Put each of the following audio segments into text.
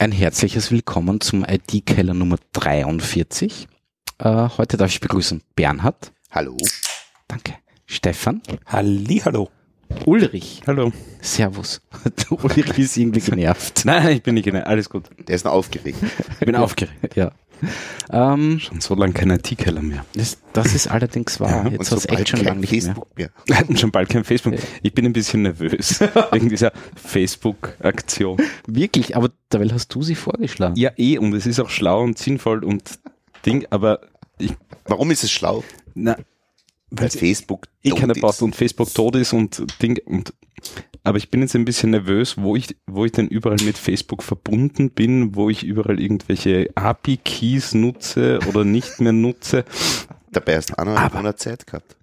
Ein herzliches Willkommen zum IT-Keller Nummer 43. Äh, heute darf ich begrüßen Bernhard. Hallo. Danke. Stefan. Halli, hallo. Ulrich. Hallo. Servus. Ulrich ist irgendwie genervt. Nein, ich bin nicht genervt. Alles gut. Der ist noch aufgeregt. Ich bin aufgeregt, ja. Ähm, Schon so lange kein IT-Keller mehr. das, das ist allerdings wahr. Und Jetzt hast du echt schon lange nicht mehr. Facebook mehr. Wir hatten schon bald kein Facebook. Ich bin ein bisschen nervös wegen dieser Facebook-Aktion. Wirklich, aber dabei hast du sie vorgeschlagen. Ja, eh, und es ist auch schlau und sinnvoll und Ding, aber ich, Warum ist es schlau? na, Weil Facebook eh tot keiner ist. und Facebook tot ist und Ding und aber ich bin jetzt ein bisschen nervös, wo ich, wo ich denn überall mit Facebook verbunden bin, wo ich überall irgendwelche API-Keys nutze oder nicht mehr nutze. Dabei hast du auch noch einen Monat Zeit gehabt.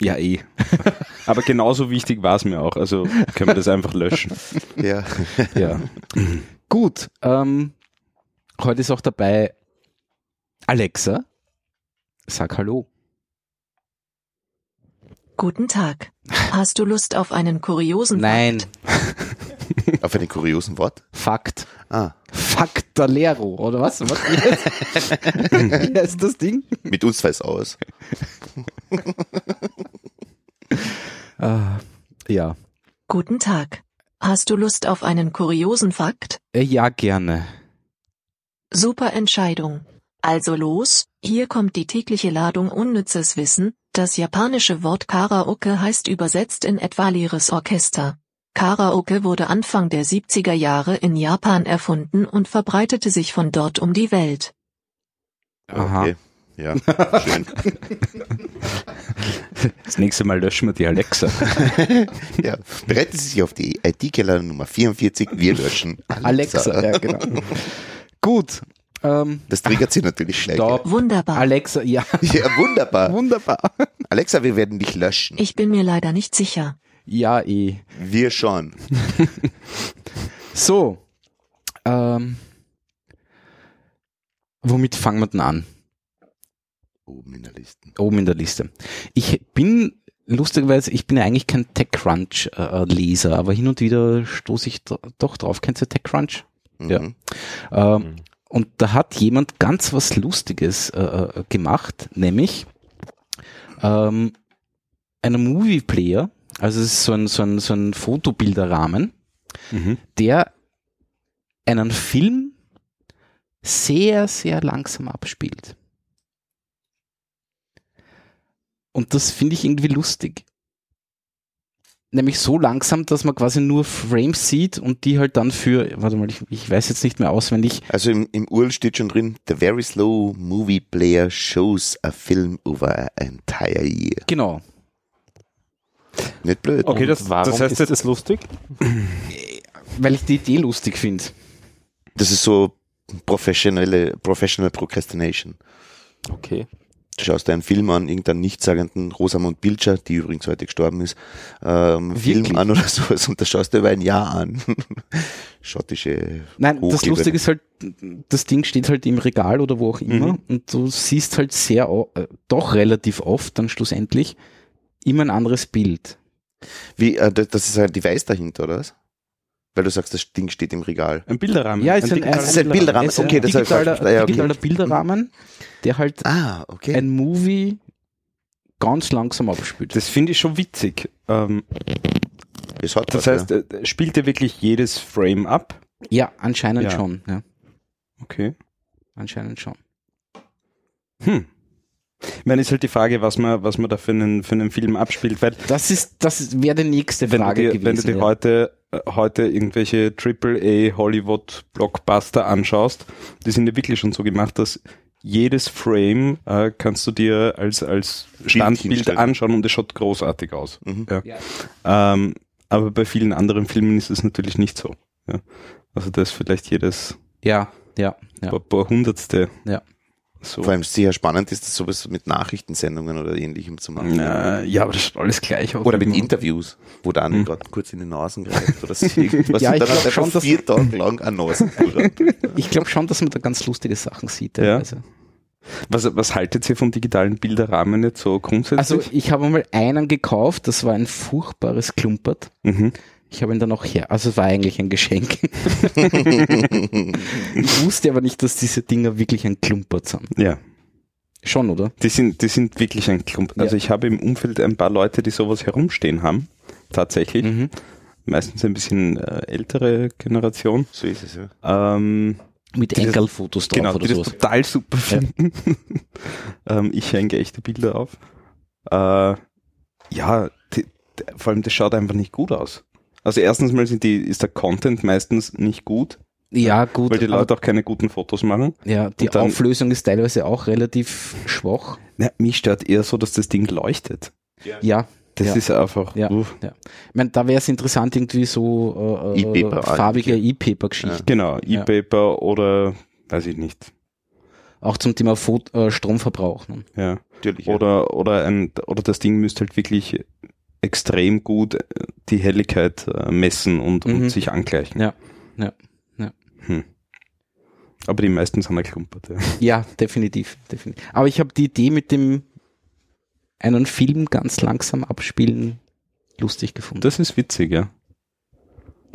Ja, eh. Aber genauso wichtig war es mir auch. Also können wir das einfach löschen. Ja. Ja. Gut, ähm, heute ist auch dabei Alexa. Sag Hallo. Guten Tag. Hast du Lust auf einen kuriosen Nein, Fakt? Auf einen kuriosen Wort. Fakt. Ah, Faktalero, oder was? was wie heißt- wie heißt das Ding? mit uns weiß aus. Ah, ja. Guten Tag. Hast du Lust auf einen kuriosen Fakt? Äh, Ja, gerne. Super Entscheidung. Also los, hier kommt die tägliche Ladung unnützes Wissen. Das japanische Wort Karaoke heißt übersetzt in etwa leeres Orchester. Karaoke wurde Anfang der 70er Jahre in Japan erfunden und verbreitete sich von dort um die Welt. Aha. Okay. Ja, schön. Das nächste Mal löschen wir die Alexa. Ja, bereiten Sie sich auf die IT-Keller Nummer 44. Wir löschen Alexa. Alexa, ja, genau. Gut. Ähm, Das triggert Sie natürlich gleich. Stopp. Wunderbar. Alexa, ja, Ja, wunderbar. wunderbar. Alexa, wir werden dich löschen. Ich bin mir leider nicht sicher. Ja, eh. Wir schon. So. Ähm, womit fangen wir denn an? Oben in der Liste. Oben in der Liste. Ich bin, lustigerweise, ich bin ja eigentlich kein TechCrunch-Leser, aber hin und wieder stoße ich do- doch drauf. Kennst du TechCrunch? Ja. Mhm. Ähm, Und da hat jemand ganz was Lustiges äh, äh, gemacht, nämlich ähm, einen Movie Player, also es ist so ein, so ein, so ein Fotobilderrahmen, Mhm. der einen Film sehr, sehr langsam abspielt. Und das finde ich irgendwie lustig. Nämlich so langsam, dass man quasi nur Frames sieht und die halt dann für, warte mal, ich, ich weiß jetzt nicht mehr auswendig, Also im, im URL steht schon drin, the very slow movie player shows a film over an entire year. genau. Nicht blöd. Okay, das, Warum das heißt ist jetzt, das lustig? Weil ich die Idee lustig finde. Das ist so professionelle, professional procrastination. Okay. Du schaust dir einen Film an, irgendeinen nichtssagenden Rosamund Pilcher, die übrigens heute gestorben ist, ähm, Film an oder sowas und das schaust du über ein Jahr an. Schottische Nein, das Hochebene. Lustige ist halt, das Ding steht halt im Regal oder wo auch immer Mhm. und du siehst halt sehr, äh, doch relativ oft dann schlussendlich immer ein anderes Bild. Wie, äh, das das ist ein Device dahinter, oder was? Weil du sagst, das Ding steht im Regal. ein Bilderrahmen. Ja, ist ein, das ist ein Bilderrahmen. ist ein Okay, das hab ich falsch. Ja, okay. digitaler Bilderrahmen, der halt Ah, okay. ein Movie ganz langsam abspielt. Das finde ich schon witzig. Ähm, Das, hat das was, heißt, äh, spielt er wirklich jedes Frame ab? ja, anscheinend Ja. schon. Ja, Okay. anscheinend schon. Hm. Ich meine, ist halt die Frage, was man, was man da für einen, für einen Film abspielt, weil Das ist, das wäre die nächste wenn Frage du dir, gewesen. wenn du dir ja. heute, äh, heute irgendwelche AAA Hollywood Blockbuster anschaust, die sind ja wirklich schon so gemacht, dass jedes Frame äh, kannst du dir als, als Standbild anschauen und es schaut großartig aus. Mhm. Ja. Ja. Ähm, aber bei vielen anderen Filmen ist es natürlich nicht so. Ja. Also da ist vielleicht jedes ja, ja, ja. paar, paar Hundertste. Ja. So. Vor allem sehr spannend ist das sowas mit Nachrichtensendungen oder ähnlichem zu machen. Na, ja, aber das schaut alles gleich. Oder mit Interviews, wo der eine gerade kurz in die Nasen greift oder so irgendwas Ja, ich dann glaub schon, vier Tage lang eine Nase. Ich glaube schon, dass man da ganz lustige Sachen sieht. Ja. teilweise. Was, was haltet ihr vom digitalen Bilderrahmen jetzt so grundsätzlich? Also ich habe mal einen gekauft, das war ein furchtbares Klumpert. mhm. Ich habe ihn dann auch her. Also es war eigentlich ein Geschenk. ich wusste aber nicht, dass diese Dinger wirklich ein Klumpert sind. Ja. Schon, oder? Die sind, die sind wirklich ein Klump. Ja. Also ich habe im Umfeld ein paar Leute, die sowas herumstehen haben. Tatsächlich. Mhm. Meistens ein bisschen äh, ältere Generation. So ist es, ja. Ähm, Mit das- Enkelfotos drauf genau, oder die das sowas. total super finden. ähm, ich hänge echte Bilder auf. Äh, ja, die, die, vor allem das schaut einfach nicht gut aus. Also erstens mal sind die, ist der Content meistens nicht gut, Ja, gut. weil die aber- Leute auch keine guten Fotos machen. ja, die dann- Auflösung ist teilweise auch relativ schwach. Ja, mich stört eher so, dass das Ding leuchtet. Ja, Das Ja. ist einfach. Ja. uff. ich meine, da wäre es interessant, irgendwie so äh, E-Paper farbige. E-Paper-Geschichten. Genau, Ja. E-Paper oder weiß ich nicht. Auch zum Thema Fot äh, Stromverbrauch. Ne? Ja. Natürlich. ja. Oder, oder ein, oder das Ding müsste halt wirklich extrem gut die Helligkeit äh, messen und, Mhm. und sich angleichen. Ja, ja, ja. Hm. Aber die meisten sind halt klumpert. Ja. Ja, definitiv, definitiv. Aber ich habe die Idee mit dem einen Film ganz langsam abspielen lustig gefunden. Das ist witzig, ja.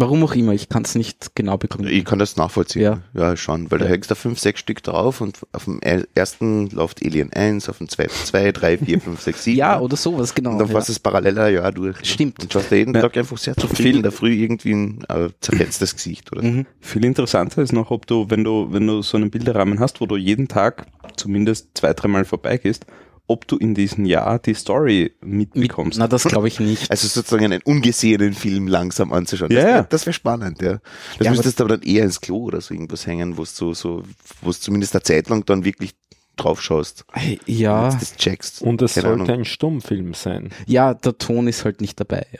Warum auch immer, ich kann es nicht genau begründen. Ich kann das nachvollziehen. Ja. Ja, schon. Weil Ja. da hängst da fünf, sechs Stück drauf und auf dem er- ersten läuft Alien 1, auf dem zweiten 2, 3, 4, 5, 6, 7. ja, oder sowas, genau. Und dann ja. fährst du das paralleler Jahr durch. Stimmt. Und schaust da jeden Ja. Tag einfach sehr zufrieden in der Früh irgendwie ein äh, zerfetztes Gesicht oder. Mhm. Viel interessanter ist noch, ob du, wenn du, wenn du so einen Bilderrahmen hast, wo du jeden Tag zumindest zwei, dreimal vorbeigehst, ob du in diesem Jahr die Story Mit, mitbekommst. na, das glaube ich nicht. Also sozusagen einen ungesehenen Film langsam anzuschauen. Ja, das ja. das wäre spannend, ja. Das Ja, müsstest du aber dann eher ins Klo oder so irgendwas hängen, wo du so, so, wo zumindest eine Zeit lang dann wirklich drauf schaust. ja, Und das checkst. Und es Keine sollte Ahnung. ein Stummfilm sein. ja, der Ton ist halt nicht dabei. Ja.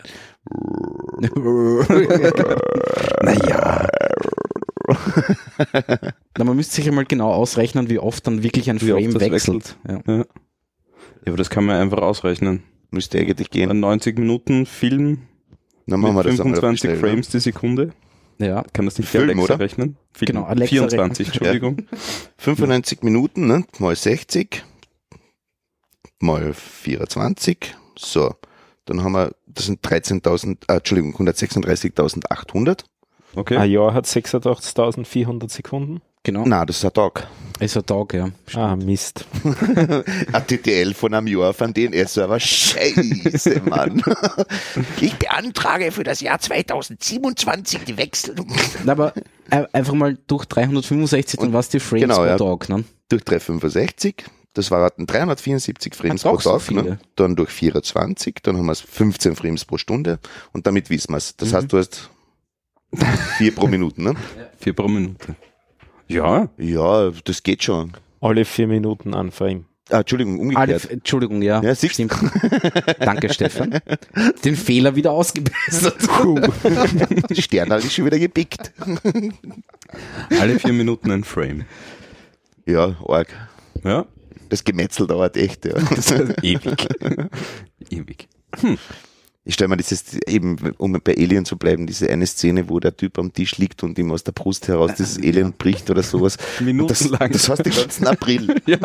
naja, Na, man müsste sich einmal genau ausrechnen, wie oft dann wirklich ein Wie Frame das wechselt. Ja. ja. Aber das kann man einfach ausrechnen. Müsste eigentlich gehen. Ein 90 Minuten Film Dann machen wir mit die 25 Schnelle, ne? Frames die Sekunde. ja. Kann das nicht Film, die Alexa oder? rechnen? Film. Genau, Alexa 24, rechnet. Entschuldigung. 95 Minuten, ne? Mal 60. Mal 24. So. Dann haben wir, das sind 13.000, äh, Entschuldigung, 136.800. Okay. Ein Jahr hat 86.400 Sekunden. Genau. Na, das ist ein Tag. Ist ein Tag, ja. Ah, Mist. Ein TTL von einem Jahr von den server Scheiße, Mann. Ich beantrage für das Jahr 2027 die Wechselung. Aber äh, einfach mal durch 365, dann Und- was die Frames genau, pro ja. Tag, ne? Durch 365, das waren 374 Frames pro so Tag. viele. Ne? Dann durch 24, dann haben wir es 15 Frames pro Stunde und damit wissen wir es. Das Mhm. heißt, du hast vier pro Minute, ne? Vier pro Minute. Ja, Ja, das geht schon. Alle vier Minuten ein Frame. Ah, Entschuldigung, Alle, umgekehrt. Entschuldigung, ja. Ja, siehst stimmt. Danke, Stefan. Den Fehler wieder ausgebessert. Sternal ist schon wieder gepickt. alle vier Minuten ein Frame. Ja, arg. Ja, Das Gemetzel dauert echt, ja. ewig. ewig. Ich stelle mir dieses, eben, um bei Alien zu bleiben, diese eine Szene, wo der Typ am Tisch liegt und ihm aus der Brust heraus dieses Alien bricht oder sowas. Und Das, Minutenlang. das heißt den ganzen April.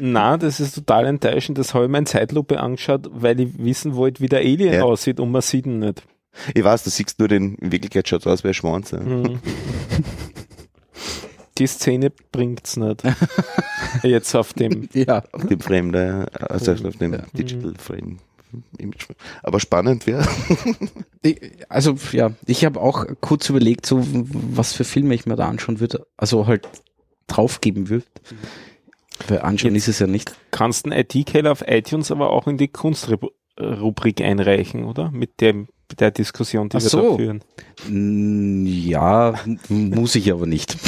Na, das ist total enttäuschend. Das habe ich mir in Zeitlupe angeschaut, weil ich wissen wollte, wie der Alien Ja. aussieht und man sieht ihn nicht. Ich weiß, du siehst nur den, in Wirklichkeit schaut aus wie ein Schwanz. Ja. Mhm. Die Szene bringt's nicht. Jetzt auf dem. ja. Auf dem Frame, also auf dem Ja. Digital Frame. Image. Aber spannend wäre. Also, ja, ich habe auch kurz überlegt, so, was für Filme ich mir da anschauen würde. Also halt draufgeben würde. Weil anschauen Jetzt- ist es ja nicht. Kannst einen IT-Keller auf iTunes aber auch in die Kunstrubrik einreichen, oder? Mit dem, der Diskussion, die Ach wir so. da führen. Ja, muss ich aber nicht.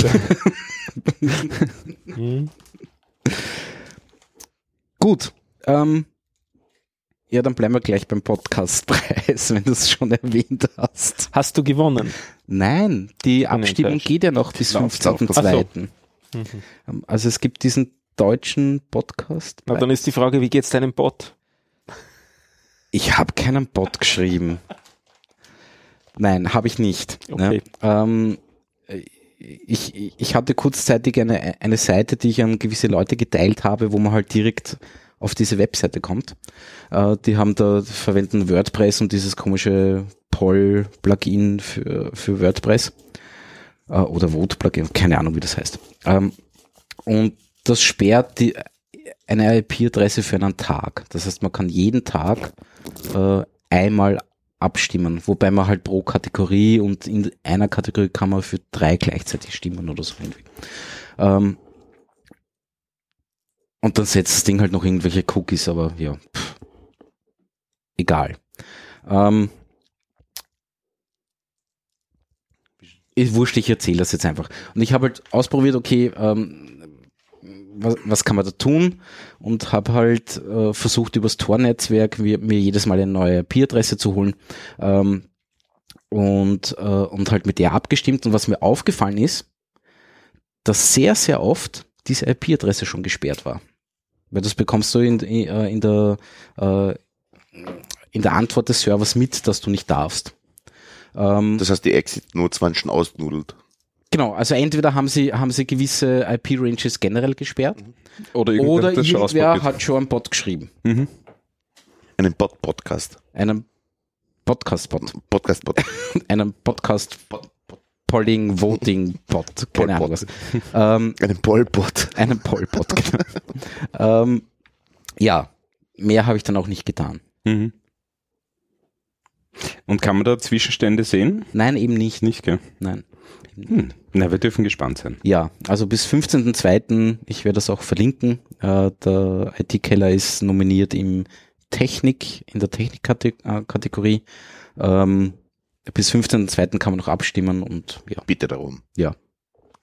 Gut. Ähm, ja, dann bleiben wir gleich beim Podcastpreis, wenn du es schon erwähnt hast. Hast du gewonnen? Nein, die Abstimmung geht ja noch bis Läuft noch. 15.02. Mhm. Ähm, Also es gibt diesen deutschen Podcast. Na, dann ist die Frage, wie geht's deinem Bot? Ich habe keinen Bot geschrieben. Nein, habe ich nicht. Okay. Ja, ähm, ich, ich hatte kurzzeitig eine, eine Seite, die ich an gewisse Leute geteilt habe, wo man halt direkt auf diese Webseite kommt. Äh, die haben da, verwenden WordPress und dieses komische Poll-Plugin für, für WordPress äh, oder Vote-Plugin, keine Ahnung, wie das heißt. Ähm, und das sperrt die, eine IP-Adresse für einen Tag. Das heißt, man kann jeden Tag äh, einmal abstimmen, wobei man halt pro Kategorie und in einer Kategorie kann man für drei gleichzeitig stimmen oder so irgendwie. Ähm, und dann setzt das Ding halt noch irgendwelche Cookies, aber ja, pff, egal. Ähm, ist wurscht, ich erzähle das jetzt einfach. Und ich habe halt ausprobiert, okay, ähm, was, was kann man da tun? Und habe halt äh, versucht, übers Tor-Netzwerk mir, mir jedes Mal eine neue IP-Adresse zu holen. Ähm, und, äh, und halt mit der abgestimmt. Und was mir aufgefallen ist, dass sehr, sehr oft diese IP-Adresse schon gesperrt war. Weil das bekommst du in, in, äh, der äh, in der Antwort des Servers mit, dass du nicht darfst. Ähm, Das heißt, die Exit-Notes waren schon ausgenudelt. genau, also entweder haben sie, haben sie gewisse IP-Ranges generell gesperrt Oder irgendwer oder hat das schon irgendwer hat schon einen Bot geschrieben. Mhm. Einen Bot-Podcast. Einen Podcast-Bot. Podcast-Bot. Einen Podcast Polling Voting Bot. Keine Ahnung was. Ähm, Einen Poll-Bot. einen Poll-Bot, genau. ähm, ja, mehr habe ich dann auch nicht getan. Mhm. Und kann man da Zwischenstände sehen? Nein, eben nicht. Nicht, gell? Nein. Hm. Na, wir dürfen gespannt sein. Ja, also bis 15.02. Ich werde das auch verlinken. Äh, der IT-Keller ist nominiert im Technik, in der Technik-Kategorie. Ähm, bis 15.02. kann man noch abstimmen und ja. Bitte darum. Ja.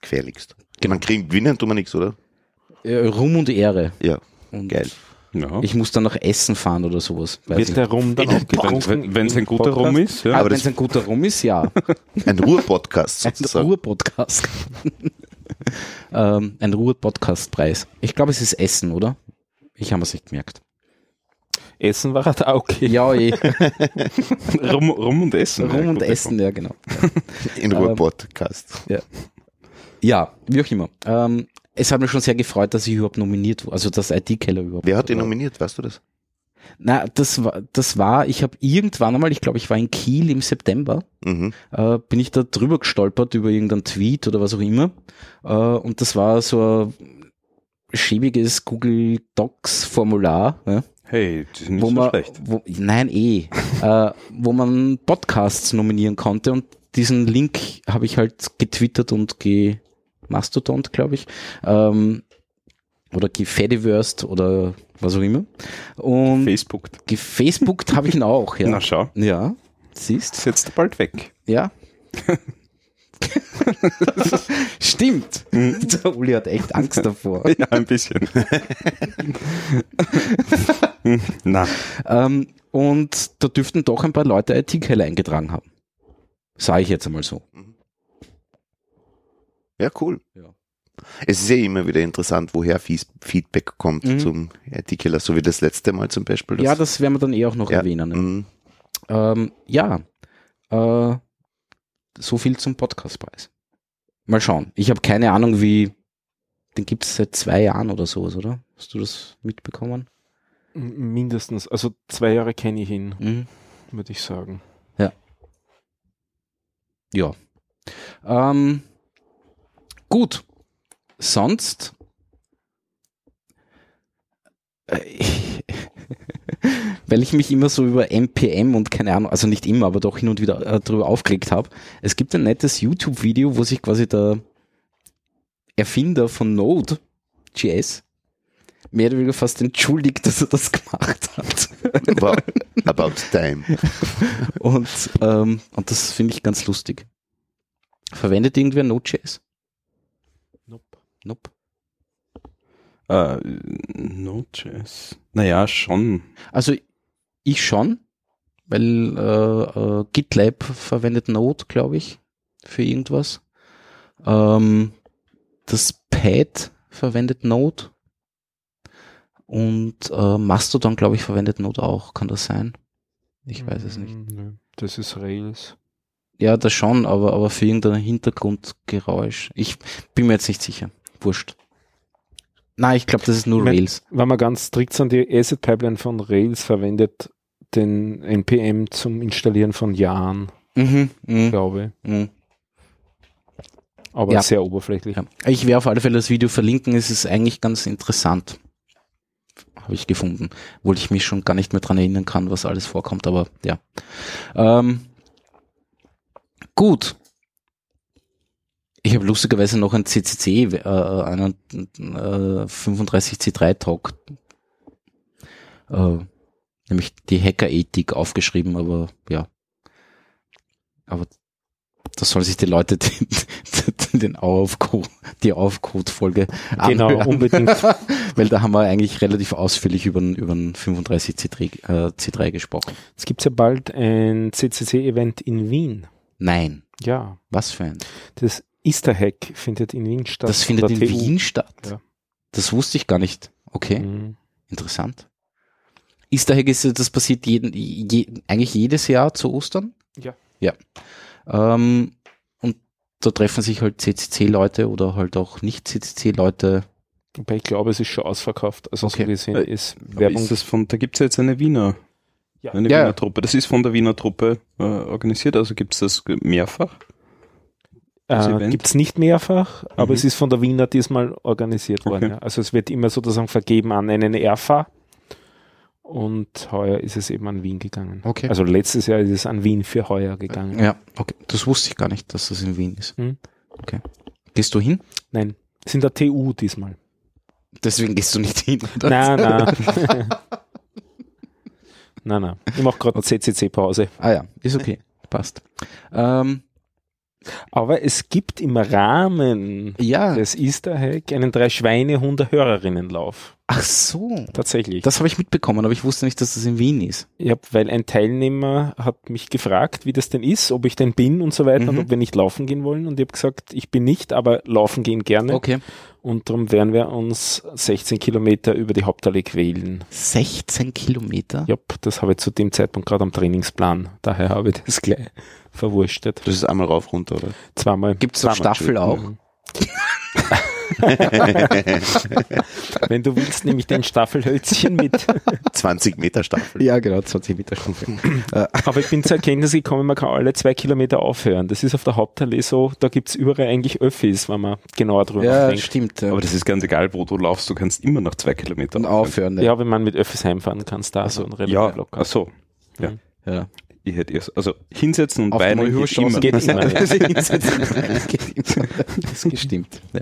Gefährlichst. Genau. Man kriegt gewinnen, tun wir nichts, oder? Äh, Ruhm und Ehre. Ja. Und Geil. Ja. Ich muss dann noch Essen fahren oder sowas. Wird der Rum dann auch wenn getrunken? wenn es ein guter Podcast? Rum ist, ja. Aber Wenn es ein guter Rum ist, ja. Ein Ruhr-Podcast Ein sozusagen. Ruhr-Podcast. ähm, ein Ruhr-Podcast-Preis. Ich glaube, es ist Essen, oder? Ich habe es nicht gemerkt. Essen war da okay. Ja, eh. Rum, Rum und Essen. Rum ja, und Essen, ja, genau. In Ruhr-Podcast. Ja, wie auch immer. Ähm, es hat mich schon sehr gefreut, dass ich überhaupt nominiert wurde, also das IT-Keller überhaupt. Wer hat ihn nominiert, weißt du das? Na, das war, das war, ich habe irgendwann einmal, ich glaube, ich war in Kiel im September, Mhm. äh, bin ich da drüber gestolpert über irgendeinen Tweet oder was auch immer. Äh, und das war so ein schäbiges Google Docs Formular, ja, Hey, die sind nicht so man, schlecht. wo, nein eh, äh, wo man Podcasts nominieren konnte und diesen Link habe ich halt getwittert und gemastodont, glaube ich, ähm, oder gefediverst oder was auch immer. Und Facebook. gefacebookt habe ich ihn auch, ja. Na schau, Ja, siehst, ist jetzt bald weg. ja. Stimmt. Der Uli hat echt Angst davor. Ja, ein bisschen. Na, Ähm, und da dürften doch ein paar Leute IT-Keller eingetragen haben. Sage ich jetzt einmal so. Ja, cool. Ja. Es ist ja immer wieder interessant, woher Fies- Feedback kommt Mhm. zum IT-Killer, so wie das letzte Mal zum Beispiel. ja, das werden wir dann eh auch noch Ja, erwähnen. Ne? mhm. Ähm, ja, äh, so viel zum Podcastpreis. Mal schauen. Ich habe keine Ahnung, wie. Den gibt es seit zwei Jahren oder sowas, oder? Hast du das mitbekommen? Mindestens. Also zwei Jahre kenne ich ihn, Mhm. würde ich sagen. Ja. Ähm, gut. Sonst. Äh, Weil ich mich immer so über NPM und keine Ahnung, also nicht immer, aber doch hin und wieder äh, drüber aufgelegt habe. Es gibt ein nettes YouTube-Video, wo sich quasi der Erfinder von Node.js mehr oder weniger fast entschuldigt, dass er das gemacht hat. Wow. About time. Und, ähm, und das finde ich ganz lustig. Verwendet irgendwer Node.js? Nope. Nope. äh, Node.js. Naja, schon. Also ich schon, weil äh, äh, GitLab verwendet Node, glaube ich, für irgendwas. Ähm, das Pad verwendet Node. Und äh, Mastodon, glaube ich, verwendet Node auch. Kann das sein? Ich weiß es nicht. Mm, nö. Das ist Rails. Ja, das schon, aber, aber für irgendein Hintergrundgeräusch. Ich bin mir jetzt nicht sicher. Wurscht. Nein, ich glaube, das ist nur Rails. Wenn man ganz strikt sind, die Asset Pipeline von Rails verwendet den NPM zum Installieren von Jahren, Mhm, mhm, glaube ich. mhm. Aber Ja. sehr oberflächlich. Ja. Ich werde auf alle Fälle das Video verlinken. Es ist eigentlich ganz interessant. Habe ich gefunden. Obwohl ich mich schon gar nicht mehr dran erinnern kann, was alles vorkommt, aber ja. Ähm, gut. Ich habe lustigerweise noch ein CCC, äh, einen äh, 35C3 Talk, äh, nämlich die Hackerethik aufgeschrieben, aber ja. Aber das sollen sich die Leute den, den Aufcode, die Aufcode-Folge Genau, anhören. unbedingt. Weil da haben wir eigentlich relativ ausführlich über, den- über den 35C3 äh, C3 gesprochen. Es gibt ja bald ein CCC-Event in Wien. Nein, Ja, was für ein? das Easter Hack findet in Wien statt. Das findet in TU. Wien statt. Ja. Das wusste ich gar nicht. Okay, Mhm. interessant. Easter Egg ist, ja- das passiert jeden, je, eigentlich jedes Jahr zu Ostern? Ja. Ja. Ähm, und da treffen sich halt CCC-Leute oder halt auch nicht CCC-Leute. Wobei ich glaube, es ist schon ausverkauft. Also Okay. so gesehen Äh, ist Aber Werbung. ist das von, da gibt es jetzt eine Wiener, Ja. eine Ja. Wiener Truppe. Das ist von der Wiener Truppe äh, organisiert, also gibt es das mehrfach. Äh? Gibt es nicht mehrfach, aber Mhm. es ist von der Wiener diesmal organisiert worden. Okay. Ja. Also es wird immer sozusagen vergeben an einen ERFA und heuer ist es eben an Wien gegangen. Okay. Also letztes Jahr ist es an Wien für heuer gegangen. Ja, okay. Das wusste ich gar nicht, dass das in Wien ist. Hm. Okay. Gehst du hin? Nein, es ist in der TU diesmal. Deswegen gehst du nicht hin. oder? Nein, nein. nein, nein. Ich mache gerade eine CCC-Pause. Ah ja, ist okay. Passt. Ähm, Aber es gibt im Rahmen ja, des Easter Hack einen drei Schweine Hunde Hörerinnenlauf. ach so. Tatsächlich. Das habe ich mitbekommen, aber ich wusste nicht, dass das in Wien ist. Ja, weil ein Teilnehmer hat mich gefragt, wie das denn ist, ob ich denn bin und so weiter Mhm. und ob wir nicht laufen gehen wollen. Und ich habe gesagt, ich bin nicht, aber laufen gehen gerne. Okay. Und darum werden wir uns 16 Kilometer über die Hauptallee quälen. 16 Kilometer? Ja, das habe ich zu dem Zeitpunkt gerade am Trainingsplan. Daher habe ich das gleich verwurstet. Das ist einmal rauf, runter, oder? Zweimal. Gibt es eine Staffel auch? Mhm. Wenn du willst, nehme ich den Staffelhölzchen mit. 20 Meter Staffel. Ja, genau, 20 Meter Staffel. Aber ich bin zur Erkenntnis gekommen, man kann alle zwei Kilometer aufhören. Das ist auf der Hauptallee so, da gibt's überall eigentlich Öffis, wenn man genauer drüber ja, nachdenkt. stimmt. Ja. Aber das ist ganz egal, wo du laufst, du kannst immer nach zwei Kilometern Und aufhören. Ja, wenn man mit Öffis heimfahren kann, da so. so relativ Ja, locker. ach so. ja. Ich hätte erst, also hinsetzen und Auf weinen geht immer. Geht immer, ja. Geht immer. Das ist gestimmt. Ja.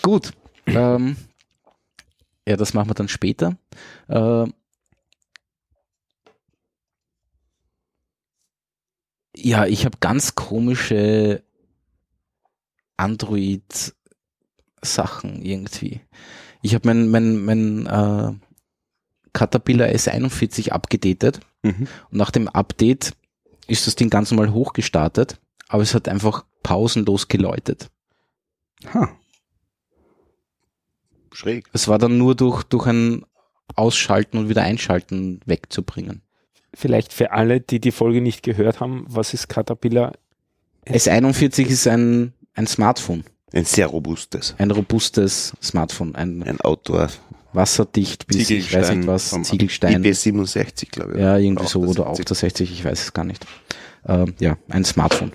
Gut. Ähm, ja, das machen wir dann später. Ähm, ja, ich habe ganz komische Android-Sachen irgendwie. Ich habe mein, mein, mein äh, Caterpillar S41 abgedatet Mhm. und nach dem Update ist das Ding ganz normal hochgestartet, aber es hat einfach pausenlos geläutet. Ha. Schräg. Es war dann nur durch, durch ein Ausschalten und wieder Einschalten wegzubringen. Vielleicht für alle, die die Folge nicht gehört haben, was ist Caterpillar? S41 ist ein, ein Smartphone, Ein sehr robustes. ein robustes Smartphone, ein Ein Outdoor. Wasserdicht bis ich weiß nicht was, Ziegelstein. IP67, glaube ich. Ja, irgendwie so oder auch das 60, ich weiß es gar nicht. Ähm, ja, ein Smartphone.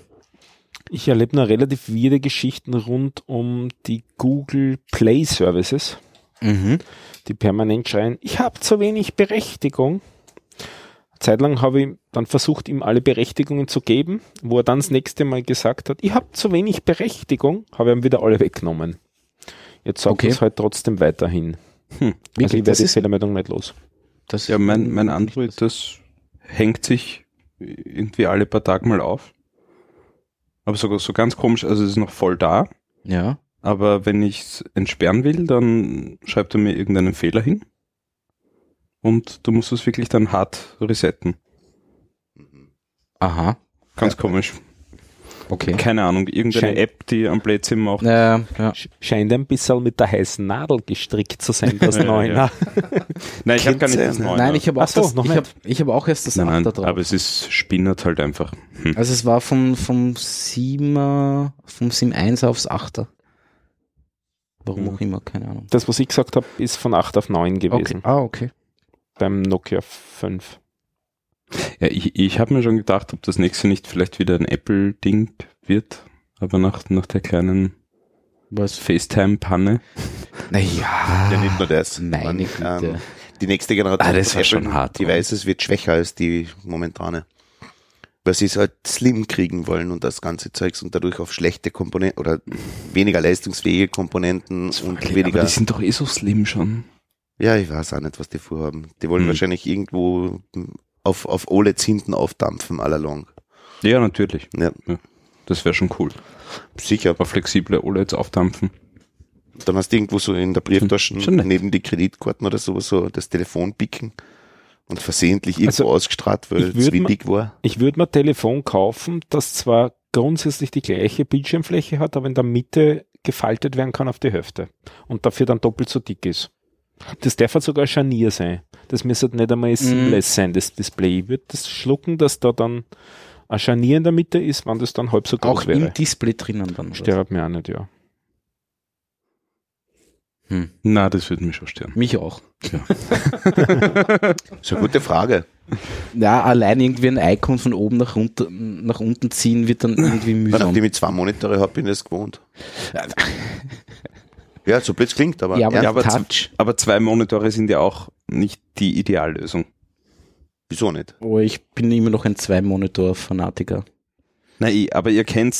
Ich erlebe noch relativ weirde Geschichten rund um die Google Play Services, Mhm. die permanent schreien, ich habe zu wenig Berechtigung. Zeitlang habe ich dann versucht, ihm alle Berechtigungen zu geben, wo er dann das nächste Mal gesagt hat, ich habe zu wenig Berechtigung, habe ich ihm wieder alle weggenommen. Jetzt sagt Okay. er es halt trotzdem weiterhin. Hm. Also ich Wirklich, werde das die Fehlermeldung nicht los. das Ja, mein, mein Android, das hängt sich irgendwie alle paar Tage mal auf. Aber sogar so ganz komisch, also es ist noch voll da. Ja, Aber wenn ich es entsperren will, dann schreibt er mir irgendeinen Fehler hin. Und du musst es wirklich dann hart resetten. aha, Ganz komisch. Okay. Keine Ahnung, irgendeine Schein- App, die am Blödsinn macht. Ja, ja. Sch- Scheint ein bisschen mit der heißen Nadel gestrickt zu sein, das ja. Nein, ich habe gar nicht das neue. Nein, ich habe auch, so, das, ich hab, ich hab auch erst das nein, nein, Achter drauf. aber es ist spinnert halt einfach. Hm. Also es war vom, vom 7er, vom 7.1 aufs 8er. Warum Mhm. auch immer, keine Ahnung. Das, was ich gesagt habe, ist von 8 auf 9 gewesen. Okay. Ah, okay. Beim Nokia 5. Ja, ich, ich habe mir schon gedacht, ob das nächste nicht vielleicht wieder ein Apple-Ding wird, aber nach, nach der kleinen Was? FaceTime-Panne. Naja. Ja, nicht nur das. Meine Man, Güte. ähm, die nächste Generation Ah, das war schon hart, Devices wird schwächer als die momentane. Weil sie es halt slim kriegen wollen und das ganze Zeugs und dadurch auf schlechte Komponenten oder weniger leistungsfähige Komponenten und aber weniger. die sind doch eh so slim schon. Ja, ich weiß auch nicht, was die vorhaben. Die wollen Hm. wahrscheinlich irgendwo auf, auf OLEDs hinten aufdampfen, allalong. Ja, natürlich. Ja, Das wäre schon cool. sicher. Aber flexible OLEDs aufdampfen. Dann hast du irgendwo so in der Brieftasche neben die Kreditkarten oder so, so das Telefon picken und versehentlich irgendwo Also, ausgestrahlt, weil es windig war. Ich würde mir ein Telefon kaufen, das zwar grundsätzlich die gleiche Bildschirmfläche hat, aber in der Mitte gefaltet werden kann auf die Hälfte und dafür dann doppelt so dick ist. Das darf halt sogar ein Scharnier sein. Das müsste nicht einmal seamless sein, das Display. Ich würde das schlucken, dass da dann ein Scharnier in der Mitte ist, wenn das dann halb so groß Auch wäre. im Display drinnen dann. Stört mir auch nicht, ja. Hm. Na, das würde mich schon stören. Mich auch. Das ist eine gute Frage. Ja, allein irgendwie ein Icon von oben nach, runter, nach unten ziehen wird dann irgendwie Weil mühsam. nachdem ich zwei Monitore habe, bin ich das gewohnt. Ja, so blöd klingt, aber, Ja, aber, Ja, aber Touch. Aber zwei Monitore sind ja auch nicht die Ideallösung. wieso nicht? Oh, ich bin immer noch ein Zwei-Monitor-Fanatiker. Na, ich, aber ihr kennt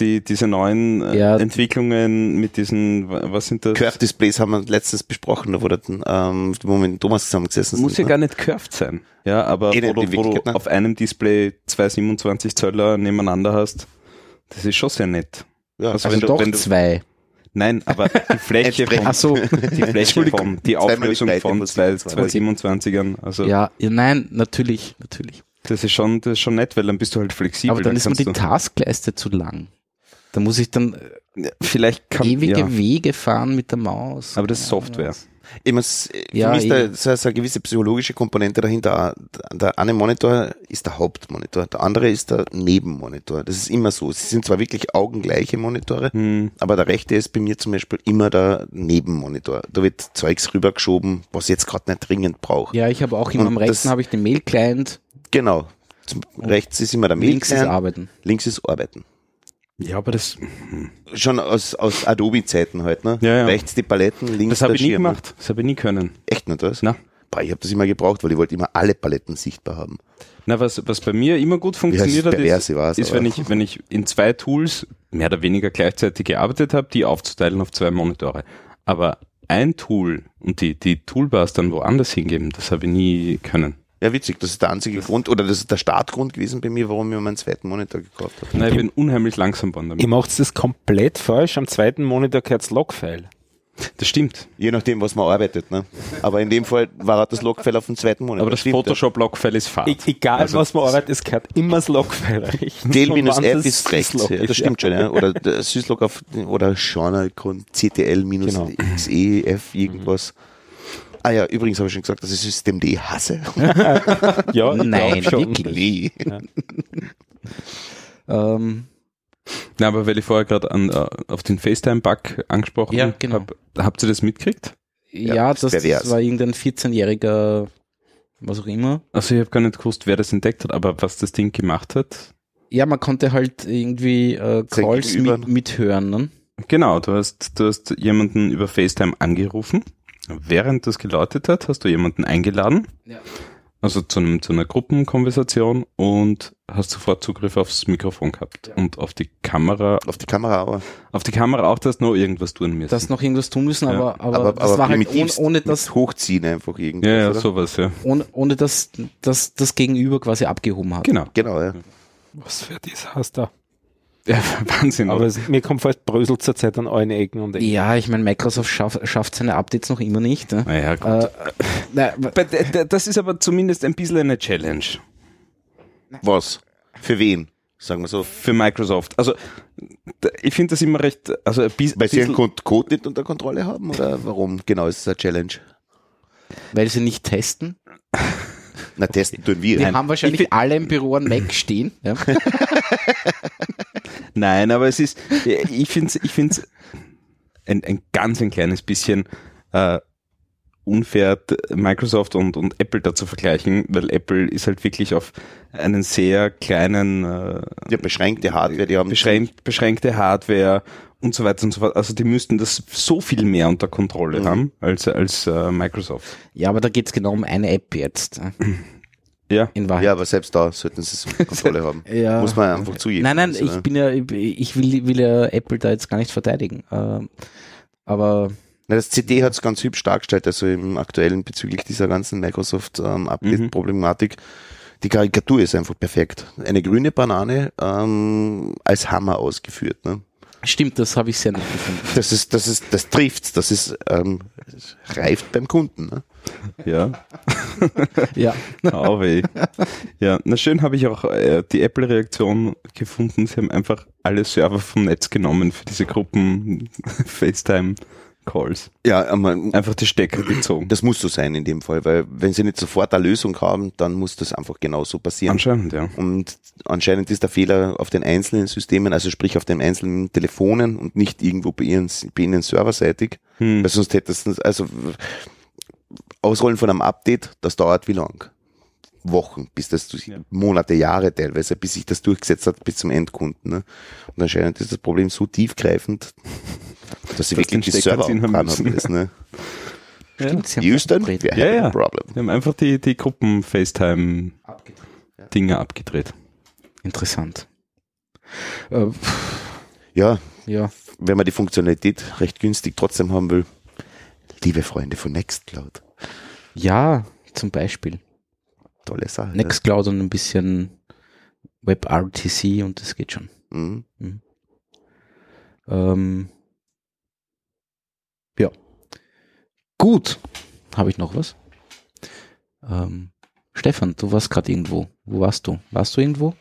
die, diese neuen äh, Ja. Entwicklungen mit diesen, wa- was sind das? Curve Displays haben wir letztens besprochen, da der, ähm, wo wir mit dem Thomas zusammengesessen Muss ja sind. ne? gar nicht curved sein. Ja, aber Eh nicht, wo, du, in wo du ne? auf einem Display zwei 27 Zöller nebeneinander hast, das ist schon sehr nett. Ja, Also Also wenn du- doch wenn du- zwei. Nein, aber die Fläche von, Ach so. die Fläche von, die Auflösung von zwei, 27. zwei 27ern, also Ja, ja, nein, natürlich, natürlich. das ist schon, das ist schon nett, weil dann bist du halt flexibel. Aber dann ist mir die Taskleiste zu lang. Da muss ich dann Vielleicht kann, ewige ja, Wege fahren mit der Maus. aber das ist Software. Ich muss, für Ja, mich ist da so, so eine gewisse psychologische Komponente dahinter. Der eine Monitor ist der Hauptmonitor, der andere ist der Nebenmonitor. Das ist immer so. Sie sind zwar wirklich augengleiche Monitore, Hm, aber der rechte ist bei mir zum Beispiel immer der Nebenmonitor. Da wird Zeugs rübergeschoben, was ich jetzt gerade nicht dringend brauche. Ja, ich habe auch immer Und am rechten habe ich den Mail-Client, Genau. Zum, rechts ist immer der links ist Mail-Client, Arbeiten. links ist Arbeiten. Ja, aber das, Schon aus, aus Adobe-Zeiten halt, ne? Ja, ja. Rechts die Paletten, links das habe ich nie Schirm. gemacht. Das habe ich nie können. Echt nicht das? Na. Boah, ich habe das immer gebraucht, weil ich wollte immer alle Paletten sichtbar haben. Na, was, was bei mir immer gut funktioniert hat, ist, ist aber- wenn ich, wenn ich in zwei Tools mehr oder weniger gleichzeitig gearbeitet habe, die aufzuteilen auf zwei Monitore. Aber ein Tool und die, die Toolbars dann woanders hingeben, das habe ich nie können. Ja, witzig, das ist der einzige Grund, oder das ist der Startgrund gewesen bei mir, warum ich mir meinen zweiten Monitor gekauft habe. Nein, ich bin unheimlich langsam geworden damit. Ihr macht das komplett falsch. Am zweiten Monitor gehört das Logfile. Das stimmt. Je nachdem, was man arbeitet, ne? Aber in dem Fall war halt das Logfile auf dem zweiten Monitor. Aber das Stimmt, Photoshop-Logfile ist Fahrt. E egal, Also- was man arbeitet, es gehört immer das Logfile rechts. Ja. Del Und minus wann F das ist rechts, ja, das stimmt schon, ja. Oder der Syslog auf, oder Journal CTL minus Genau. XEF irgendwas. Ah ja, übrigens habe ich schon gesagt, dass ich System D hasse. Ja, Nein, wirklich. Nee. Ähm, Na, aber weil ich vorher gerade äh, auf den FaceTime-Bug angesprochen Ja, genau. habe, habt ihr das mitgekriegt? ja, das das, das war irgendein 14-jähriger, was auch immer. Also ich habe gar nicht gewusst, wer das entdeckt hat, aber was das Ding gemacht hat. Ja, man konnte halt irgendwie äh, Calls mit, mithören. Ne? Genau, du hast, du hast jemanden über FaceTime angerufen. Während das geläutet hat, hast du jemanden eingeladen. Ja. Also zu, einem, zu einer Gruppenkonversation und hast sofort Zugriff aufs Mikrofon gehabt. Ja. Und auf die Kamera, Auf die Kamera aber. auf die Kamera auch, dass noch irgendwas tun müssen. Das noch irgendwas tun müssen, Ja. aber, aber, Aber, das aber war halt ohne, ohne, dass, Hochziehen einfach irgendwas, ja, ja, oder? sowas, ja. ohne, ohne dass, dass das Gegenüber quasi abgehoben hat. Genau. Genau, ja. Was für das hast du? Ja, Wahnsinn. Aber es, mir kommt fast Brösel zur Zeit an allen Ecken und Ecken. Ja, ich meine, Microsoft schaff, schafft seine Updates noch immer nicht. Ne? naja, gut. Äh, na, Das ist aber zumindest ein bisschen eine Challenge Was? Für wen? Sagen wir so. für Microsoft. Also ich finde das immer recht, also Weil sie ihren Code Code nicht unter Kontrolle haben oder warum? Genau, ist es eine Challenge. weil sie nicht testen. Na, testen tun wir. Wir haben wahrscheinlich find- alle im Büro an Mac stehen. Ja? Nein, aber es ist, ich finde es ich find's ein, ein ganz ein kleines bisschen äh, unfair, Microsoft und, und Apple da zu vergleichen, weil Apple ist halt wirklich auf einen sehr kleinen, äh, Ja, beschränkte Hardware, die haben beschränkt, beschränkte Hardware und so weiter und so fort. Also die müssten das so viel mehr unter Kontrolle Mhm. haben als, als äh, Microsoft. Ja, aber da geht's genau um eine App jetzt. Ja. In Wahrheit. Ja, aber selbst da sollten sie es unter Kontrolle haben. Ja. Muss man einfach zugeben. Nein, nein, Also, ich ne? bin ja, ich will, will ja Apple da jetzt gar nicht verteidigen. Ähm, aber Na, das CD hat es ganz hübsch dargestellt, also im aktuellen bezüglich dieser ganzen Microsoft ähm, Update-Problematik. Die Karikatur ist einfach perfekt. Eine grüne Banane ähm, als Hammer ausgeführt. Ne? Stimmt, das habe ich sehr nett gefunden. Das ist, das ist, das trifft's. Das ist ähm, reift beim Kunden. Ne? Ja. Ja, Oh weh. Ja, na schön habe ich auch äh, die Apple-Reaktion gefunden. Sie haben einfach alle Server vom Netz genommen für diese Gruppen FaceTime-Calls. Ja, aber Einfach die Stecker gezogen. das muss so sein in dem Fall, weil wenn sie nicht sofort eine Lösung haben, dann muss das einfach genauso passieren. Anscheinend, ja. Und anscheinend ist der Fehler auf den einzelnen Systemen, also sprich auf den einzelnen Telefonen und nicht irgendwo bei ihnen, bei ihnen serverseitig. Hm. Weil sonst hätte das, also Ausrollen von einem Update, das dauert wie lang? Wochen, bis das Ja. Monate, Jahre teilweise, bis sich das durchgesetzt hat bis zum Endkunden. Ne? Und anscheinend ist das Problem so tiefgreifend, dass sie wirklich die Server ziehen haben müssen. Ne? stimmt, sie haben Houston, wir Ja, ja. problem. Wir haben einfach die, die Gruppen FaceTime-Dinger Abgedreht. Interessant. Äh, Ja, ja, wenn man die Funktionalität recht günstig trotzdem haben will, liebe Freunde von Nextcloud, ja, zum Beispiel. tolle Sache. ne? Nextcloud und ein bisschen WebRTC und das geht schon. Mhm. Ähm, ja. Gut. Habe ich noch was? Ähm, Stefan, du warst gerade irgendwo. Wo warst du? Warst du irgendwo?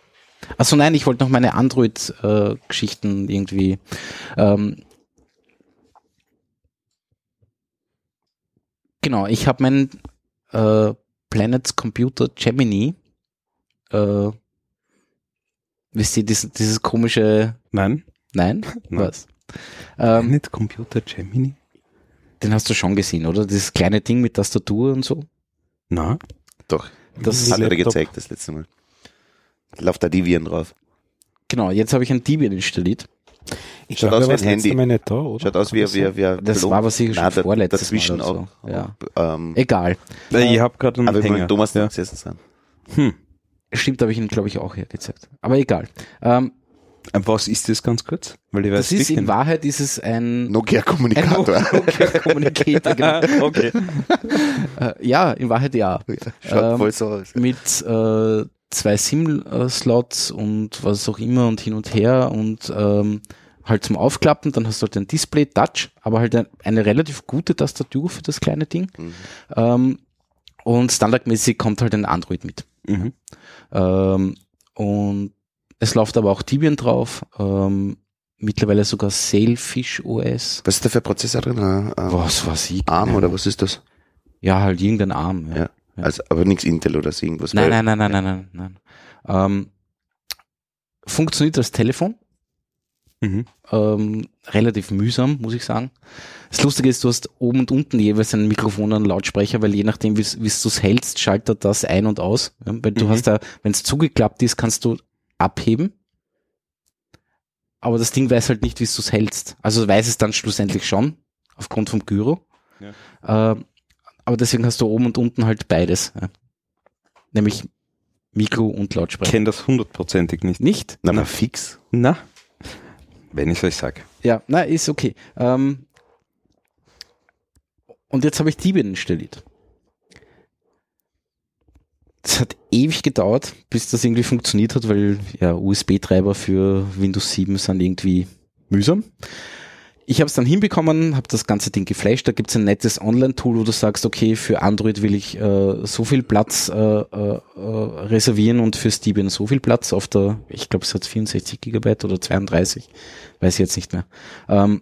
Achso, nein, ich wollte noch meine Android-Geschichten irgendwie. Ähm, genau, ich habe meinen äh, Planets Computer Gemini. Äh, wisst ihr, dieses, dieses komische. Nein? Nein? Nein. Was? Ähm, nicht Computer Gemini? den hast du schon gesehen, oder? Dieses kleine Ding mit Tastatur und so. Na? Doch, Das das hat er gezeigt das letzte Mal. Läuft da Debian drauf. Genau, jetzt habe ich ein Debian installiert. Ich Schaut glaube, aus wie ein Handy. Mal nicht da, oder? Schaut aus wie, das wie, sein? wie, Das war aber sicher schon Nein, vorletztes dazwischen Mal oder auch. so. Ja. Ähm, Egal. Äh, ich habe gerade einen aber Hänger. mit Thomas ja. gesessen sind. hm. Stimmt, habe ich Ihnen, glaube ich, auch hergezeigt. Aber egal. Ähm, Äh, Was ist das ganz kurz? Weil ich weiß, das ist in. Wahrheit ist es ein Nokia ein Kommunikator. Nokia Communicator. Genau. okay. Äh, ja, in Wahrheit ja. Schaut Ähm, voll so aus. Mit äh, zwei SIM-Slots und was auch immer und hin und her und ähm, halt zum Aufklappen. Dann hast du halt ein Display Touch, aber halt ein, eine relativ gute Tastatur für das kleine Ding. Mhm. Ähm, und standardmäßig kommt halt ein Android mit. Mhm. Ähm, und es läuft aber auch Debian drauf, ähm, mittlerweile sogar Sailfish OS. Was ist da für ein Prozessor drin? Äh, Was weiß ich? ARM oder was ist das? Ja, halt irgendein ARM. Ja. Ja. Ja. Also, aber nichts Intel oder so irgendwas. Nein, nein, nein, nein, nein, nein, nein. Ähm, funktioniert als Telefon, Mhm. ähm, relativ mühsam, muss ich sagen. Das Lustige ist, du hast oben und unten jeweils ein Mikrofon und einen Lautsprecher, weil je nachdem, wie du es hältst, schaltet das ein und aus. Ja, weil du Mhm. hast da, wenn es zugeklappt ist, kannst du abheben. Aber das Ding weiß halt nicht, wie du es hältst. Also weiß es dann schlussendlich schon, aufgrund vom Gyro. Ähm, aber deswegen hast du oben und unten halt beides. Ja. Nämlich Mikro und Ich Lautsprecher. kenne das hundertprozentig nicht. Nicht? Na, aber fix. Na? Wenn ich euch sage. Ja, na, ist okay. Ähm, und jetzt habe ich Debian installiert. Das hat ewig gedauert, bis das irgendwie funktioniert hat, weil ja USB-Treiber für Windows 7 sind irgendwie mühsam. Ich habe es dann hinbekommen, habe das ganze Ding geflasht. Da gibt's ein nettes Online-Tool, wo du sagst, okay, für Android will ich äh, so viel Platz äh, äh, reservieren und für Debian so viel Platz auf der, ich glaube, es hat 64 Gigabyte oder 32, weiß ich jetzt nicht mehr. Ähm,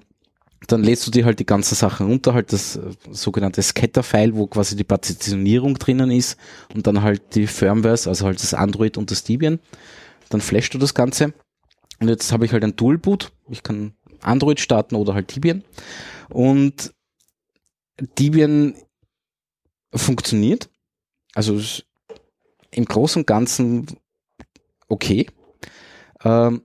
dann lädst du dir halt die ganzen Sachen runter, halt das äh, sogenannte Scatter-File, wo quasi die Partitionierung drinnen ist und dann halt die Firmwares, also halt das Android und das Debian. Dann flashst du das Ganze. Und jetzt habe ich halt ein Dual-Boot. Ich kann Android starten oder halt Debian. Und Debian funktioniert. Also im Großen und Ganzen okay. Ähm,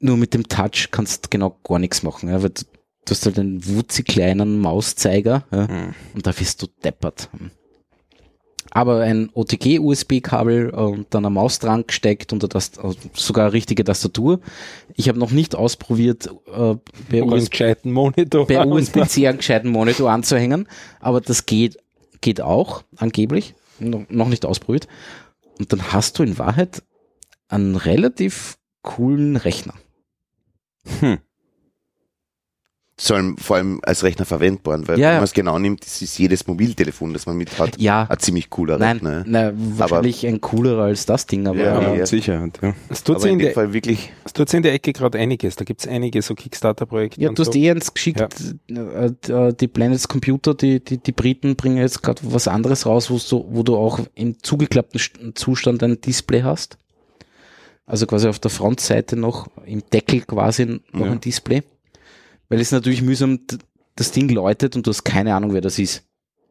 nur mit dem Touch kannst du genau gar nichts machen. Ja, weil du, du hast halt einen wutzig kleinen Mauszeiger ja, Mhm. und da wirst du deppert. Aber ein OTG-USB-Kabel und dann eine Maus dran gesteckt und das, sogar eine richtige Tastatur. Ich habe noch nicht ausprobiert, äh, bei, einen USB, USB-C einen gescheiten Monitor anzuhängen, aber das geht, geht auch, angeblich. No, noch nicht ausprobiert. Und dann hast du in Wahrheit einen relativ coolen Rechner. Hm. Vor allem, vor allem als Rechner verwendbar, weil Ja, wenn ja. man es genau nimmt, ist jedes Mobiltelefon, das man mit hat, Ja, ein ziemlich cooler nein, Rechner. na, wahrscheinlich ein coolerer als das Ding, aber Ja, Ja, Sicherheit, ja. Es tut Aber sich in in, dem der, Fall wirklich, es tut in der Ecke gerade einiges. Da gibt es einige so Kickstarter-Projekte. Ja, und du hast so. eh eins geschickt, äh, äh, die Planets Computer, die, die, die Briten bringen jetzt gerade was anderes raus, wo du, wo du auch im zugeklappten St- Zustand ein Display hast. Also quasi auf der Frontseite noch, im Deckel quasi noch Ja. ein Display. Weil es natürlich mühsam das Ding läutet und du hast keine Ahnung, wer das ist.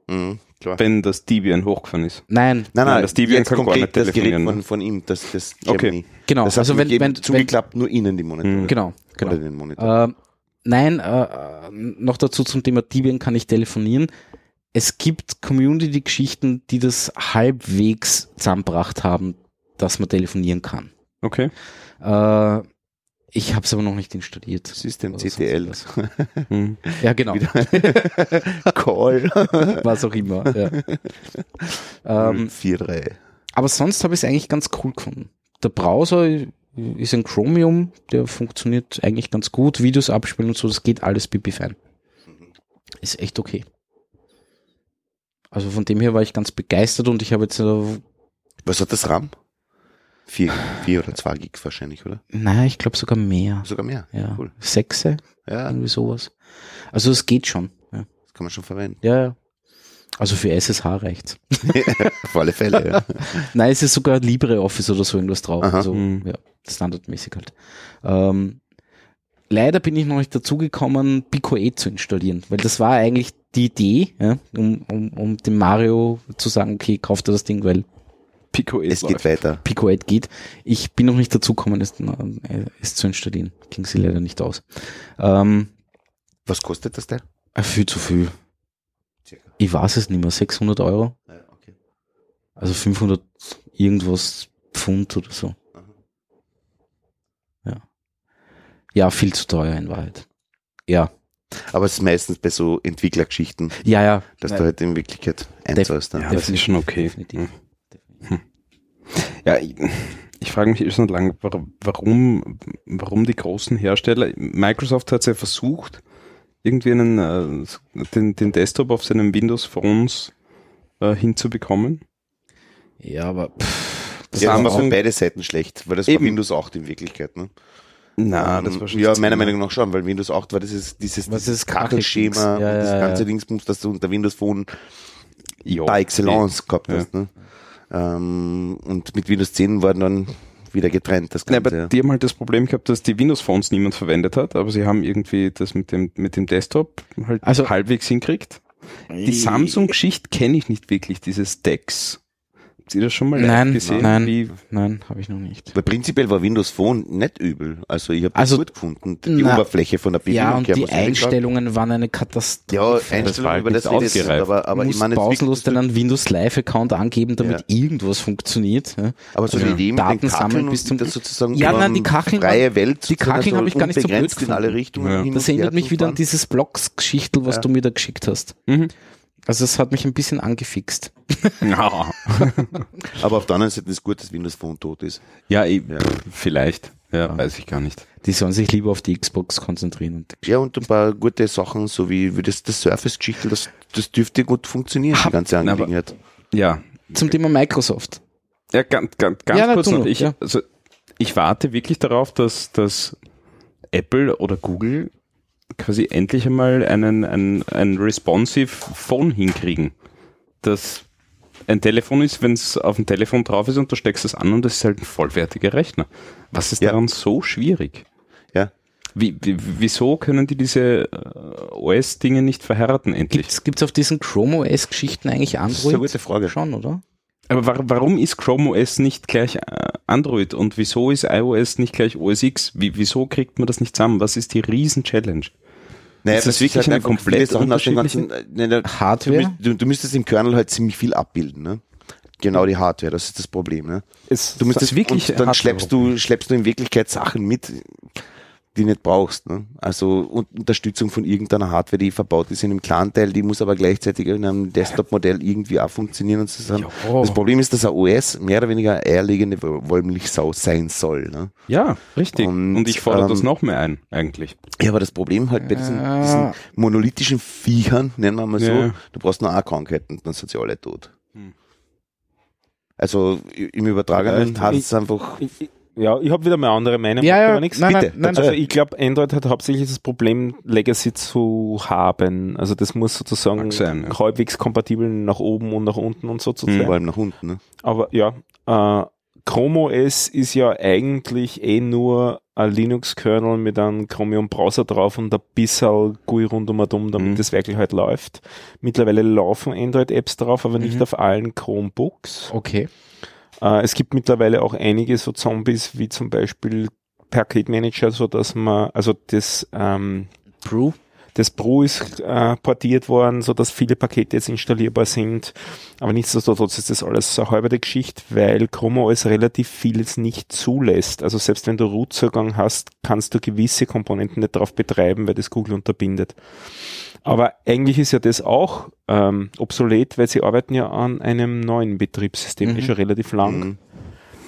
mh, klar. Wenn das Debian hochgefahren ist. Nein, Nein, Nein, das Debian kann gar nicht das Gerät telefonieren, von, ne? von ihm, das, das Okay. Gemini. genau. Das also wenn, wenn, wenn, wenn, zugeklappt nur innen die Monitore. Mhm. genau, genau. Oder den Monitor. Ähm, nein, äh, äh, noch dazu zum Thema Debian kann ich telefonieren. Es gibt Community-Geschichten, die das halbwegs zusammengebracht haben, dass man telefonieren kann. Okay. Äh, ich habe es aber noch nicht installiert. System CTL. Hm. Ja, genau. Call. Was auch immer. Ja. ähm, 4.3. aber sonst habe ich es eigentlich ganz cool gefunden. Der Browser ist ein Chromium, der funktioniert eigentlich ganz gut. Videos abspielen und so, das geht alles pipi fein. Ist echt okay. Also von dem her war ich ganz begeistert und ich habe jetzt, äh, Was hat das RAM? 4, 4 oder 2 Gigs wahrscheinlich, oder? naja, ich glaube sogar mehr. Sogar mehr. Ja, Cool. Sechse, Ja, irgendwie sowas. Also es geht schon. Ja, das kann man schon verwenden. ja. ja. Also für SSH reicht's. Auf alle Fälle, ja. Nein, es ist sogar LibreOffice oder so irgendwas drauf. Aha. Also, Mhm. ja, standardmäßig halt. Ähm, leider bin ich noch nicht dazu gekommen, Pico E zu installieren, weil das war eigentlich die Idee, ja, um, um, um dem Mario zu sagen, okay, kauf dir das Ding, weil Pico Es geht weiter. Pico 8 geht. Ich bin noch nicht dazu gekommen, es, es zu installieren. Ging sie leider nicht aus. Ähm, Was kostet das Teil? äh, viel zu viel. Ich weiß es nicht mehr, 600 Euro, Ja, okay. also 500 irgendwas Pfund oder so. Ja. Ja, viel zu teuer in Wahrheit. Ja, Aber es ist meistens bei so Entwicklergeschichten, ja, ja. dass Nein, du halt in Wirklichkeit einzahlst. Ja, Ja. das ist schon okay. Definitiv. Hm. Ja, ich, ich frage mich schon lange, war- warum, warum die großen Hersteller, Microsoft hat es ja versucht, irgendwie einen, äh, den, den Desktop auf seinen Windows Phones äh, hinzubekommen. Ja, aber pff, das war haben wir für beide Seiten schlecht, weil das Eben. war Windows 8 in Wirklichkeit. Ne? Na, Ähm, das war schon Ja, meiner Meinung nach schon, weil Windows 8 war dieses, dieses, Was dieses Kachelschema? Ja, und das ja, ganze ja. Dingsbums, das du unter Windows Phone Ja, par excellence gehabt Ja. hast. Ne? Ähm, und mit Windows 10 waren dann wieder getrennt, das Ganze. aber die haben halt das Problem gehabt, dass die Windows Phones niemand verwendet hat, aber sie haben irgendwie das mit dem, mit dem Desktop halt Also- halbwegs hinkriegt. Die Samsung-Geschichte kenne ich nicht wirklich, dieses DeX. Habt ihr das schon mal live Nein, gesehen? nein. Wie, Nein, habe ich noch nicht. Weil prinzipiell war Windows Phone nicht übel. Also ich habe das Also, gut gefunden. Die na, Oberfläche von der Bedienung Ja, und her, die sagen. Einstellungen waren eine Ja, Katastrophe. war Einstellungen über das ausgereift. aber, aber ich meine, pausenlos wirklich, deinen Windows Live-Account angeben, damit Ja. irgendwas funktioniert. Ja. aber so Also die Idee mit Daten den sammeln Kacheln bis zum- das sozusagen Ja, nein, die Kacheln freie Welt die Kacheln so habe ich gar nicht so blöd unbegrenzt in alle gefunden. Richtungen Ja. Das erinnert mich wieder an dieses Blocks-Geschichtel, was Ja. du mir da geschickt hast. Also es hat mich ein bisschen angefixt. ja, Aber auf der anderen Seite ist es gut, dass Windows Phone tot ist. ja, eh, Ja. vielleicht. Ja, weiß ich gar nicht. Die sollen sich lieber auf die Xbox konzentrieren. Und Ja, und ein paar gute Sachen, so wie, wie das, das Surface-Geschichte, das, das dürfte gut funktionieren, die ganze aber- Angelegenheit. Ja, Zum Thema Microsoft. Ja, ganz, ganz, ganz Ja, kurz noch. noch, Ich, ja. also, ich warte wirklich darauf, dass, dass Apple oder Google quasi endlich einmal einen, ein, ein responsive Phone hinkriegen. Das ein Telefon ist, wenn es auf dem Telefon drauf ist und du steckst es an und das ist halt ein vollwertiger Rechner. Was ist Ja. daran so schwierig? Ja. Wie, wie, wieso können die diese äh, OS-Dinge nicht verhärten endlich? Gibt's, gibt's auf diesen Chrome OS Geschichten eigentlich Android? Das ist eine gute Frage. Schon, oder? Aber wa warum ist Chrome OS nicht gleich äh, Android und wieso ist iOS nicht gleich OS X? Wie, wieso kriegt man das nicht zusammen? Was ist die Riesen-Challenge? Naja, Ist das wirklich eine komplett Sachen unterschiedliche- ganzen, äh, Hardware? Du, du müsstest im Kernel halt ziemlich viel abbilden, ne? Genau die Hardware, das ist das Problem, ne? Es, Du müsstest wirklich und dann schleppst du, schleppst du in Wirklichkeit Sachen mit, die nicht brauchst, ne? Also und Unterstützung von irgendeiner Hardware, die verbaut ist in einem Clan-Teil, die muss aber gleichzeitig in einem Desktop-Modell irgendwie auch funktionieren und so sagen. Das Problem ist, dass ein OS mehr oder weniger eine eierlegende Wollmilchsau sein soll, ne? Ja, richtig. Und, Und, ich fordere das ähm, noch mehr ein, eigentlich. Ja, aber das Problem halt bei diesen, diesen monolithischen Viechern, nennen wir mal so, Ja. du brauchst nur eine Krankheiten, dann sind sie alle tot. Hm. Also im Übertragenen hat es einfach, ich, ich, ja, ich habe wieder mal andere Meinung. Ja, ja, aber nichts. nein, Bitte, nein, nein. Also ich glaube, Android hat hauptsächlich das Problem, Legacy zu haben. Also das muss sozusagen sein, ja. halbwegs kompatibel nach oben und nach unten und so zu Mhm. sein. vor allem nach unten, ne? Aber ja, äh, Chrome OS ist ja eigentlich eh nur ein Linux-Kernel mit einem Chromium-Browser drauf und ein bisschen GUI rundum und damit Mhm. das wirklich halt läuft. Mittlerweile laufen Android-Apps drauf, aber nicht Mhm. auf allen Chromebooks. Okay. Äh, es gibt mittlerweile auch einige so Zombies, wie zum Beispiel Paketmanager, so dass man, also das, ähm, Brew? Das Pro ist äh, portiert worden, so dass viele Pakete jetzt installierbar sind. Aber nichtsdestotrotz ist das alles eine halbe Geschichte, weil Chrome OS relativ vieles nicht zulässt. Also selbst wenn du Root-Zugang hast, kannst du gewisse Komponenten nicht drauf betreiben, weil das Google unterbindet. Aber eigentlich ist ja das auch ähm, obsolet, weil sie arbeiten ja an einem neuen Betriebssystem, Mhm. eh schon relativ lang. Mhm.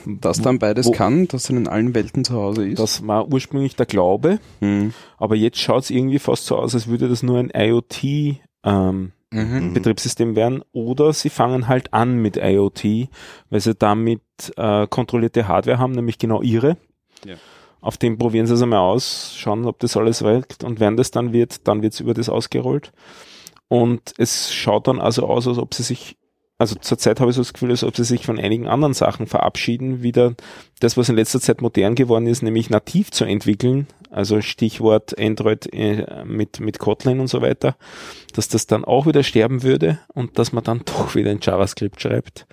Das dann beides wo- kann, dass er in allen Welten zu Hause ist. Das war ursprünglich der Glaube, Mhm. aber jetzt schaut es irgendwie fast so aus, als würde das nur ein IoT ähm, Mhm. Betriebssystem werden oder sie fangen halt an mit IoT, weil sie damit äh, kontrollierte Hardware haben, nämlich genau ihre. Ja. Auf dem probieren sie es einmal aus, schauen, ob das alles wirkt und wenn das dann wird, dann wird es über das ausgerollt. Und es schaut dann also aus, als ob sie sich, also zurzeit habe ich so das Gefühl, als ob sie sich von einigen anderen Sachen verabschieden, wieder das, was in letzter Zeit modern geworden ist, nämlich nativ zu entwickeln, also Stichwort Android äh, mit, mit Kotlin und so weiter, dass das dann auch wieder sterben würde und dass man dann doch wieder in JavaScript schreibt,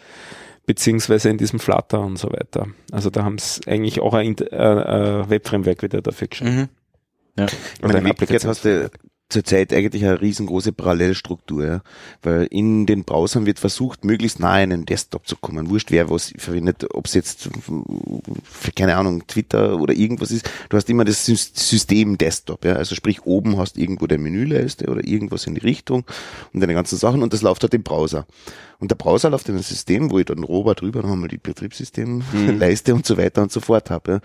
beziehungsweise in diesem Flutter und so weiter. Also da haben es eigentlich auch ein äh, äh, Webframework wieder dafür geschrieben. Mhm. Ja. Ich meine, in Wirklichkeit hast du zurzeit eigentlich eine riesengroße Parallelstruktur, ja? weil in den Browsern wird versucht, möglichst nahe an einen Desktop zu kommen. Wurscht, wer was verwendet, ob es jetzt, für, keine Ahnung, Twitter oder irgendwas ist. Du hast immer das Sys- System Desktop, ja? also sprich oben hast irgendwo der Menüleiste oder irgendwas in die Richtung und deine ganzen Sachen und das läuft halt im Browser. Und der Browser läuft in ein System, wo ich dann Rover drüber noch einmal die Betriebssystemleiste und so weiter und so fort habe. Ja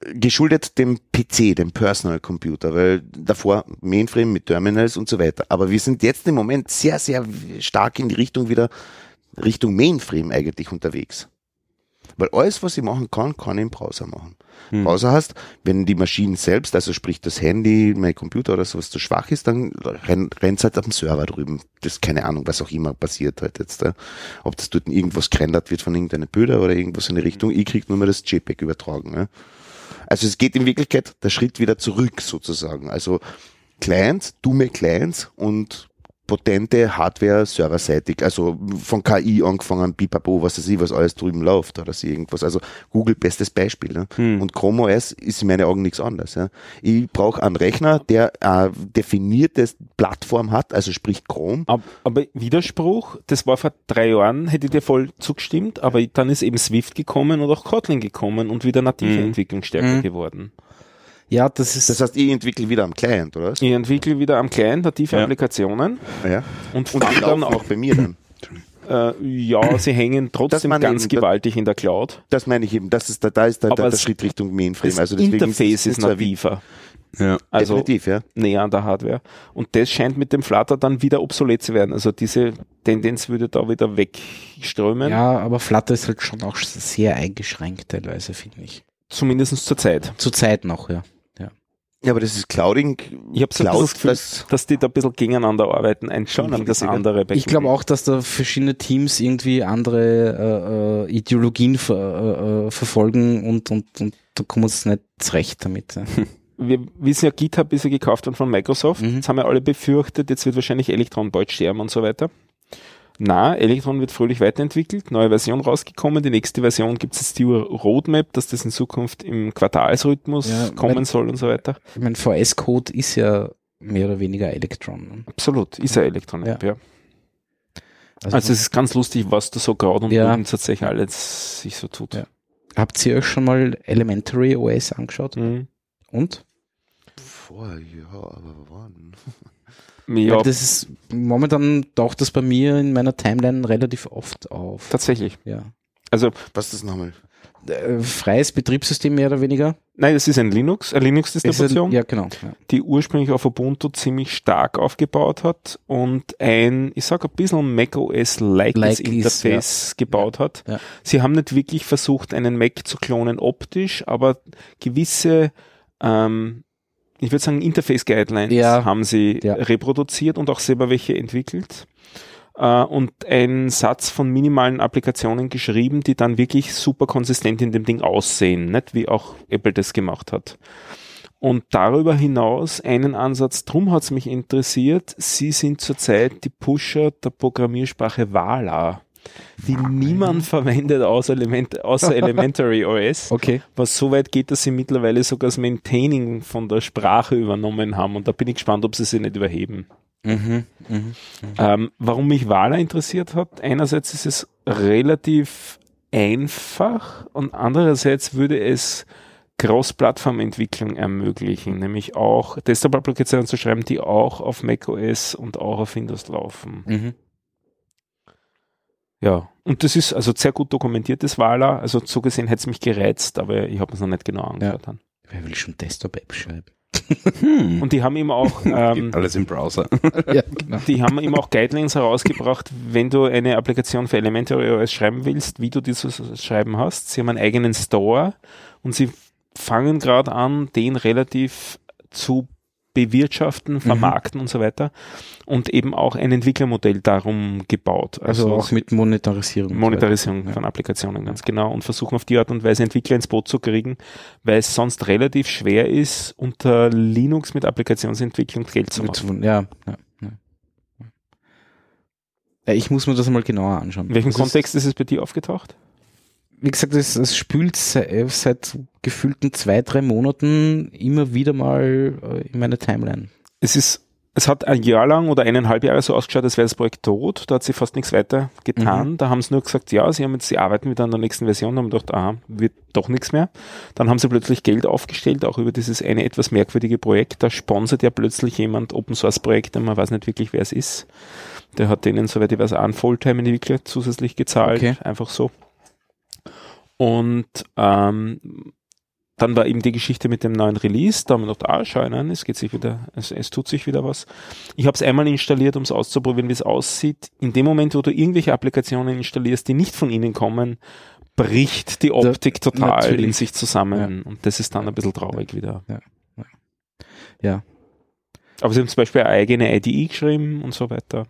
geschuldet dem PC, dem Personal Computer, weil davor Mainframe mit Terminals und so weiter. Aber wir sind jetzt im Moment sehr, sehr stark in die Richtung wieder, Richtung Mainframe eigentlich unterwegs. Weil alles, was ich machen kann, kann ich im Browser machen. Hm. Browser heißt, wenn die Maschine selbst, also sprich das Handy, mein Computer oder sowas zu schwach ist, dann rennt es halt auf dem Server drüben. Das ist keine Ahnung, was auch immer passiert halt jetzt. Da. Ob das dort irgendwas gerendert wird von irgendeiner Bilder oder irgendwas in die Richtung. Ich krieg nur mal das JPEG übertragen. Ja. Also es geht in Wirklichkeit der Schritt wieder zurück sozusagen. Also Clients, dumme Clients und potente Hardware serverseitig, also von KI angefangen, Pipapo, was weiß ich, was alles drüben läuft oder so irgendwas. Also Google bestes Beispiel. Ne? Hm. Und Chrome OS ist in meinen Augen nichts anderes. Ja? Ich brauche einen Rechner, der eine definierte Plattform hat, also sprich Chrome. Ab- Aber Widerspruch, das war vor drei Jahren, hätte ich dir voll zugestimmt, aber dann ist eben Swift gekommen und auch Kotlin gekommen und wieder native Mhm. Entwicklung stärker Mhm. geworden. Ja, das ist. Das heißt, ich entwickle wieder am Client, oder? Ich entwickle wieder am Client native Ja. Applikationen Ja. und, Und die dann auch, bei mir dann. äh, ja, sie hängen trotzdem ganz da- gewaltig in der Cloud. Das meine ich eben. Das ist da, da ist der, der, der Schritt Richtung Mainframe. Das also deswegen Interface ist nativer, Ja. also definitiv, ja. näher an der Hardware. Und das scheint mit dem Flutter dann wieder obsolet zu werden. Also diese Tendenz würde da wieder wegströmen, ja, aber Flutter ist halt schon auch sehr eingeschränkt teilweise, finde ich. zumindest zur Zeit. Zur Zeit noch, ja. Ja, aber das ist Clouding. Ich habe so Cloud, das Gefühl, das, dass die da ein bisschen gegeneinander arbeiten. Ein schauen an das andere. bei Ich glaube auch, dass da verschiedene Teams irgendwie andere äh, äh, Ideologien ver, äh, äh, verfolgen und, und, und da kommen wir uns nicht zurecht damit. Ja. wir wissen ja, GitHub ist ja gekauft worden von Microsoft. Mhm. Jetzt haben ja alle befürchtet, jetzt wird wahrscheinlich Electron bald sterben und so weiter. Na, Electron wird fröhlich weiterentwickelt, neue Version rausgekommen. Die nächste Version gibt es jetzt die Roadmap, dass das in Zukunft im Quartalsrhythmus Ja, kommen mein- soll und so weiter. Ich meine, VS-Code ist ja mehr oder weniger Electron. ne? Absolut, ist ja Electron. Ja. Ja. Also es ist ganz lustig, was da so gerade und Ja. unten tatsächlich alles sich so tut. Ja. habt ihr euch schon mal Elementary OS angeschaut? Mhm. Und? Vorher, ja, aber wann? Ja, Weil das ist, momentan taucht das bei mir in meiner Timeline relativ oft auf. tatsächlich. Ja. Also, Was ist das nochmal? Äh, Freies Betriebssystem mehr oder weniger. nein, das ist ein Linux, eine Ist Linux-Distribution. ein- Ja, genau. Ja. die ursprünglich auf Ubuntu ziemlich stark aufgebaut hat und ein, ich sag ein bisschen macOS-like Like ist, Interface gebaut hat. Ja. Sie haben nicht wirklich versucht, einen Mac zu klonen optisch, aber gewisse, ähm, ich würde sagen, Interface-Guidelines Ja. haben sie Ja. reproduziert und auch selber welche entwickelt. Äh, und einen Satz von minimalen Applikationen geschrieben, die dann wirklich super konsistent in dem Ding aussehen, nicht wie auch Apple das gemacht hat. Und darüber hinaus einen Ansatz, drum hat's mich interessiert, Sie sind zurzeit die Pusher der Programmiersprache Vala, die niemand verwendet außer, Element, außer Elementary OS, Okay. was so weit geht, dass sie mittlerweile sogar das Maintaining von der Sprache übernommen haben. Und da bin ich gespannt, ob sie sie nicht überheben. Mhm. Mhm. Ähm, warum mich Vala interessiert hat, einerseits ist es relativ einfach und andererseits würde es Cross-Plattform-Entwicklung ermöglichen, nämlich auch Desktop-Applikationen zu schreiben, die auch auf macOS und auch auf Windows laufen. Mhm. Ja, und das ist also sehr gut dokumentiertes Vala, also so gesehen hätte es mich gereizt, aber ich habe es noch nicht genau angeschaut. dann. Wer will schon Desktop-App schreiben? Hm. Und die haben eben auch ähm, alles im Browser. ja, genau. Die haben eben auch Guidelines herausgebracht, wenn du eine Applikation für Elementary OS schreiben willst, wie du dieses schreiben hast. Sie haben einen eigenen Store und sie fangen gerade an, den relativ zu bewirtschaften, vermarkten und so weiter und eben auch ein Entwicklermodell darum gebaut. Also, auch mit Monetarisierung. so Monetarisierung weiter. von Applikationen, ganz genau. Und versuchen auf die Art und Weise Entwickler ins Boot zu kriegen, weil es sonst relativ schwer ist, unter Linux mit Applikationsentwicklung Geld zu machen. Ja, ja, ja. Ich muss mir das mal genauer anschauen. In welchem Das Kontext ist es bei dir aufgetaucht? Wie gesagt, es, es spült seit, seit gefühlten zwei, drei Monaten immer wieder mal äh, in meine Timeline. es ist, es hat ein Jahr lang oder eineinhalb Jahre so ausgeschaut, als wäre das Projekt tot. Da hat sie fast nichts weiter getan. Da haben sie nur gesagt, ja, sie haben jetzt, sie arbeiten wieder an der nächsten Version, haben gedacht, aha, wird doch nichts mehr. Dann haben sie plötzlich Geld aufgestellt, auch über dieses eine etwas merkwürdige Projekt. Da sponsert ja plötzlich jemand Open Source Projekte, man weiß nicht wirklich, wer es ist. Der hat denen, soweit ich weiß, einen Fulltime-Entwickler zusätzlich gezahlt. Okay. Einfach so. Und ähm, dann war eben die Geschichte mit dem neuen Release. Da haben wir gedacht, ah, schau es geht sich wieder, es, es tut sich wieder was. Ich habe es einmal installiert, um es auszuprobieren, wie es aussieht. In dem Moment, wo du irgendwelche Applikationen installierst, die nicht von ihnen kommen, bricht die Optik total natürlich. in sich zusammen. Und das ist dann ein bisschen traurig wieder. Ja. Aber sie haben zum Beispiel eine eigene IDE geschrieben und so weiter.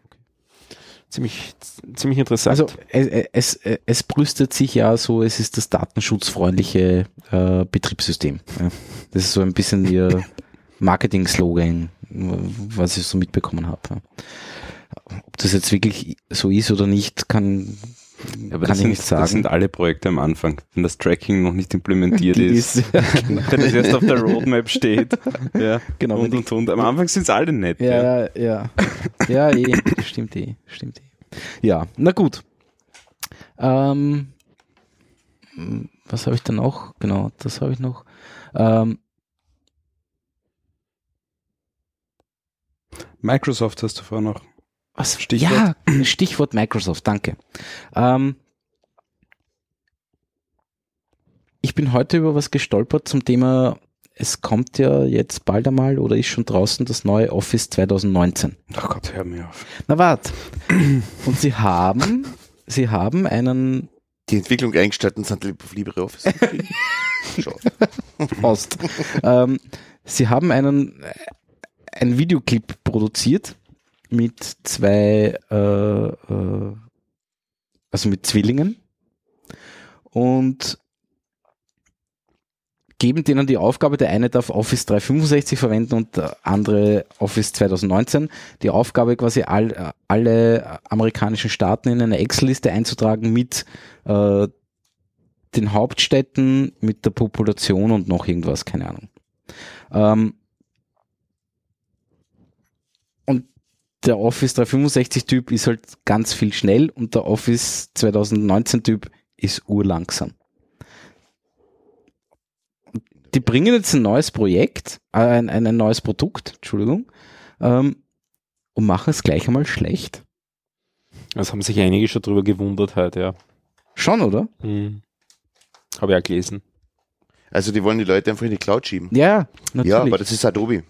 Ziemlich, ziemlich interessant. Also es, es, es brüstet sich ja so, es ist das datenschutzfreundliche äh, Betriebssystem. Ja. Das ist so ein bisschen ihr Marketing-Slogan, was ich so mitbekommen habe. Ob das jetzt wirklich so ist oder nicht, kann, Aber kann das ich sind, nicht sagen. das sind alle Projekte am Anfang, wenn das Tracking noch nicht implementiert Die ist, ist- ja, genau. wenn das erst auf der Roadmap steht. Ja, Genau, Und, und, und. Am Anfang sind es alle nett. Ja, ja, ja. Ja, eh, stimmt eh, stimmt eh. Ja, na gut. Ähm, was habe ich dann noch? Genau, das habe ich noch. Ähm, Microsoft hast du vorher noch. Was? Stichwort? Ja, Stichwort Microsoft, danke. Ähm, ich bin heute über was gestolpert zum Thema, es kommt ja jetzt bald einmal oder ist schon draußen das neue Office 2019. Ach Gott, hör mir auf. Na wart. Und sie haben, sie haben einen Die Entwicklung eingestellt und sind auf LibreOffice. Ost. ähm, sie haben einen ein Videoclip produziert mit zwei, äh, äh, also mit Zwillingen und geben denen die Aufgabe, der eine darf Office 365 verwenden und der andere Office 2019, die Aufgabe quasi all, alle amerikanischen Staaten in eine Excel-Liste einzutragen mit äh, den Hauptstädten, mit der Population und noch irgendwas, keine Ahnung. Ähm, der Office 365 Typ ist halt ganz viel schnell und der Office 2019 Typ ist urlangsam. Die bringen jetzt ein neues Projekt, äh, ein, ein, ein neues Produkt, Entschuldigung, ähm, und machen es gleich einmal schlecht. Das haben sich einige schon drüber gewundert halt, ja. Schon, oder? Hm. Habe ich auch gelesen. Also die wollen die Leute einfach in die Cloud schieben. Ja, natürlich. Ja, aber das ist Adobe.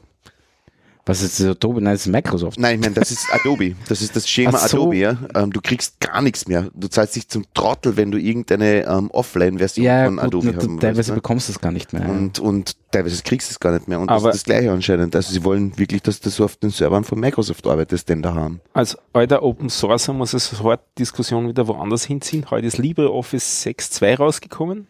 Was ist das Adobe? Nein, das ist Microsoft. Nein, ich meine, das ist Adobe. Das ist das Schema so. Adobe. Ja? Ähm, du kriegst gar nichts mehr. Du zahlst dich zum Trottel, wenn du irgendeine ähm, Offline-Version Ja, von gut, Adobe haben teilweise willst. Ne? bekommst du es gar nicht mehr. Und, und teilweise kriegst du es gar nicht mehr. Und das Aber- ist das Gleiche anscheinend. Also sie wollen wirklich, dass du so auf den Servern von Microsoft arbeitest, denn da haben. Als alter Open Sourcer muss es sofort Diskussion wieder woanders hinziehen. Heute ist LibreOffice 6.2 rausgekommen.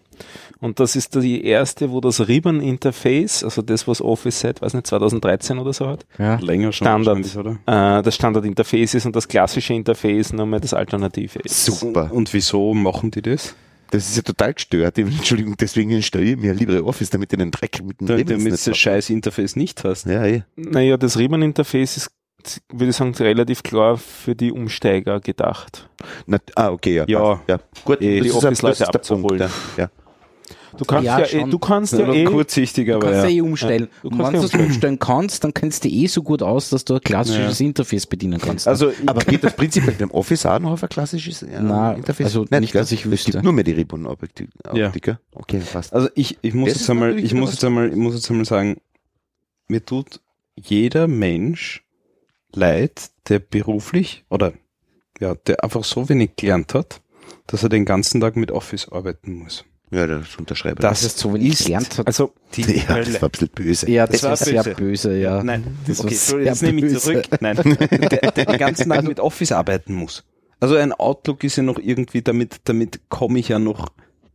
Und das ist die erste, wo das Ribbon-Interface, also das, was Office seit, weiß nicht, 2013 oder so hat, ja. Länger schon Standard. oder? äh, das Standard-Interface ist und das klassische Interface nur mehr das Alternative ist. Super. Und wieso machen die das? Das ist ja total gestört. Entschuldigung, deswegen installiere ich mir LibreOffice, damit ich den Dreck mit dem Da- Ribbons Damit nicht du das scheiß Interface nicht hast. Ja, eh. Naja, das Ribbon-Interface ist, würde ich sagen, relativ klar für die Umsteiger gedacht. Na, ah, okay, ja. Ja. ja. Gut, Eh, die Office-Leute abzuholen. Punkt. Ja. Ja. Du kannst Ja, ja, eh, du kannst ja Oder eh, kurzsichtig, Du kannst ja, ja. eh umstellen. Ja, du und kannst wenn ja du es umstellen kannst, dann kennst du eh so gut aus, dass du ein klassisches Interface bedienen kannst. Also, Aber geht das prinzipiell beim Office auch noch auf ein klassisches ja, Na, Interface? also nicht, gell? dass ich Es wüsste. gibt nur mehr die Ribbon-Optik. Ja. Okay, passt. Also ich, ich muss Das jetzt einmal, ich muss jetzt einmal, ich muss jetzt einmal sagen, mir tut jeder Mensch leid, der beruflich oder ja, der einfach so wenig gelernt hat, dass er den ganzen Tag mit Office arbeiten muss. Ja, das unterschreibe ich. Das es so wenig ist gelernt hat. also Die ja, das Hölle. war ein bisschen böse. ja, das, das war sehr böse. böse, ja. Nein, Das okay, Entschuldigung, jetzt nehme ich böse. zurück. Nein, der, der den ganzen Tag mit Office arbeiten muss. Also ein Outlook ist ja noch irgendwie, damit, damit komme ich ja noch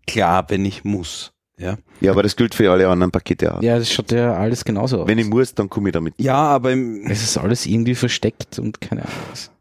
klar, wenn ich muss. Ja, Ja, aber das gilt für alle anderen Pakete auch. Ja, das schaut ja alles genauso aus. Wenn ich muss, dann komme ich damit. ja aber, im, es ist alles irgendwie versteckt und keine Ahnung was.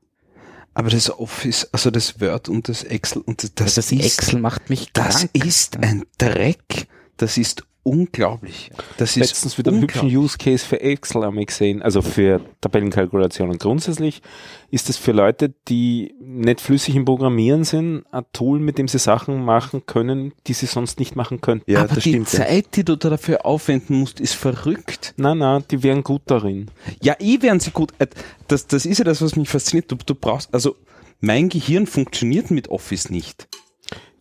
Aber das Office, also das Word und das Excel und das, Das, das, das ist, Excel macht mich das krank. ist ein Dreck. Das ist unglaublich. Das ist letztens wieder einen hübschen. Use Case für Excel haben wir gesehen, also für Tabellenkalkulationen. Grundsätzlich ist es für Leute, die nicht flüssig im Programmieren sind, ein Tool, mit dem sie Sachen machen können, die sie sonst nicht machen könnten. Ja, aber das die stimmt. ja. Zeit, die du da dafür aufwenden musst, ist verrückt. Nein, nein, die wären gut darin. Ja, eh wären sie gut. Äh, Das, das ist ja das, was mich fasziniert. Du, du brauchst, also mein Gehirn funktioniert mit Office nicht.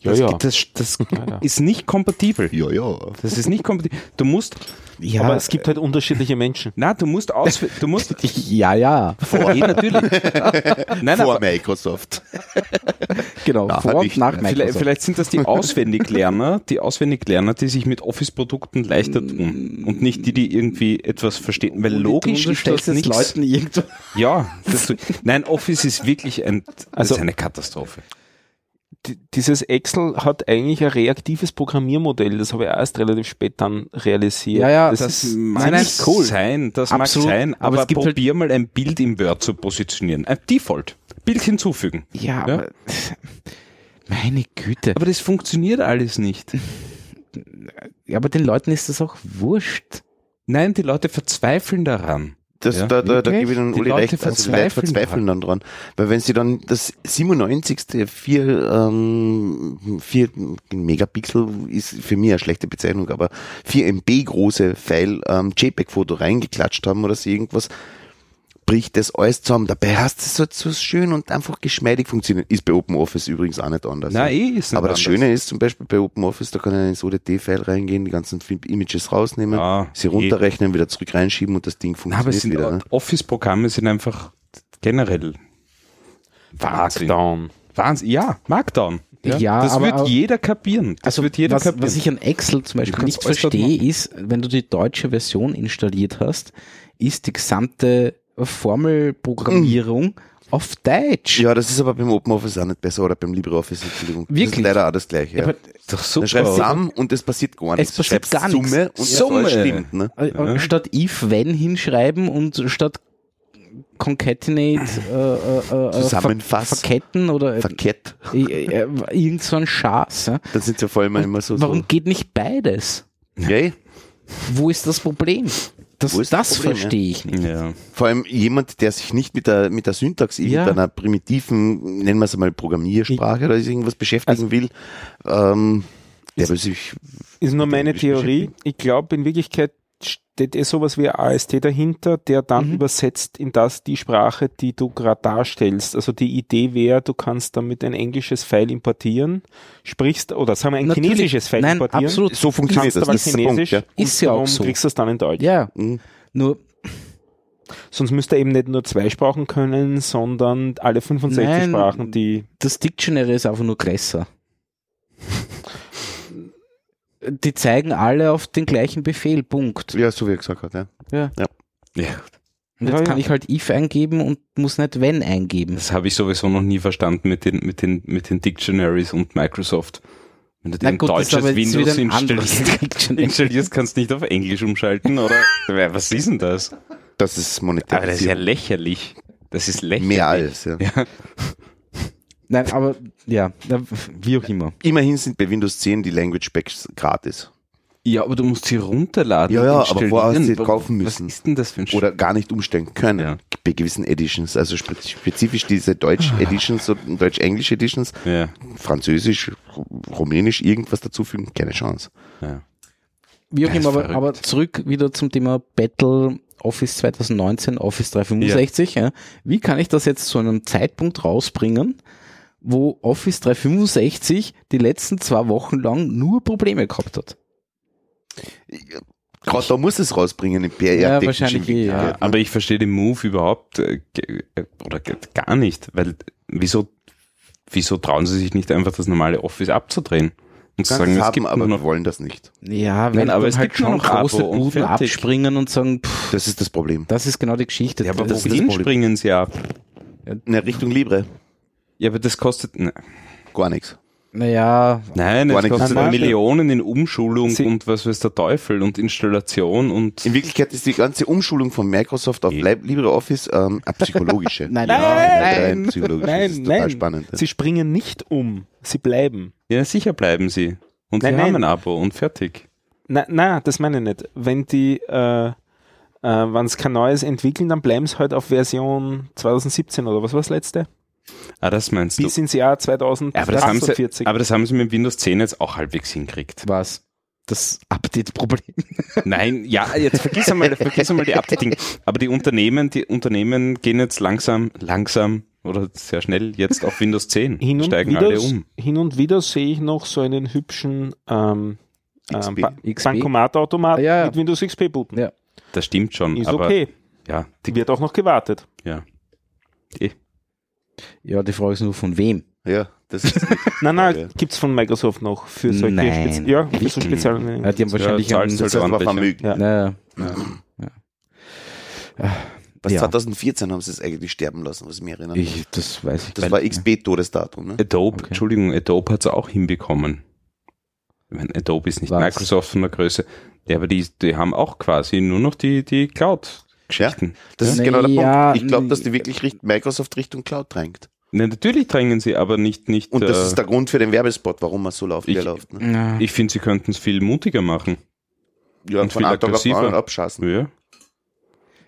Ja, das, ja. das, das ja. ist nicht kompatibel. Ja, ja. Das ist nicht kompatibel. Du musst, ja, Aber es gibt halt unterschiedliche Menschen. na, du musst aus, du musst, ja, ja. vor, eh, natürlich. Nein, Vor aber Microsoft. Genau, Ja, vor nicht und nach mehr. vielleicht, Microsoft. vielleicht sind das die Auswendiglerner, die Auswendiglerner, die sich mit Office-Produkten leichter tun und nicht die, die irgendwie etwas verstehen. Weil logisch du ist das nichts. Leuten irgendwo. Ja, das, nein, Office ist wirklich ein, das Also- ist eine Katastrophe. Dieses Excel hat eigentlich ein reaktives Programmiermodell, das habe ich erst relativ spät dann realisiert. Ja, ja, das, Das ist mag cool sein, das Absolut, mag sein, aber aber, es gibt halt- probier mal ein Bild im Word zu positionieren. Ein Default. Bild hinzufügen. Ja, Ja. aber meine Güte. Aber das funktioniert alles nicht. Ja, aber den Leuten ist das auch wurscht. Nein, die Leute verzweifeln daran. Das, Ja. da, da, da gebe ich dann Die Uli Leute recht. Also verzweifeln verzweifeln dann dran. Weil wenn sie dann das 97. 4, ähm, 4 Megapixel ist für mich eine schlechte Bezeichnung, aber 4 MB große File ähm, JPEG-Foto reingeklatscht haben oder so irgendwas, bricht das alles zusammen. Dabei hast es so, so schön und einfach geschmeidig funktioniert. Ist bei OpenOffice übrigens auch nicht anders. Na, eh ist nicht Aber das anders. Schöne ist zum Beispiel bei OpenOffice, da kann ich ins ODT-File reingehen, die ganzen Images rausnehmen, Ja, sie eh. runterrechnen, wieder zurück reinschieben und das Ding aber funktioniert es sind, wieder. Ne? Office-Programme sind einfach generell Wahnsinn. Markdown. Wahnsinn. Ja, Markdown. Ja, das aber wird jeder kapieren. Das Also wird jeder was, kapieren. was ich an Excel zum Beispiel nicht verstehe, ist, wenn du die deutsche Version installiert hast, ist die gesamte Formelprogrammierung auf Deutsch. Ja, das ist aber beim OpenOffice auch nicht besser oder beim LibreOffice, Entschuldigung. Das Wirklich? ist leider auch das gleiche. Ja. Doch super. Dann schreibst Sum und es passiert gar nichts. Es passiert gar nichts. Summe und Summe. das stimmt. Ne? Äh, Statt if, when hinschreiben und statt concatenate äh, äh, äh, Zusammenfass. ver verketten oder äh, Verkehrt. äh, äh, irgend so ein Schaß. Ja? Dann sind ja vor allem immer so. Warum so. geht nicht beides? Ja, Wo ist das Problem? Das, Wo ist das das verstehe ich nicht. Ja. Vor allem jemand, der sich nicht mit der, mit der Syntax Ja. irgendeiner primitiven, nennen wir es mal Programmiersprache oder irgendwas beschäftigen Also will, ähm, der will sich, Ist nur meine Theorie. Ich glaube, in Wirklichkeit steht eh sowas wie ein AST dahinter, der dann Mhm. übersetzt in das die Sprache, die du gerade darstellst. Also die Idee wäre, du kannst damit ein englisches File importieren, sprichst, oder sagen wir ein Natürlich. chinesisches File Nein, importieren. absolut. so funktioniert das. aber Das ist der Punkt, Chinesisch ja. Ist ja auch so. kriegst du es dann in Deutsch. Ja, Mhm. nur Sonst müsste er eben nicht nur zwei Sprachen können, sondern alle 65 Nein. Sprachen, die das Dictionary ist einfach nur größer. Die zeigen alle auf den gleichen Befehl, Punkt. Ja, so wie er gesagt hat, ja. Ja. ja. Und jetzt Ja, kann ja. ich halt if eingeben und muss nicht when eingeben. Das habe ich sowieso noch nie verstanden mit den, mit den, mit den Dictionaries und Microsoft. Wenn du dir ein gut, deutsches Windows installierst, installierst, kannst du nicht auf Englisch umschalten, oder? Was ist denn das? Das ist Aber das ist ja monetarisiert. lächerlich. Das ist lächerlich. Mehr als, ja. Ja. Nein, aber ja, wie auch immer. Immerhin sind bei Windows 10 die Language Packs gratis. ja, aber du musst sie runterladen. Ja, ja, und aber vorher hast du sie kaufen müssen. Was ist denn das für ein Sch- Oder gar nicht umstellen können. Ja. Bei gewissen Editions, also spe- spezifisch diese Deutsch-Editions und Deutsch-Englisch-Editions, Ja, Französisch, Rumänisch, irgendwas dazufügen, keine Chance. ja. Wie auch immer, aber, aber zurück wieder zum Thema Battle Office 2019, Office 365. Ja. Wie kann ich das jetzt zu einem Zeitpunkt rausbringen, wo Office 365 die letzten zwei Wochen lang nur Probleme gehabt hat? Gerade da muss es rausbringen im PR. Ja, wahrscheinlich in eh, ja. Ne? Aber ich verstehe den Move überhaupt äh, äh, oder gar nicht, weil wieso, wieso trauen sie sich nicht einfach das normale Office abzudrehen und zu sagen, es haben, gibt aber nur wir noch wollen das nicht. Ja, Nein, wenn aber es halt schon noch Abo große und Buden abspringen und sagen, pff, Das ist das Problem. das ist genau die Geschichte. Ja, aber das, wohin Problem. springen sie ab? In Richtung Libre, Ja, aber das kostet, ne, gar nichts. naja, nein, Gar es nichts. kostet Nein, nein. Millionen in Umschulung Sie- und was weiß der Teufel und Installation und In Wirklichkeit ist die ganze Umschulung von Microsoft auf. Lib- LibreOffice ähm, eine psychologische. Nein, Ja, nein, rein psychologisch. Nein, das ist total nein. spannend. sie springen nicht um, sie bleiben. ja, sicher bleiben sie. Und Nein, sie haben nein. ein Abo und fertig. Na, na, das meine ich nicht. Wenn die, äh, äh, wenn sie kein neues entwickeln, dann bleiben sie halt auf Version 2017 oder was war das letzte? Ah, das meinst du. Bis ins Jahr Ja, aber, das haben sie, 2048. aber das haben sie mit Windows 10 jetzt auch halbwegs hingekriegt. was? Das Update-Problem. Nein, ja, jetzt vergiss einmal, vergiss einmal die Updating. Aber die Unternehmen, die Unternehmen gehen jetzt langsam, langsam oder sehr schnell jetzt auf Windows 10. hin und, steigen wieder, alle um. hin und wieder sehe ich noch so einen hübschen ähm, ähm, ba. Bankomatautomat Ah, ja, ja. mit Windows XP booten. Ja. Das stimmt schon. Ist aber okay. ja, die, Die wird auch noch gewartet. ja. Eh. Ja, die Frage ist nur von wem. Ja, das ist Nein, nein, Ja. gibt's von Microsoft noch für solche Nein. Spezi ja, für so spezielle. Ja, die haben wahrscheinlich Ja, einen, das halt Vermögen. Ja. naja, ja. Was Ja. 2014 haben sie es eigentlich sterben lassen, was ich mir erinnere. Ich, das weiß ich das war. XP-Todesdatum. Ne? Adobe, Okay. Entschuldigung, Adobe hat es auch hinbekommen. Ich meine, Adobe ist nicht Was? Microsoft von der Größe. Ja, aber die, die haben auch quasi nur noch die, die Cloud-Geschichten. Das ist Na genau der ja, Punkt. Ich glaube, dass die wirklich Richt Microsoft Richtung Cloud drängt. Ne, natürlich drängen sie, aber nicht, nicht. Und das äh, ist der Grund für den Werbespot, warum man so läuft, wie Ich- er läuft. Ne? Ja. ich finde, sie könnten es viel mutiger machen. Ja, und von viel aggressiver. abschassen. Ja.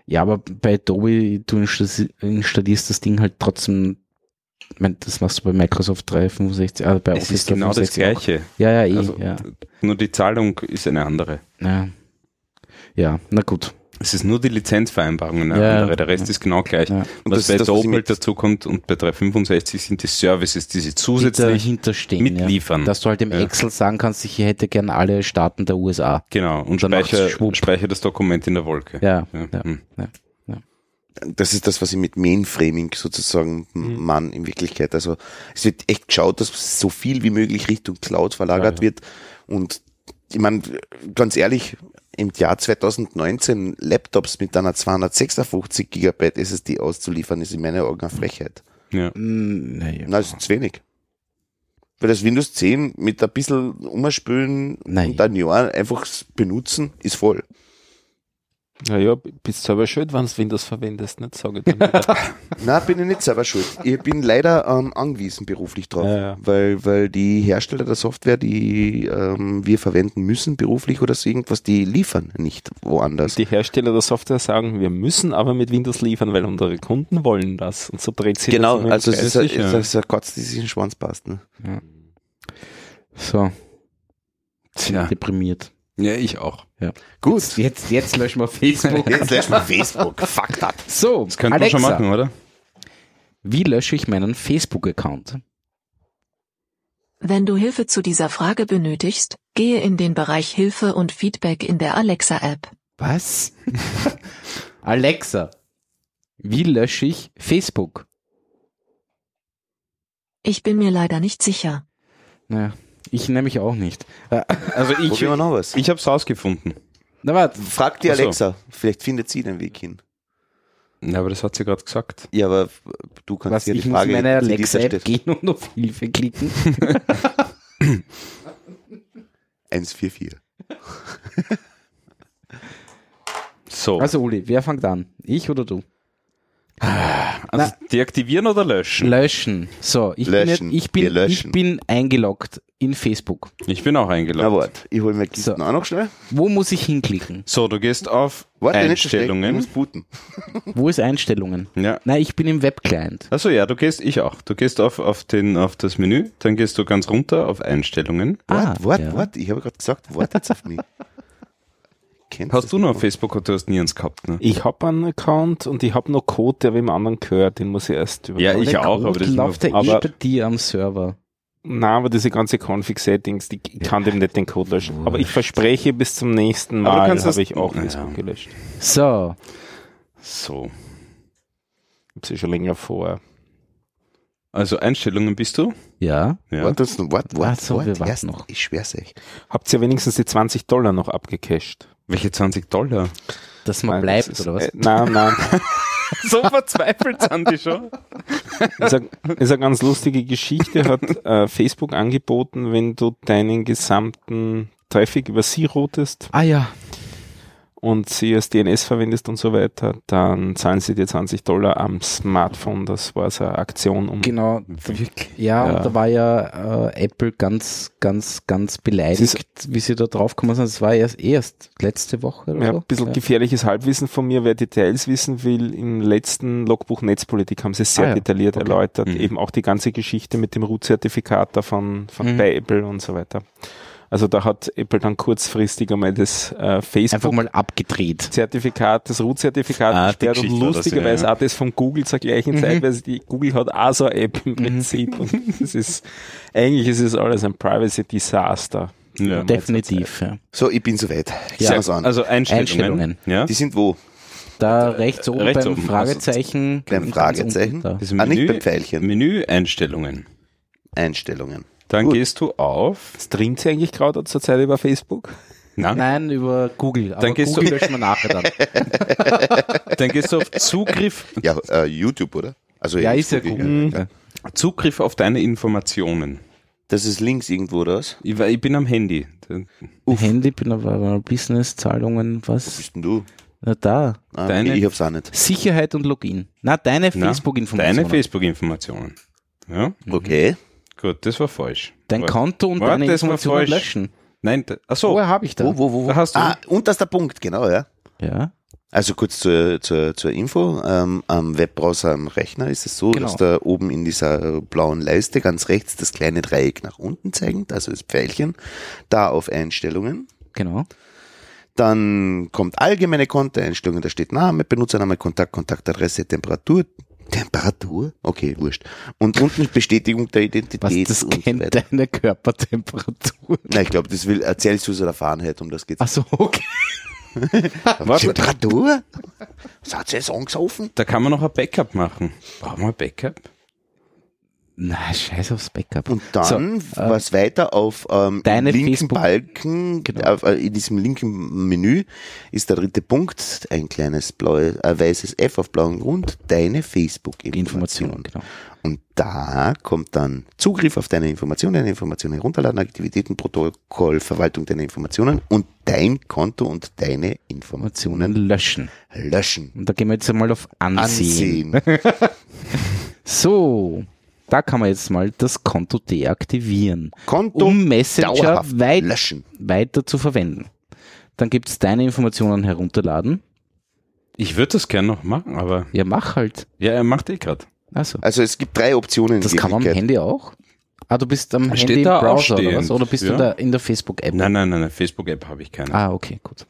ja, aber bei Adobe, du installi- installierst das Ding halt trotzdem, ich mein, das machst du bei Microsoft 365, äh, bei Es Office ist genau das 365 auch. Gleiche. Ja, ja, eh, Also, ja. Nur die Zahlung ist eine andere. ja. Ja, na gut. Es ist nur die Lizenzvereinbarung eine Ja, andere. Der Rest ja. ist genau gleich. Ja. Und das was bei das, mit- halt dazu kommt und bei 365 sind die Services, die sie Die zusätzlich stehen, mitliefern. Ja. Dass du halt im Ja. Excel sagen kannst, ich hätte gern alle Staaten der USA. Genau, und dann macht's speicher, speicher das Dokument in der Wolke. Ja, Ja. ja. Hm. Das ist das, was ich mit Mainframing sozusagen Mhm. man in Wirklichkeit. Also es wird echt geschaut, dass so viel wie möglich Richtung Cloud verlagert Ja, ja. wird und ich meine, ganz ehrlich, im Jahr 2019 Laptops mit einer 256 Gigabyte SSD auszuliefern, ist in meinen Augen eine Frechheit. Ja. Mm, naja. Na, das ist zu wenig. Weil das Windows 10 mit ein bisschen umspülen und ein Jahr einfach benutzen, ist voll. Naja, bist selber schuld, wenn du Windows verwendest, nicht? Sage ich dann. Na, bin ich nicht selber schuld. Ich bin leider ähm, angewiesen beruflich drauf, Ja, ja. weil weil die Hersteller der Software, die ähm, wir verwenden müssen beruflich oder so irgendwas, die liefern nicht woanders. Die Hersteller der Software sagen, wir müssen aber mit Windows liefern, weil unsere Kunden wollen das. Und so dreht sich genau, das im also es ist, ein- es ist ein Gott, die sich in den Schwanz passt. Ne? So, Tja. deprimiert. Ja, ich auch. Gut, Jetzt, jetzt löschen wir Facebook. jetzt lässt mal Facebook. Fuck that. So, Das könnte man Alexa, schon machen, oder? wie lösche ich meinen Facebook-Account? Wenn du Hilfe zu dieser Frage benötigst, gehe in den Bereich Hilfe und Feedback in der Alexa-App. Was? Alexa, wie lösche ich Facebook? Ich bin mir leider nicht sicher. Naja, ich nämlich auch nicht. Äh, Also ich, Probieren wir noch was. ich habe es rausgefunden. Na warte, Frag die Ach so. Alexa, vielleicht findet sie den Weg hin. Ja, aber das hat sie gerade gesagt. Ja, aber du kannst was, ja die ich Frage in meine zu dieser Alexa-App Stelle- gehen und auf Hilfe klicken. 144. So. Also Uli, wer fängt an? Ich oder du? Also deaktivieren oder löschen? Löschen. So, ich Löschen. bin, jetzt, ich bin, löschen. ich bin eingeloggt in Facebook. Ich bin auch Na eingeloggt. warte, ich hole mir Kisten So. auch noch schnell. Wo muss ich hinklicken? So, du gehst auf Warte, nicht schlecht, ich Einstellungen. muss booten. Wo ist Einstellungen? Ja. Nein, ich bin im Webclient. Also ja, du gehst, ich auch. Du gehst auf, auf, den, auf das Menü, dann gehst du ganz runter auf Einstellungen. Warte, warte, ja. warte, ich habe gerade gesagt, warte jetzt auf mich. Kennst Hast du noch nicht? auf Facebook oder du hast nie eins gehabt, ne? Ich habe einen Account und ich habe noch Code, der wem anderen gehört. Den muss ich erst über. Ja, ich Der auch, Code aber das ist läuft ja nur- eh bei dir am Server. Nein, aber diese ganze Config-Settings, die ich kann dem nicht den Code löschen. Aber ich verspreche, bis zum nächsten du Mal habe ich auch Ja. Facebook gelöscht. So, So. Ich habe sie schon länger vor. Also Einstellungen bist du? ja. Ja. Warte, jetzt noch, warte, warte, Ach so, wir warte, warten erst, noch. ich schwör's euch. Habt ihr wenigstens die 20 Dollar noch abgecasht? Welche 20 Dollar? Dass man Nein, bleibt, das ist- oder was? Äh, nein, nein. so verzweifelt sind die schon. ist, eine, ist eine ganz lustige Geschichte, hat äh, Facebook angeboten, wenn du deinen gesamten Traffic über sie routest Ah ja, und sie als DNS verwendest und so weiter, dann zahlen sie dir 20 Dollar am Smartphone. Das war so eine Aktion, um genau. Wirklich? Ja, Ja. und da war ja äh, Apple ganz, ganz, ganz beleidigt, wie sie da drauf gekommen sind. Das war erst, erst letzte Woche oder Ja, so. ein bisschen gefährliches Halbwissen von mir, wer Details wissen will. Im letzten Logbuch Netzpolitik haben sie es sehr Ah ja, detailliert okay. erläutert. Mhm. Eben auch die ganze Geschichte mit dem Root-Zertifikat da von, von Mhm. bei Apple und so weiter. Also da hat Apple dann kurzfristig einmal das äh, Einfach Facebook mal abgedreht. Zertifikat, das Root-Zertifikat Ah, gesperrt und war das, lustigerweise ja, ja. auch das von Google zur gleichen Mhm. Zeit, weil die Google hat auch so eine App im Prinzip und das ist, eigentlich ist es alles ein Privacy-Desaster. Ja. Definitiv. Ja. So, ich bin soweit. Ich Ja. an. Also Einstellungen. Einstellungen. Ja. die sind wo? Da rechts oben rechts beim oben, Fragezeichen. Beim Fragezeichen? Das Ah, nicht Menü, beim Pfeilchen. Menü Einstellungen. Einstellungen. Dann Gut. gehst du auf. Streamt sie eigentlich gerade zur Zeit über Facebook? Nein, Nein, über Google. Aber Dann gehst Google du- löschen wir nachher dann. dann gehst du auf Zugriff, Ja, äh, YouTube, oder? Also Ja, ist ja Google, ja. Zugriff auf deine Informationen. Das ist links irgendwo, oder was? Ich, ich bin am Handy. Handy, bin aber Business, Zahlungen, Wo was? bist denn du? Na da. Ah, Deine- ich hab's auch nicht. Sicherheit und Login. Na, deine Facebook-Informationen. Deine Facebook-Informationen. Ja, Okay. Gut, das war falsch. Dein Warte. Konto und Warte, deine das war Informationen falsch. löschen. Nein, da, achso, Woher habe ich da? Wo, wo, wo, wo? da hast du. Ah, und das ist der Punkt, genau, ja. Ja. Also kurz zur, zur, zur Info. Ähm, am Webbrowser am Rechner ist es so, Genau. dass da oben in dieser blauen Leiste ganz rechts das kleine Dreieck nach unten zeigt, also das Pfeilchen, da auf Einstellungen. Genau. Dann kommt allgemeine Kontoeinstellungen, da steht Name, Benutzername, Kontakt, Kontaktadresse, Temperatur. Temperatur? Okay, wurscht. Und unten Bestätigung der Was, Identität das und so kennt weiter. deine Körpertemperatur. Na, ich glaube, das will Celsius oder Fahrenheit, um das geht's. Ach so, okay. Temperatur? Was hat sie jetzt angesoffen? Da kann man noch ein Backup machen. Brauchen wir ein Backup? Na, scheiß aufs Backup. Und dann So, äh, was weiter auf ähm, deine linken Facebook- Balken, Genau. auf, äh, in diesem linken Menü ist der dritte Punkt, ein kleines blaues, äh, weißes F auf blauem Grund, deine Facebook-Informationen. Informationen, genau. Und da kommt dann Zugriff auf deine Informationen, deine Informationen herunterladen, Aktivitäten, Protokoll, Verwaltung deiner Informationen und dein Konto und deine Informationen Informationen löschen. löschen. Und da gehen wir jetzt einmal auf Ansehen. Ansehen. So, da kann man jetzt mal das Konto deaktivieren, Konto um Messenger weit, löschen. weiter zu verwenden. Dann gibt's deine Informationen herunterladen. Ich würde das gerne noch machen, aber Ja, mach halt. ja, er macht eh gerade. Also, Also es gibt drei Optionen. in das kann man am. Handy auch. Ah, du bist am Steht Handy im da Browser oder was? Oder bist ja. du da in der Facebook-App? Nein, nein, nein, nein Facebook-App habe ich keine. Ah, okay, gut.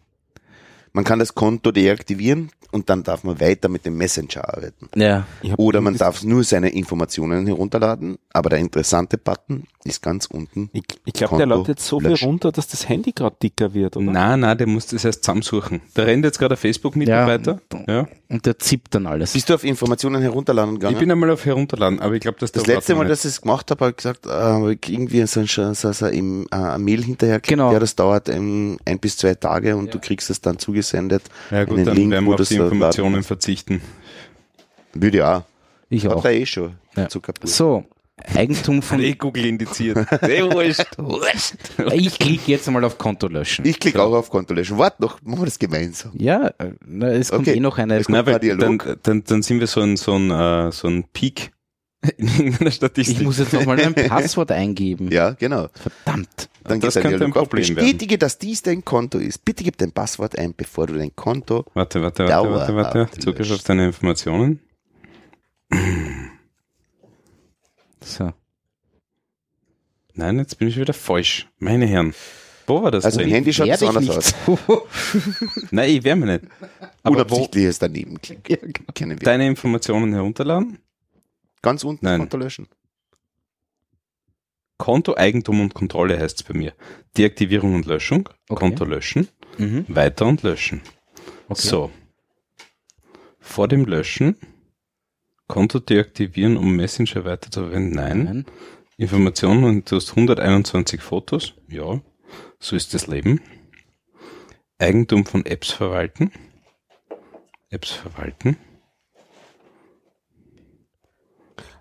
Man kann das Konto deaktivieren und dann darf man weiter mit dem Messenger arbeiten. Ja, Oder man darf nur seine Informationen herunterladen, aber der interessante Button ist ganz unten. Ich, ich glaube, der lädt jetzt so viel runter, dass das Handy gerade dicker wird, oder? Nein, nein, der muss das erst zusammensuchen. Da rennt jetzt gerade ein Facebook-Mitarbeiter. Ja, und der zippt dann alles. Bist du auf Informationen herunterladen Ich gegangen? bin einmal auf herunterladen, aber ich glaube, dass das letzte Mal, dass ich es gemacht habe, habe ich gesagt, äh, ich irgendwie so ein, so, so, so im, äh, ein Mail hinterher Genau. ja, das dauert ähm, ein bis zwei Tage und du kriegst es dann zugesendet. Ja gut, dann Link, werden wir auf die Informationen verzichten. Würde ja auch. Ich auch. Hat er eh schon. Ja. So, Eigentum von... Eh Google indiziert. Sehr wurscht. Ich klicke jetzt mal auf Konto löschen. Ich klicke auch auf Konto löschen. Warte noch, machen wir das gemeinsam. Ja, na, es kommt Okay. eh noch eine... Na, weil ein dann, Dialog. dann, dann sind wir so ein, so ein, äh, so ein Peak in irgendeiner Statistik. Ich muss jetzt noch mal mein Passwort eingeben. Ja, genau. Verdammt. Dann Das könnte ein Dialog auf. Problem Bestätige, dass dies dein Konto ist. Bitte gib dein Passwort ein, bevor du dein Konto. Warte, warte, warte, warte, warte. Zugriff auf deine Informationen. So. Nein, jetzt bin ich wieder falsch. Meine Herren. Wo war das Also im drin? Handy schaut anders nicht. aus. Nein, ich werde mir nicht. Aber wo, Unabsichtliches daneben klicken. Kennen wir. deine Informationen herunterladen? Ganz unten Nein. Konto löschen. Konto, Eigentum und Kontrolle heißt es bei mir. Deaktivierung und Löschung. Okay. Konto löschen. Mhm. Weiter und löschen. Okay. So. Vor dem Löschen. Konto deaktivieren, um Messenger weiterzuverwenden. Nein. Nein. Informationen und du hast 121 Fotos. Ja, so ist das Leben. Eigentum von Apps verwalten. Apps verwalten.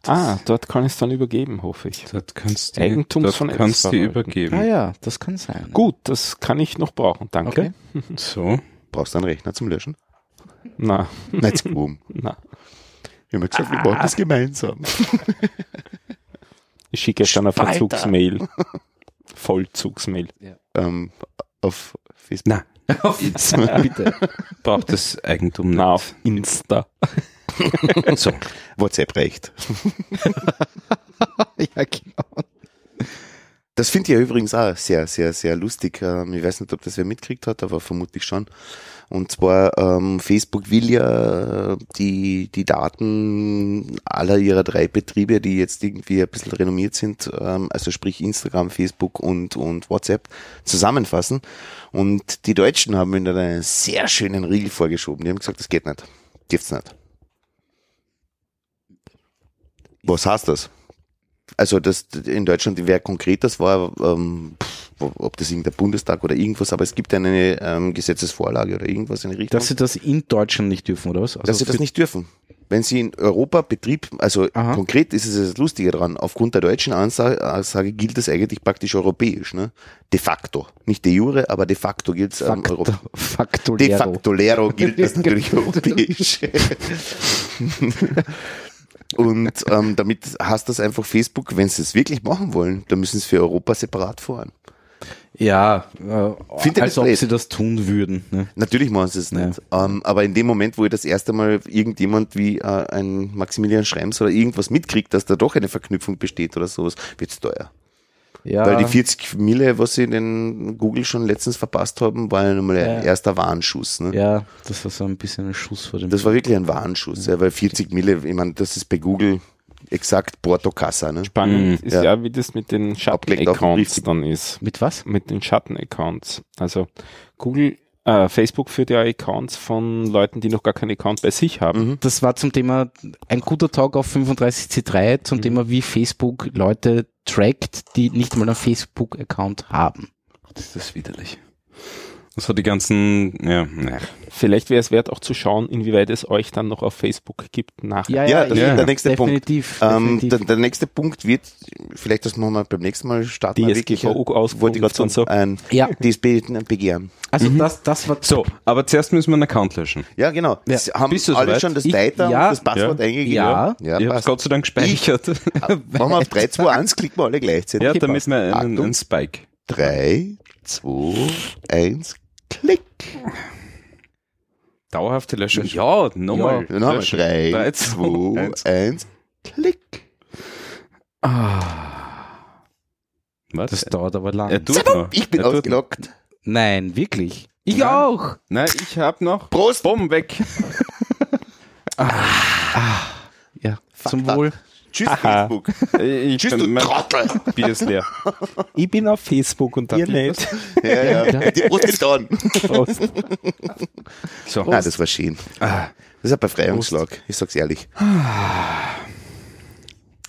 Ah, dort kann ich es dann übergeben, hoffe ich. Dort kannst du, Eigentums dort von Apps kannst du verwalten. übergeben. Ah ja, das kann sein. Gut, das kann ich noch brauchen, danke. Okay. So. Brauchst du einen Rechner zum Löschen? Na, Nein, oben. na. Wir haben ja gesagt, wir machen das gemeinsam. Ich schicke jetzt dann eine Spalter. Verzugsmail. Vollzugsmail. ähm, auf Facebook. Na, Bitte. braucht das Eigentum nicht. Na, auf Insta. So. WhatsApp reicht. ja, genau. Das finde ich ja übrigens auch sehr, sehr, sehr lustig. Ähm, Ich weiß nicht, ob das wer mitkriegt hat, aber vermutlich schon. Und zwar, ähm, Facebook will ja die, die Daten aller ihrer drei Betriebe, die jetzt irgendwie ein bisschen renommiert sind, ähm, also sprich Instagram, Facebook und, und WhatsApp, zusammenfassen. Und die Deutschen haben ihnen einen sehr schönen Riegel vorgeschoben. Die haben gesagt, das geht nicht. Gibt's nicht. Was heißt das? Also das in Deutschland, wer konkret das war, ähm, ob das irgendein Bundestag oder irgendwas, aber es gibt eine ähm, Gesetzesvorlage oder irgendwas in die Richtung, Dass sie das in Deutschland nicht dürfen, oder was? Also dass sie das nicht dürfen. Wenn sie in Europa Betrieb, also Aha. konkret ist es das Lustige dran, aufgrund der deutschen Ansage, Ansage gilt das eigentlich praktisch europäisch, ne? De facto. Nicht de jure, aber de facto gilt es ähm, Facto, Europa. facto De facto Lero gilt das natürlich europäisch. Und ähm, damit heißt das einfach Facebook, wenn sie es wirklich machen wollen, dann müssen sie für Europa separat fahren. Ja, äh, Find ihr als ob blöd? sie das tun würden. Ne? Natürlich machen sie es Ja. nicht. Ähm, aber in dem Moment, wo ich das erste Mal irgendjemand wie äh, ein Maximilian Schrems oder irgendwas mitkriegt, dass da doch eine Verknüpfung besteht oder sowas, wird's teuer. Ja, Weil die 40 Mille, was sie in den Google schon letztens verpasst haben, war ja nochmal ein Ja. erster Warnschuss. Ne? ja, das war so ein bisschen ein Schuss vor dem. Das war wirklich ein Warnschuss, ja, weil 40 Mille, ich meine, das ist bei Google exakt Porto Casa. Ne? Spannend Mhm, ist ja. ja. wie das mit den Schatten-Accounts dann ist. Mit was? Mit den Schatten-Accounts. Also Google Äh, Facebook führt ja Accounts von Leuten, die noch gar keinen Account bei sich haben. Mhm. Das war zum Thema ein guter Talk auf 35C3 zum Thema, wie Facebook Leute trackt, die nicht mal einen Facebook-Account haben. Das ist widerlich. Das hat die ganzen, ja, ne. Vielleicht wäre es wert, auch zu schauen, inwieweit es euch dann noch auf Facebook gibt nach. Ja, das ja. ist der nächste Punkt. definitiv, Ähm, definitiv. der, der nächste Punkt wird, vielleicht das machen wir beim nächsten Mal starten. DSGVO äh, ausgerufen wollte ich gerade und sagen, so. ein Ja. DSB begehren. also das, das war So, aber zuerst müssen wir einen Account löschen. Ja, genau. Ja. Sie haben Bist du alle soweit? schon das Data ja. und das Passwort Ja. eingegeben. Ja. ja ich habe. Gott sei Dank gespeichert. Machen wir auf 3, 2, 1, klicken wir alle gleichzeitig. ja, Okay, damit wir einen, einen Spike. 3, 2, 1, klick. Dauerhafte Löschung. Ja, nochmal. Wir Löschen. 3, Drei, 2, eins. 1, klick. Ah. Was? das dauert aber lang. er tut Zapp, noch. Ich bin Er tut ausgelockt. Nein, wirklich. Ich Nein. auch. Nein, ich hab noch. Prost. Bumm, weg. Ja, zum that. Tschüss, Aha. Facebook. Ich Tschüss, bin- du Trottel. Bier ist leer. Ich bin auf Facebook und ihr nicht. Ja, ja. Die Prost getan. Prost. So. Ah, das war schön. Ah. Das ist ein Befreiungsschlag, ich sag's ehrlich.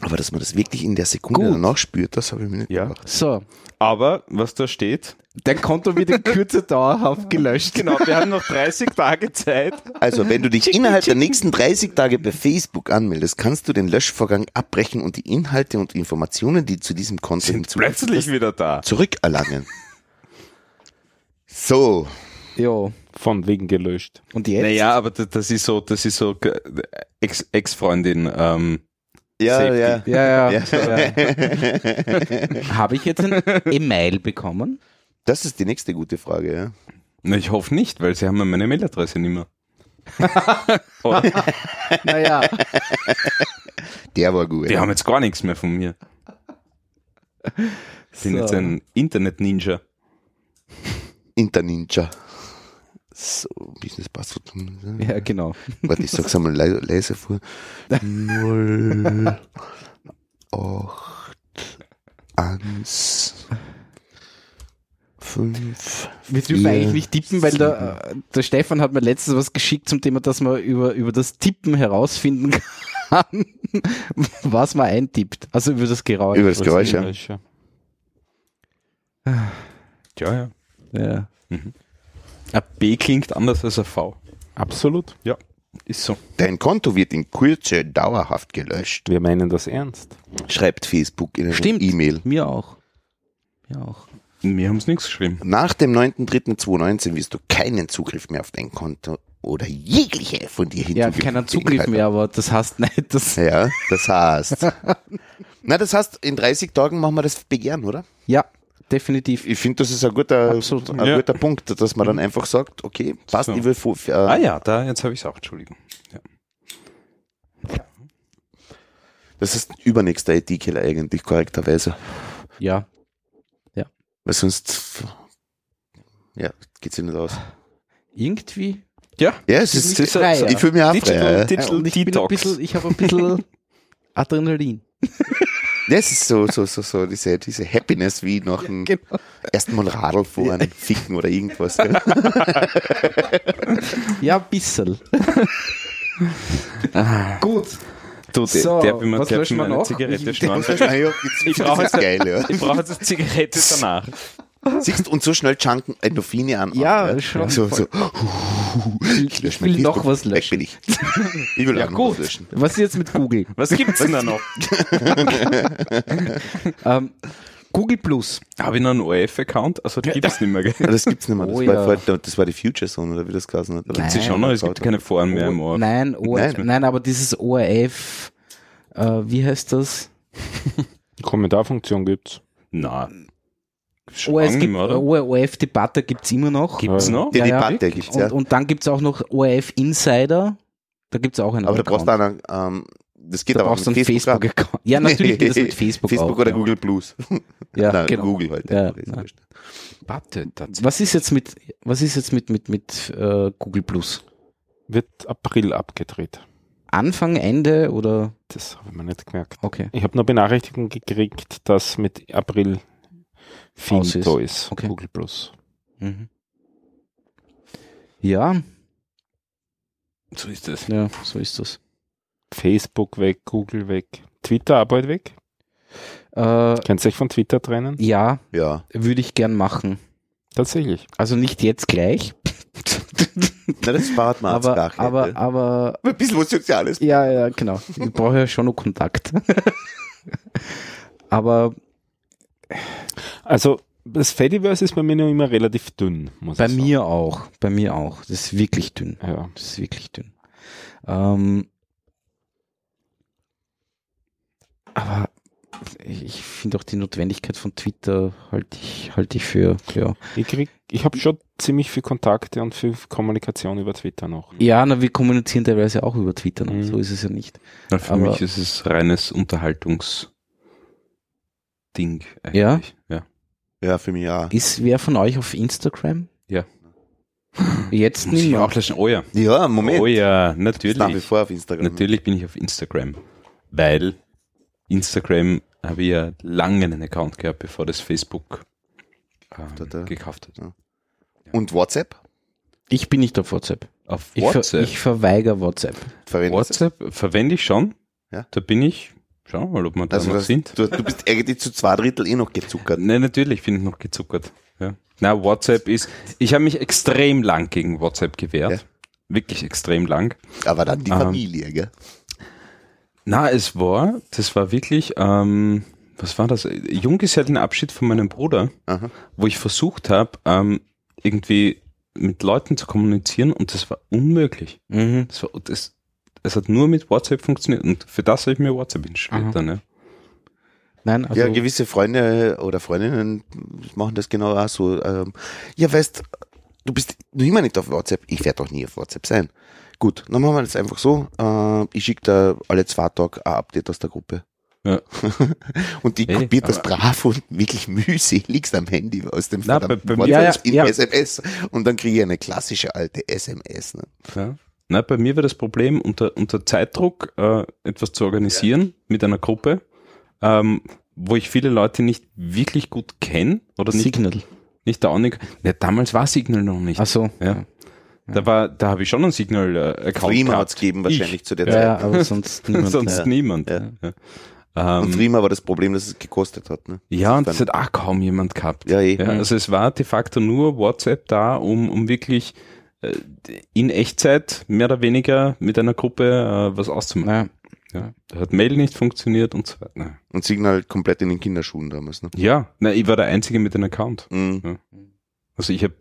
Aber dass man das wirklich in der Sekunde Gut. danach spürt, das habe ich mir nicht Ja. gedacht. So, Aber, was da steht, dein Konto wird in Kürze dauerhaft gelöscht. genau, wir haben noch 30 Tage Zeit. Also, wenn du dich innerhalb der nächsten 30 Tage bei Facebook anmeldest, kannst du den Löschvorgang abbrechen und die Inhalte und Informationen, die zu diesem Konto Sind plötzlich wieder da. zurückerlangen. So, Jo. Von wegen gelöscht. Und jetzt? Naja, aber das, ist so, das ist so äh, Ex- Ex-Freundin. ähm, ja, Safety. ja. Ja, ja. ja. Habe ich jetzt ein E-Mail bekommen? Das ist die nächste gute Frage, ja. na, ich hoffe nicht, weil sie haben ja meine Mailadresse nicht mehr. oh, Naja. Der war gut. die haben jetzt gar nichts mehr von mir. Sind So. jetzt ein Internet-Ninja. Interninja. So, Business Passwort. Ja, genau. Warte, ich sag's einmal le leise vor. 0, 8, 1, 5. Wir dürfen eigentlich nicht tippen, weil der, äh, der Stefan hat mir letztens was geschickt zum Thema, dass man über, über das Tippen herausfinden kann, was man eintippt. Also über das Geräusch. Über das Geräusch, ja. Löscher. Ja, ja. Ja. Ein B klingt anders als ein V. Absolut. Ja, ist so. Dein Konto wird in Kürze dauerhaft gelöscht, Wir meinen das ernst. schreibt Facebook in einer. E-Mail. Mir auch. Mir auch. Wir haben es nichts geschrieben. Nach dem 9.3.2019 wirst du keinen Zugriff mehr auf dein Konto oder jegliche von dir Ja, hinzugefügten keinen Zugriff mehr, aber das heißt nicht, dass. Ja, das heißt. Na, das heißt, in 30 Tagen machen wir das Begehren, oder? Ja, definitiv. Ich finde, das ist ein guter, Absolut. ein Ja. guter Punkt, dass man dann einfach sagt, okay, passt, So. ich will vor, äh, Ah ja, da, jetzt habe ich es auch, Entschuldigung. Ja. das ist übernächster IT-Killer eigentlich, korrekterweise. Ja. Weil sonst, ja, geht's ja nicht aus. Irgendwie. Ja, Ja, es Ist ist, ja. ich fühle mich auch Digital- frei. Ja. Digital- Ja, ich Detox. bisschen, ich habe ein bisschen Adrenalin. Das ist so, so, so, so, diese, diese Happiness wie nach dem Genau. ersten Mal Radl fahren, ficken oder irgendwas. Gell? Ja, ein bisschen. Gut. du, So, der, der, was löschen wir noch? Zigarette Ich-. Ah, ja, Ich das brauche jetzt- ja. Ich brauche jetzt eine Zigarette danach. Siehst und so schnell chunken Endorphine an. Ja, ab, schon So, so. Ich, ich will noch was Weg löschen. bin ich. Ich will Ja, auch noch gut. was löschen. Was ist jetzt mit Google? Was gibt's denn da noch? Ähm, Google Plus. Habe ich noch einen ORF-Account? Also die gibt es nicht mehr, gell? Ja, das gibt's nicht mehr. Das, Oh, war, ja. das war die Future Zone, oder wie das geheißen hat. Nein. Sie schon noch, es gibt keine Foren mehr im ORF. Nein, ORF, Nein. nein, aber dieses ORF, äh, wie heißt das? Kommentarfunktion gibt's. Na. Es lange gibt? ORF-Debatte gibt's immer noch. Gibt's Ja. noch? Die Ja, ja. Debatte gibt's, ja. Und, und dann gibt's auch noch ORF Insider. Da gibt's auch einen Aber da brauchst Account. du einen, ähm, das geht da aber auch brauchst du mit einen Facebook. auch. Facebook-Account. Ja, natürlich geht das mit Facebook, Facebook auch. oder ja. Google Plus. Ja, Nein, genau. Google halt. Ja, ja. Warte, tatsächlich. Was ist jetzt mit, was ist jetzt mit, mit, mit äh, Google Plus? Wird April abgedreht. Anfang, Ende oder? Das habe ich mir nicht gemerkt. Okay. Ich habe nur Benachrichtigung gekriegt, dass mit April Aus finito ist. ist. Okay. Google Plus. Mhm. Ja, So ist es. ja, so ist das. Facebook weg, Google weg, Twitter bald weg. Äh, Könnt ihr euch von Twitter trennen? ja, Ja. würde ich gern machen. Tatsächlich. Also nicht jetzt gleich, Na, das spart man aber, Sprache. aber, aber, Ein bisschen was Soziales. ja, ja, genau. Ich brauche ja schon noch Kontakt. aber Also das Fediverse ist bei mir noch immer relativ dünn, muss bei ich sagen. mir auch, bei mir auch. Das ist wirklich dünn. Ja. Das ist wirklich dünn. Ähm, aber ich finde auch die Notwendigkeit von Twitter halte ich, halte ich für, ja. Ich krieg, ich habe schon ziemlich viel Kontakte und viel Kommunikation über Twitter noch. Ja, na, wir kommunizieren teilweise auch über Twitter, ne? Mhm. so ist es ja nicht. Na, für Aber- mich ist es reines Unterhaltungsding eigentlich. Ja? ja. Ja, für mich auch. Ist wer von euch auf Instagram? Ja. Jetzt nicht ich mehr. auch löschen. Oh ja. Ja, Moment. Oh ja, Ist nach wie natürlich. vor auf Instagram. Natürlich bin ich auf Instagram, weil Instagram habe ich ja lange einen Account gehabt, bevor das Facebook Hat ähm, gekauft hat. Und WhatsApp? Ich bin nicht auf WhatsApp. Auf Ich, ver WhatsApp, ich verweigere WhatsApp. Verwendest? WhatsApp verwende ich schon. Ja. Da bin ich, schau mal, ob wir da Also noch das, sind. du, du bist eigentlich zu zwei Drittel eh noch gezuckert. Nein, natürlich bin ich noch gezuckert. Ja. Na, WhatsApp ist, ich habe mich extrem lang gegen WhatsApp gewehrt. Ja. Wirklich extrem lang. Aber dann die Ähm, Familie, gell? Na, es war, das war wirklich, ähm, was war das? Junggesellenabschied von meinem Bruder, Aha. wo ich versucht habe, ähm, irgendwie mit Leuten zu kommunizieren und das war unmöglich. Mhm. Das war, das, es hat nur mit WhatsApp funktioniert und für das habe ich mir WhatsApp installiert dann, ne? Nein, also ja, gewisse Freunde oder Freundinnen machen das genau auch so. Ähm, ja, weißt, du bist noch immer nicht auf WhatsApp. Ich werde doch nie auf WhatsApp sein. Gut, dann machen wir das einfach so. Äh, ich schicke da alle zwei Tage ein Update aus der Gruppe. Ja. und die Ey, kopiert das brav und wirklich mühseligst am Handy aus dem Na, bei- bei Ja, ja, in ja. SMS und dann kriege ich eine klassische alte SMS. Ne? Ja. Na, bei mir war das Problem, unter, unter Zeitdruck äh, etwas zu organisieren mit einer Gruppe, ähm, wo ich viele Leute nicht wirklich gut kenne oder nicht, Signal. nicht der Ahnung. Ja, damals war Signal noch nicht. Ach so. Ja. Da war, da habe ich schon einen Signal-Account Prima hat es gegeben wahrscheinlich zu der Ja, Zeit. ja, aber sonst niemand. Sonst Ja. niemand. Ja. Ja. Und Ähm, Prima war das Problem, dass es gekostet hat. Ne? ja, und das hat auch kaum jemand gehabt. Ja, eh. Ja, also es war de facto nur WhatsApp da, um, um wirklich äh, in Echtzeit mehr oder weniger mit einer Gruppe äh, was auszumachen. Naja, Ja. Da hat Mail nicht funktioniert und so weiter. Nein. Und Signal komplett in den Kinderschuhen damals. Ne? Ja, na, ich war der Einzige mit einem Account. Mhm. Also ich habe,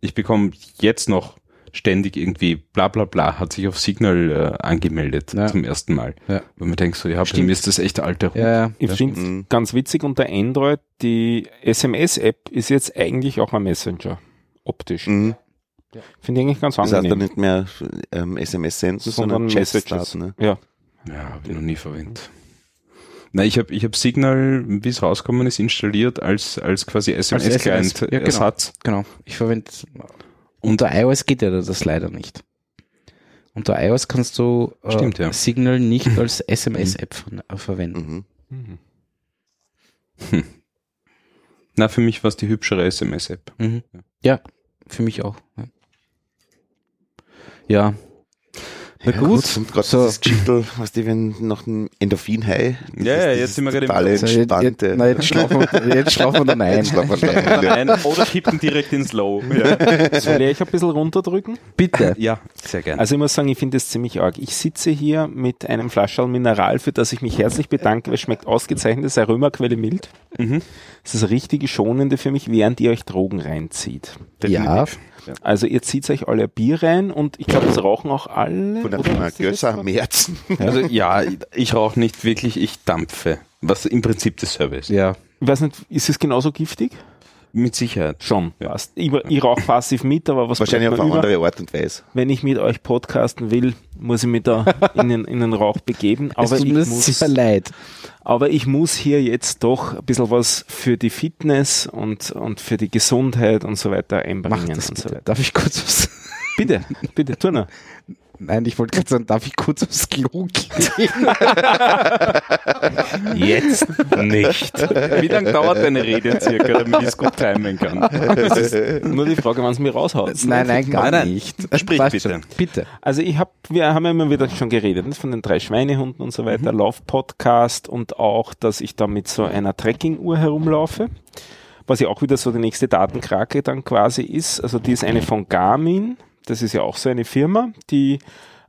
ich bekomme jetzt noch ständig irgendwie bla bla bla, hat sich auf Signal äh, angemeldet Ja. zum ersten Mal. Ja. Wenn man denkt so, ja, bei Stimmt. mir ist das echt alter Hut. ja, ja. Ich Ja. finde Mhm. ganz witzig unter Android, die SMS-App ist jetzt eigentlich auch ein Messenger. Optisch. Mhm. Finde ich eigentlich ganz Das heißt dann angenehm. nicht mehr ähm, SMS senden, sondern sondern Chat Messages. Ne? Ja. Ja, habe ich noch nie verwendet. Na, ich habe ich hab Signal, wie es rausgekommen ist, installiert als, als quasi SMS, SMS-Client-Ersatz. ja, genau. Genau. Ich verwende unter iOS geht ja das leider nicht. Unter iOS kannst du äh, Stimmt, ja. Signal nicht als SMS-App ver äh, verwenden. Mhm. Mhm. Na, für mich war es die hübschere SMS-App. Mhm. Ja, für mich auch. Ja. Ja. Na Ja, gut. Und gerade So. das Geschichtel, was die, wenn noch ein Endorphin-High. Ja, ja, jetzt sind wir gerade im- So, jetzt, jetzt, entspannte. schlafen wir, jetzt schlafen wir dann ein. Jetzt schlafen wir ein. Nein, oder kippen direkt ins Low. Ja, Soll ich ein bisschen runterdrücken? Bitte. ja sehr gerne. Also ich muss sagen, ich finde das ziemlich arg. Ich sitze hier mit einem Flaschal Mineral, für das ich mich herzlich bedanke. Es schmeckt ausgezeichnet, es ist eine Römerquelle mild. Mhm. Es ist eine richtige schonende für mich, während ihr euch Drogen reinzieht. Ja, Also ihr zieht euch alle ein Bier rein und ich glaube, das rauchen auch alle. Von der? Firma das Gösser am Märzen. Also ja, ich rauche nicht wirklich, ich dampfe. Was im Prinzip dasselbe ist. ja. Ich weiß nicht, ist es genauso giftig? Mit Sicherheit. Schon. Passt. Ich, ich rauche passiv mit, aber was Wahrscheinlich auf eine über? andere Art und Weise. Wenn ich mit euch podcasten will, muss ich mich da in den, in den Rauch begeben. Es Aber tut ich, mir muss, sehr leid. aber ich muss hier jetzt doch ein bisschen was für die Fitness und, und für die Gesundheit und so weiter Mach einbringen das und so bitte. weiter. Darf ich kurz was? Bitte, bitte, tu noch. Nein, ich wollte gerade sagen, darf ich kurz aufs Klo gehen? Jetzt nicht. Wie lange dauert deine Rede circa, damit ich es gut timen kann? Nur die Frage, wann es mir raushaut. nein, nein, gar Nein, nein. nicht. Sprich Passt bitte. schon. Bitte. Also ich habe, wir haben ja immer wieder schon geredet ne, von den drei Schweinehunden und so weiter, Lauf-Podcast und auch, dass ich da mit so einer Trekking-Uhr herumlaufe, was ja auch wieder so die nächste Datenkrake dann quasi ist. Also die ist eine von Garmin, das ist ja auch so eine Firma, die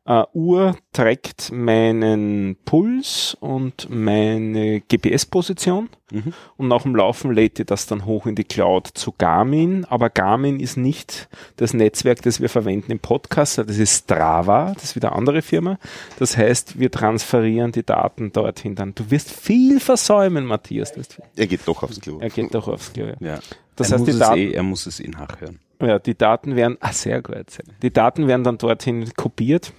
äh, Uhr trägt meinen Puls und meine GPS-Position Mhm. und nach dem Laufen lädt ihr das dann hoch in die Cloud zu Garmin. Aber Garmin ist nicht das Netzwerk, das wir verwenden im Podcast, das ist Strava, das ist wieder eine andere Firma. Das heißt, wir transferieren die Daten dorthin dann. Du wirst viel versäumen, Matthias. Er geht doch aufs Klo. Er geht doch aufs Klo. Ja. Ja. Das er, heißt, muss die es Daten- eh, er muss es eh nachhören. Ja, die Daten werden, ah, sehr gut. Die Daten werden dann dorthin kopiert.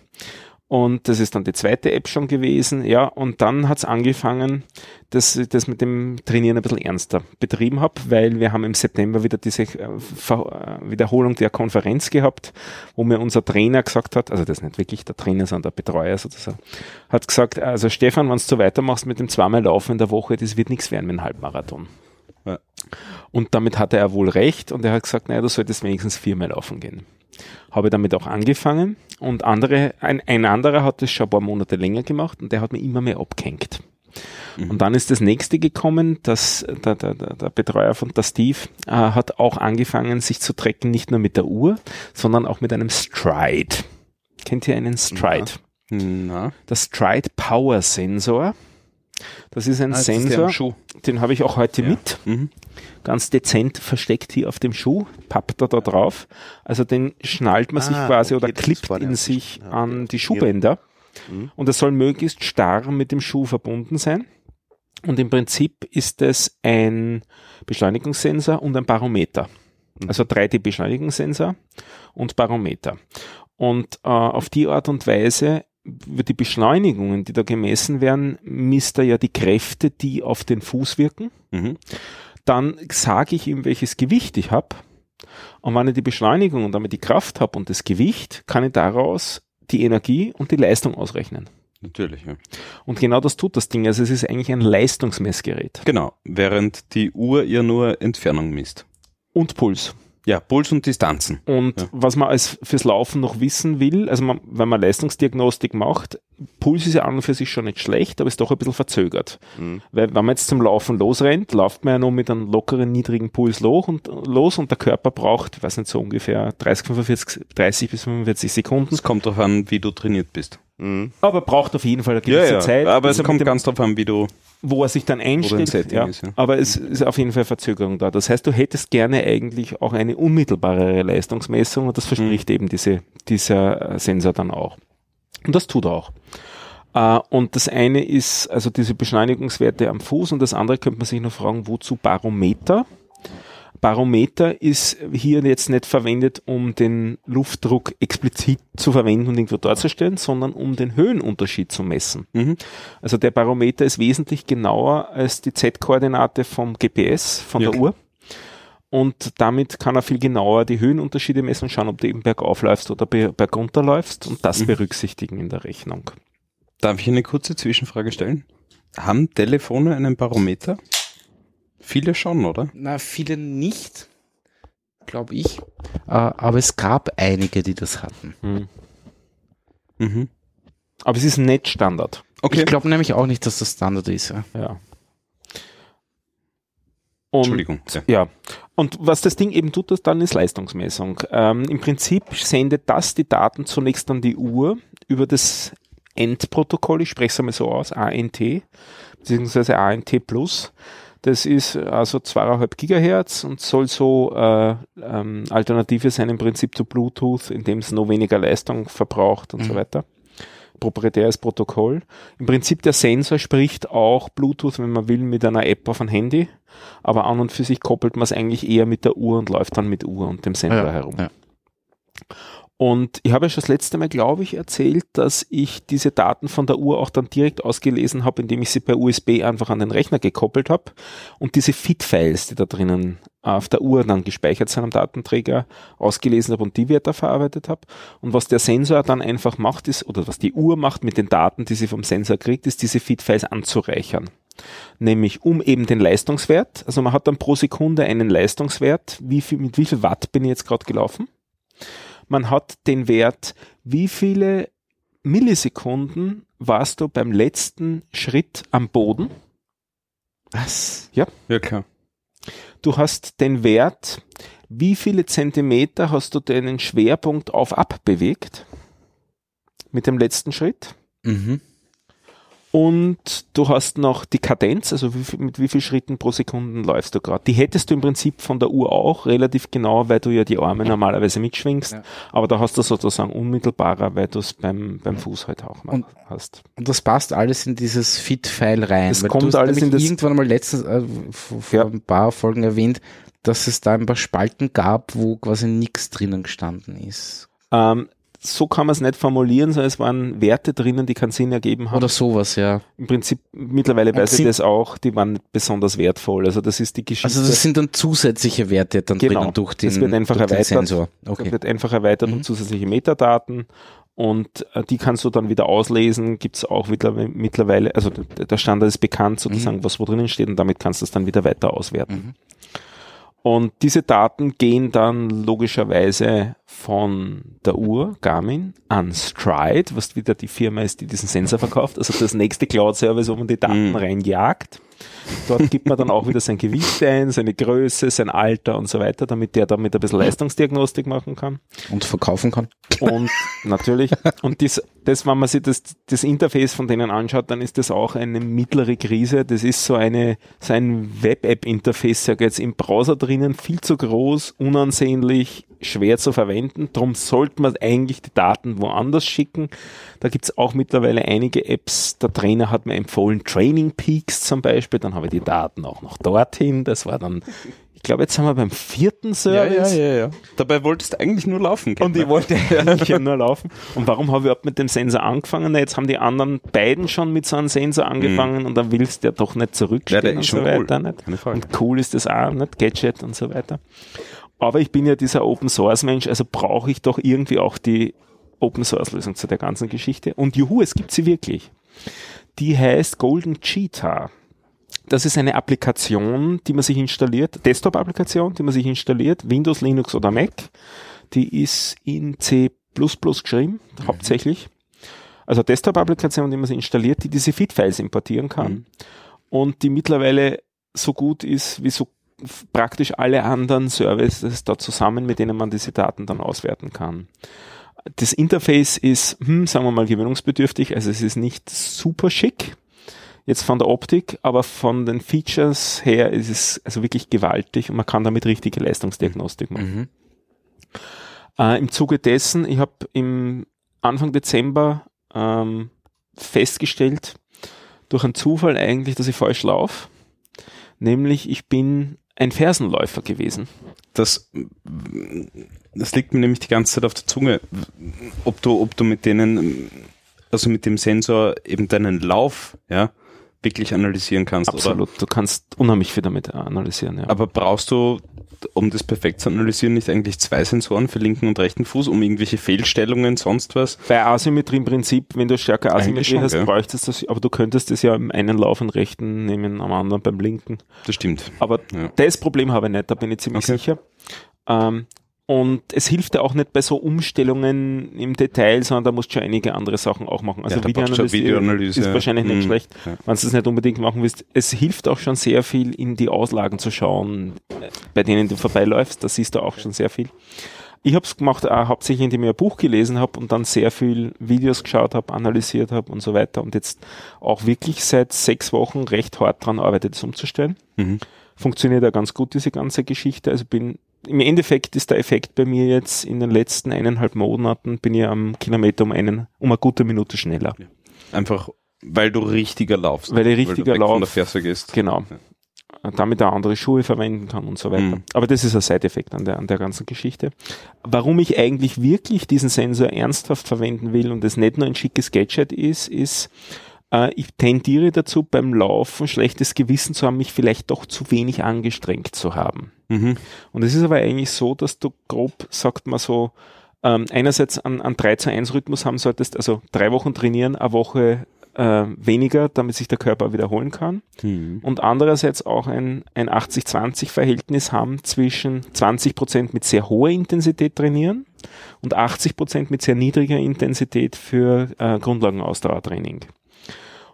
Und das ist dann die zweite App schon gewesen. Ja, und dann hat's angefangen, dass ich das mit dem Trainieren ein bisschen ernster betrieben habe, weil wir haben im September wieder diese äh, Ver äh, Wiederholung der Konferenz gehabt, wo mir unser Trainer gesagt hat, also das ist nicht wirklich der Trainer, sondern der Betreuer sozusagen, hat gesagt, also Stefan, wenn du so weitermachst mit dem zweimal Laufen in der Woche, das wird nichts werden mit einem Halbmarathon. Ja. Und damit hatte er wohl recht und er hat gesagt, naja, du solltest wenigstens viermal laufen gehen. Habe damit auch angefangen und andere, ein, ein anderer hat das schon ein paar Monate länger gemacht und der hat mir immer mehr abgehängt. Und dann ist das nächste gekommen, dass der, der, der Betreuer von der Steve äh, hat auch angefangen, sich zu tracken, nicht nur mit der Uhr, sondern auch mit einem Stride. Kennt ihr einen Stride? Na, Der Stride Power Sensor. Das ist ein Ah, ist Sensor, Schuh. den habe ich auch heute Ja. mit Mhm. ganz dezent versteckt hier auf dem Schuh, pappt er da drauf. Also den schnallt man sich Ah, quasi okay, oder ist klippt in sich. Ja, an die Schuhbänder. Mhm. Und es soll möglichst starr mit dem Schuh verbunden sein. Und im Prinzip ist es ein Beschleunigungssensor und ein Barometer. Mhm. Also 3D-Beschleunigungssensor und Barometer. Und äh, auf die Art und Weise über die Beschleunigungen, die da gemessen werden, misst er ja die Kräfte, die auf den Fuß wirken Mhm. dann sage ich ihm, welches Gewicht ich habe. Und wenn ich die Beschleunigung und damit die Kraft habe und das Gewicht, kann ich daraus die Energie und die Leistung ausrechnen. Natürlich, ja. Und genau das tut das Ding. Also es ist eigentlich ein Leistungsmessgerät. Genau, während die Uhr ihr nur Entfernung misst. Und Puls. Ja, Puls und Distanzen. Und Ja. was man als fürs Laufen noch wissen will, also man, wenn man Leistungsdiagnostik macht, Puls ist ja an und für sich schon nicht schlecht, aber ist doch ein bisschen verzögert. Mhm. Weil wenn man jetzt zum Laufen losrennt, läuft man ja nur mit einem lockeren, niedrigen Puls los und, los und der Körper braucht, ich weiß nicht, so ungefähr 30, 45, 30 bis 45 Sekunden. Es kommt darauf an, wie du trainiert bist. Mhm. Aber braucht auf jeden Fall eine gewisse Zeit. aber es er kommt dem, ganz darauf an, wie du. wo er sich dann einstellt. Ja. ist, ja. Aber es ist auf jeden Fall Verzögerung da. Das heißt, du hättest gerne eigentlich auch eine unmittelbarere Leistungsmessung und das verspricht Mhm. eben diese, dieser äh, Sensor dann auch. Und das tut er auch. Äh, Und das eine ist also diese Beschleunigungswerte am Fuß und das andere könnte man sich noch fragen, wozu Barometer? Barometer ist hier jetzt nicht verwendet, um den Luftdruck explizit zu verwenden und irgendwo darzustellen, sondern um den Höhenunterschied zu messen. Mhm. Also der Barometer ist wesentlich genauer als die Z-Koordinate vom GPS, von Ja, der. Uhr. Und damit kann er viel genauer die Höhenunterschiede messen und schauen, ob du eben bergauf läufst oder be- bergunter läufst und das Mhm. berücksichtigen in der Rechnung. Darf ich eine kurze Zwischenfrage stellen? Haben Telefone einen Barometer? Viele schon, oder? Na, viele nicht, glaube ich. Äh, aber es gab einige, die das hatten. Mhm. Aber es ist nicht Standard. Okay. Ich glaube nämlich auch nicht, dass das Standard ist. Ja. Ja. Und Entschuldigung. Ja. Ja, und was das Ding eben tut, das dann ist Leistungsmessung. Ähm, Im Prinzip sendet das die Daten zunächst an die Uhr über das Endprotokoll, ich spreche es einmal so aus, ANT, beziehungsweise ANT Plus. Das ist also zweieinhalb Gigahertz und soll so äh, ähm, Alternative sein im Prinzip zu Bluetooth, indem es noch weniger Leistung verbraucht und so Mhm. weiter. Proprietäres Protokoll. Im Prinzip der Sensor spricht auch Bluetooth, wenn man will, mit einer App auf ein Handy, aber an und für sich koppelt man es eigentlich eher mit der Uhr und läuft dann mit Uhr und dem Sensor Ja, herum. ja. Und ich habe ja schon das letzte Mal, glaube ich, erzählt, dass ich diese Daten von der Uhr auch dann direkt ausgelesen habe, indem ich sie per USB einfach an den Rechner gekoppelt habe und diese FIT-Files, die da drinnen auf der Uhr dann gespeichert sind am Datenträger, ausgelesen habe und die Werte verarbeitet habe. Und was der Sensor dann einfach macht, ist, oder was die Uhr macht mit den Daten, die sie vom Sensor kriegt, ist diese FIT-Files anzureichern. Nämlich um eben den Leistungswert, also man hat dann pro Sekunde einen Leistungswert, wie viel, mit wie viel Watt bin ich jetzt gerade gelaufen. Man hat den Wert, wie viele Millisekunden warst du beim letzten Schritt am Boden. Was? Ja. Ja, klar. Du hast den Wert, wie viele Zentimeter hast du deinen Schwerpunkt auf ab bewegt mit dem letzten Schritt. Mhm. Und du hast noch die Kadenz, also wie viel, mit wie viel Schritten pro Sekunde läufst du gerade. Die hättest du im Prinzip von der Uhr auch relativ genau, weil du ja die Arme normalerweise mitschwingst. Ja. Aber da hast du sozusagen unmittelbarer, weil du es beim, beim Fuß halt auch Und- hast. Und das passt alles in dieses Fit-File rein. Das weil kommt alles in das- irgendwann mal letztens äh, vor, vor Ja. ein paar Folgen erwähnt, dass es da ein paar Spalten gab, wo quasi nichts drinnen gestanden ist. Ähm, so kann man es nicht formulieren, sondern es waren Werte drinnen, die keinen Sinn ergeben haben. Oder sowas, ja. Im Prinzip, mittlerweile Und weiß ich das auch, die waren besonders wertvoll. Also das ist die Geschichte. Also das sind dann zusätzliche Werte dann Genau. drinnen durch den, Das wird einfach durch den erweitert. Sensor. Das Okay. wird einfach erweitert Mhm. um zusätzliche Metadaten und äh, die kannst du dann wieder auslesen. Gibt es auch mittlerweile, also der Standard ist bekannt, sozusagen, was wo drinnen steht und damit kannst du es dann wieder weiter auswerten. Mhm. Und diese Daten gehen dann logischerweise von der Uhr Garmin an Stride, was wieder die Firma ist, die diesen Sensor verkauft, also das nächste Cloud-Service, wo man die Daten Mhm. reinjagt. Dort gibt man dann auch wieder sein Gewicht ein, seine Größe, sein Alter und so weiter, damit der damit ein bisschen Leistungsdiagnostik machen kann. Und verkaufen kann. Und natürlich, und das, das, wenn man sich das, das Interface von denen anschaut, dann ist das auch eine mittlere Krise. Das ist so eine, so ein Web-App-Interface, sag ich jetzt im Browser drinnen, viel zu groß, unansehnlich, schwer zu verwenden. Darum sollte man eigentlich die Daten woanders schicken. Da gibt's auch mittlerweile einige Apps. Der Trainer hat mir empfohlen, Training Peaks zum Beispiel. Dann habe ich die Daten auch noch dorthin. Das war dann, ich glaube, jetzt sind wir beim vierten Service. ja, ja. Dabei wolltest du eigentlich nur laufen. Und ich wollte eigentlich ja nur laufen. Und warum habe ich überhaupt mit dem Sensor angefangen? Na, jetzt haben die anderen beiden schon mit so einem Sensor angefangen und dann willst du ja doch nicht zurückstehen Mhm. Ja, und ist so schon cool. weiter. Nicht? Keine Frage. Und cool ist das auch, nicht? Gadget und so weiter. Aber ich bin ja dieser Open Source Mensch, also brauche ich doch irgendwie auch die Open Source Lösung zu der ganzen Geschichte. Und juhu, es gibt sie wirklich. Die heißt Golden Cheetah. Das ist eine Applikation, die man sich installiert, Desktop-Applikation, die man sich installiert, Windows, Linux oder Mac. Die ist in C++ geschrieben, hauptsächlich. Also Desktop-Applikation, die man sich installiert, die diese Feed-Files importieren kann Mhm. und die mittlerweile so gut ist wie so praktisch alle anderen Services da zusammen, mit denen man diese Daten dann auswerten kann. Das Interface ist, hm, sagen wir mal, gewöhnungsbedürftig, also es ist nicht super schick, jetzt von der Optik, aber von den Features her ist es also wirklich gewaltig und man kann damit richtige Leistungsdiagnostik machen. Mhm. Äh, Im Zuge dessen, ich habe im Anfang Dezember ähm, festgestellt, durch einen Zufall eigentlich, dass ich falsch laufe. Nämlich, ich bin ein Fersenläufer gewesen. Das, das liegt mir nämlich die ganze Zeit auf der Zunge. Ob du, ob du mit denen, also mit dem Sensor eben deinen Lauf, ja, wirklich analysieren kannst. Oder? Absolut. Du kannst unheimlich viel damit äh, analysieren. Ja. Aber brauchst du, um das perfekt zu analysieren, nicht eigentlich zwei Sensoren für linken und rechten Fuß, um irgendwelche Fehlstellungen, sonst was? Bei Asymmetrie im Prinzip, wenn du stärker Asymmetrie schon, hast, gell? bräuchtest du das, aber du könntest das ja im einen Lauf im rechten nehmen, am anderen beim linken. Das stimmt. Aber Ja. das Problem habe ich nicht, da bin ich ziemlich Okay. sicher. Ähm, und es hilft ja auch nicht bei so Umstellungen im Detail, sondern da musst du schon einige andere Sachen auch machen. Also Ja, schon Videoanalyse. ist wahrscheinlich nicht Mhm. schlecht, Ja. wenn du das nicht unbedingt machen willst. Es hilft auch schon sehr viel, in die Auslagen zu schauen, äh, bei denen du vorbeiläufst. Da siehst du auch schon sehr viel. Ich habe es gemacht, äh, hauptsächlich indem ich ein Buch gelesen habe und dann sehr viel Videos geschaut habe, analysiert habe und so weiter und jetzt auch wirklich seit sechs Wochen recht hart dran arbeite, das umzustellen Mhm. Funktioniert ja ganz gut, diese ganze Geschichte. Also bin, im Endeffekt ist der Effekt bei mir jetzt in den letzten eineinhalb Monaten bin ich am Kilometer um einen, um eine gute Minute schneller. Einfach, weil du richtiger laufst. Weil ich richtiger weil du von lauf. der Ferse gehst. Genau. äh, damit er andere Schuhe verwenden kann und so weiter. Mhm. Aber das ist ein Side-Effekt an der, an der ganzen Geschichte. Warum ich eigentlich wirklich diesen Sensor ernsthaft verwenden will und es nicht nur ein schickes Gadget ist, ist, ich tendiere dazu, beim Laufen schlechtes Gewissen zu haben, mich vielleicht doch zu wenig angestrengt zu haben. Mhm. Und es ist aber eigentlich so, dass du grob, sagt man so, ähm, einerseits an, an 3 zu 1 Rhythmus haben solltest, also drei Wochen trainieren, eine Woche äh, weniger, damit sich der Körper wiederholen kann. Mhm. Und andererseits auch ein, ein 80-20-Verhältnis haben zwischen 20 Prozent mit sehr hoher Intensität trainieren und 80 Prozent mit sehr niedriger Intensität für äh, Grundlagenausdauertraining.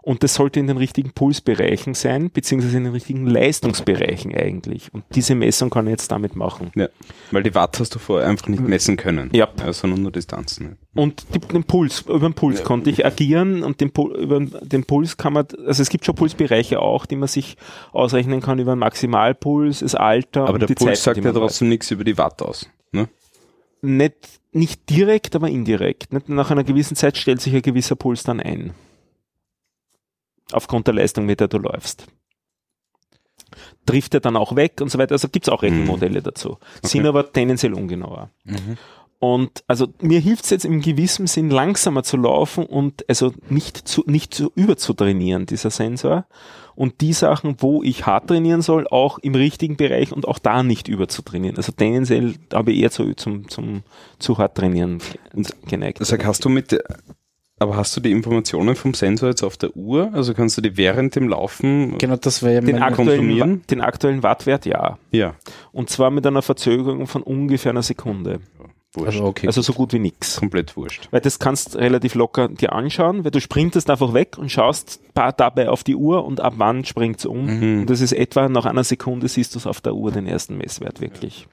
Und das sollte in den richtigen Pulsbereichen sein, beziehungsweise in den richtigen Leistungsbereichen eigentlich. Und diese Messung kann ich jetzt damit machen. Ja, weil die Watt hast du vorher einfach nicht messen können. Ja. sondern nur Distanzen. Und die, den Puls, über den Puls konnte ich agieren und den, über den Puls kann man, also es gibt schon Pulsbereiche auch, die man sich ausrechnen kann über den Maximalpuls, das Alter Aber der Puls Zeit, sagt ja trotzdem nichts über die Watt aus. Ne? nicht, nicht direkt, aber indirekt. Nach einer gewissen Zeit stellt sich ein gewisser Puls dann ein. Aufgrund der Leistung, mit der du läufst. Trifft er dann auch weg und so weiter. Also gibt es auch Rechenmodelle dazu. Sind aber tendenziell ungenauer. Mhm. Und also mir hilft es jetzt im gewissen Sinn langsamer zu laufen und also nicht zu, nicht zu überzutrainieren, dieser Sensor. Und die Sachen, wo ich hart trainieren soll, auch im richtigen Bereich und auch da nicht überzutrainieren. Also tendenziell habe ich eher zu, zum, zum zu hart trainieren geneigt. Sag, hast du mit, aber hast du die Informationen vom Sensor jetzt auf der Uhr? Also kannst du die während dem Laufen, Genau, das ja den aktuellen, den aktuellen Wattwert, ja. ja, Und zwar mit einer Verzögerung von ungefähr einer Sekunde. wurscht. Also okay. Also so gut wie nix. komplett wurscht. Weil das kannst relativ locker dir anschauen, weil du sprintest einfach weg und schaust dabei auf die Uhr und ab wann springt's um. Mhm. Und das ist etwa nach einer Sekunde siehst du es auf der Uhr, den ersten Messwert wirklich.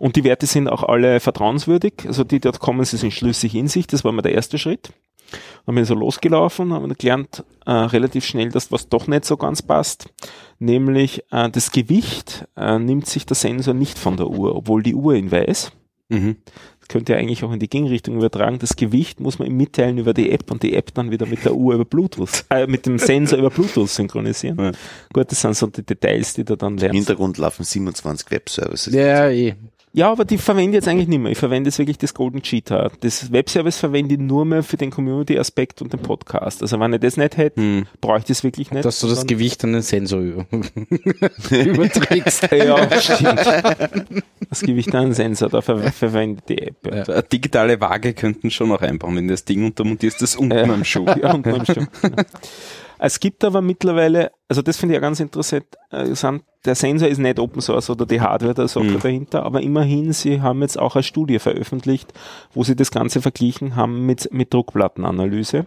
Und die Werte sind auch alle vertrauenswürdig. Also die dort kommen, sie sind schlüssig in sich. Das war mal der erste Schritt. Dann bin ich so losgelaufen, haben gelernt äh, relativ schnell, dass was doch nicht so ganz passt. Nämlich äh, das Gewicht äh, nimmt sich der Sensor nicht von der Uhr, obwohl die Uhr ihn weiß Mhm. könnte ja eigentlich auch in die Gegenrichtung übertragen. Das Gewicht muss man ihm mitteilen über die App und die App dann wieder mit der Uhr über Bluetooth, äh, mit dem Sensor über Bluetooth synchronisieren. Ja. Gut, das sind so die Details, die du dann Im lernst. Hintergrund laufen 27 Webservices. Ja, eh. Ja, aber die verwende ich jetzt eigentlich nicht mehr. Ich verwende jetzt wirklich das Golden Cheetah. Das Webservice verwende ich nur mehr für den Community-Aspekt und den Podcast. Also wenn ich das nicht hätte, Hm. bräuchte ich es wirklich nicht. Dass du das Gewicht an den Sensor über überträgst. Ja, stimmt. Das Gewicht an den Sensor, da ver verwende ich die App. Ja. Eine digitale Waage könnten schon noch einbauen in das Ding und da montierst du das unten Ja. am Schuh. Ja, unten am Schuh. genau. Es gibt aber mittlerweile, also das finde ich ja ganz interessant, äh, der Sensor ist nicht Open Source oder die Hardware, der Software Mhm. dahinter, aber immerhin, sie haben jetzt auch eine Studie veröffentlicht, wo sie das Ganze verglichen haben mit, mit Druckplattenanalyse.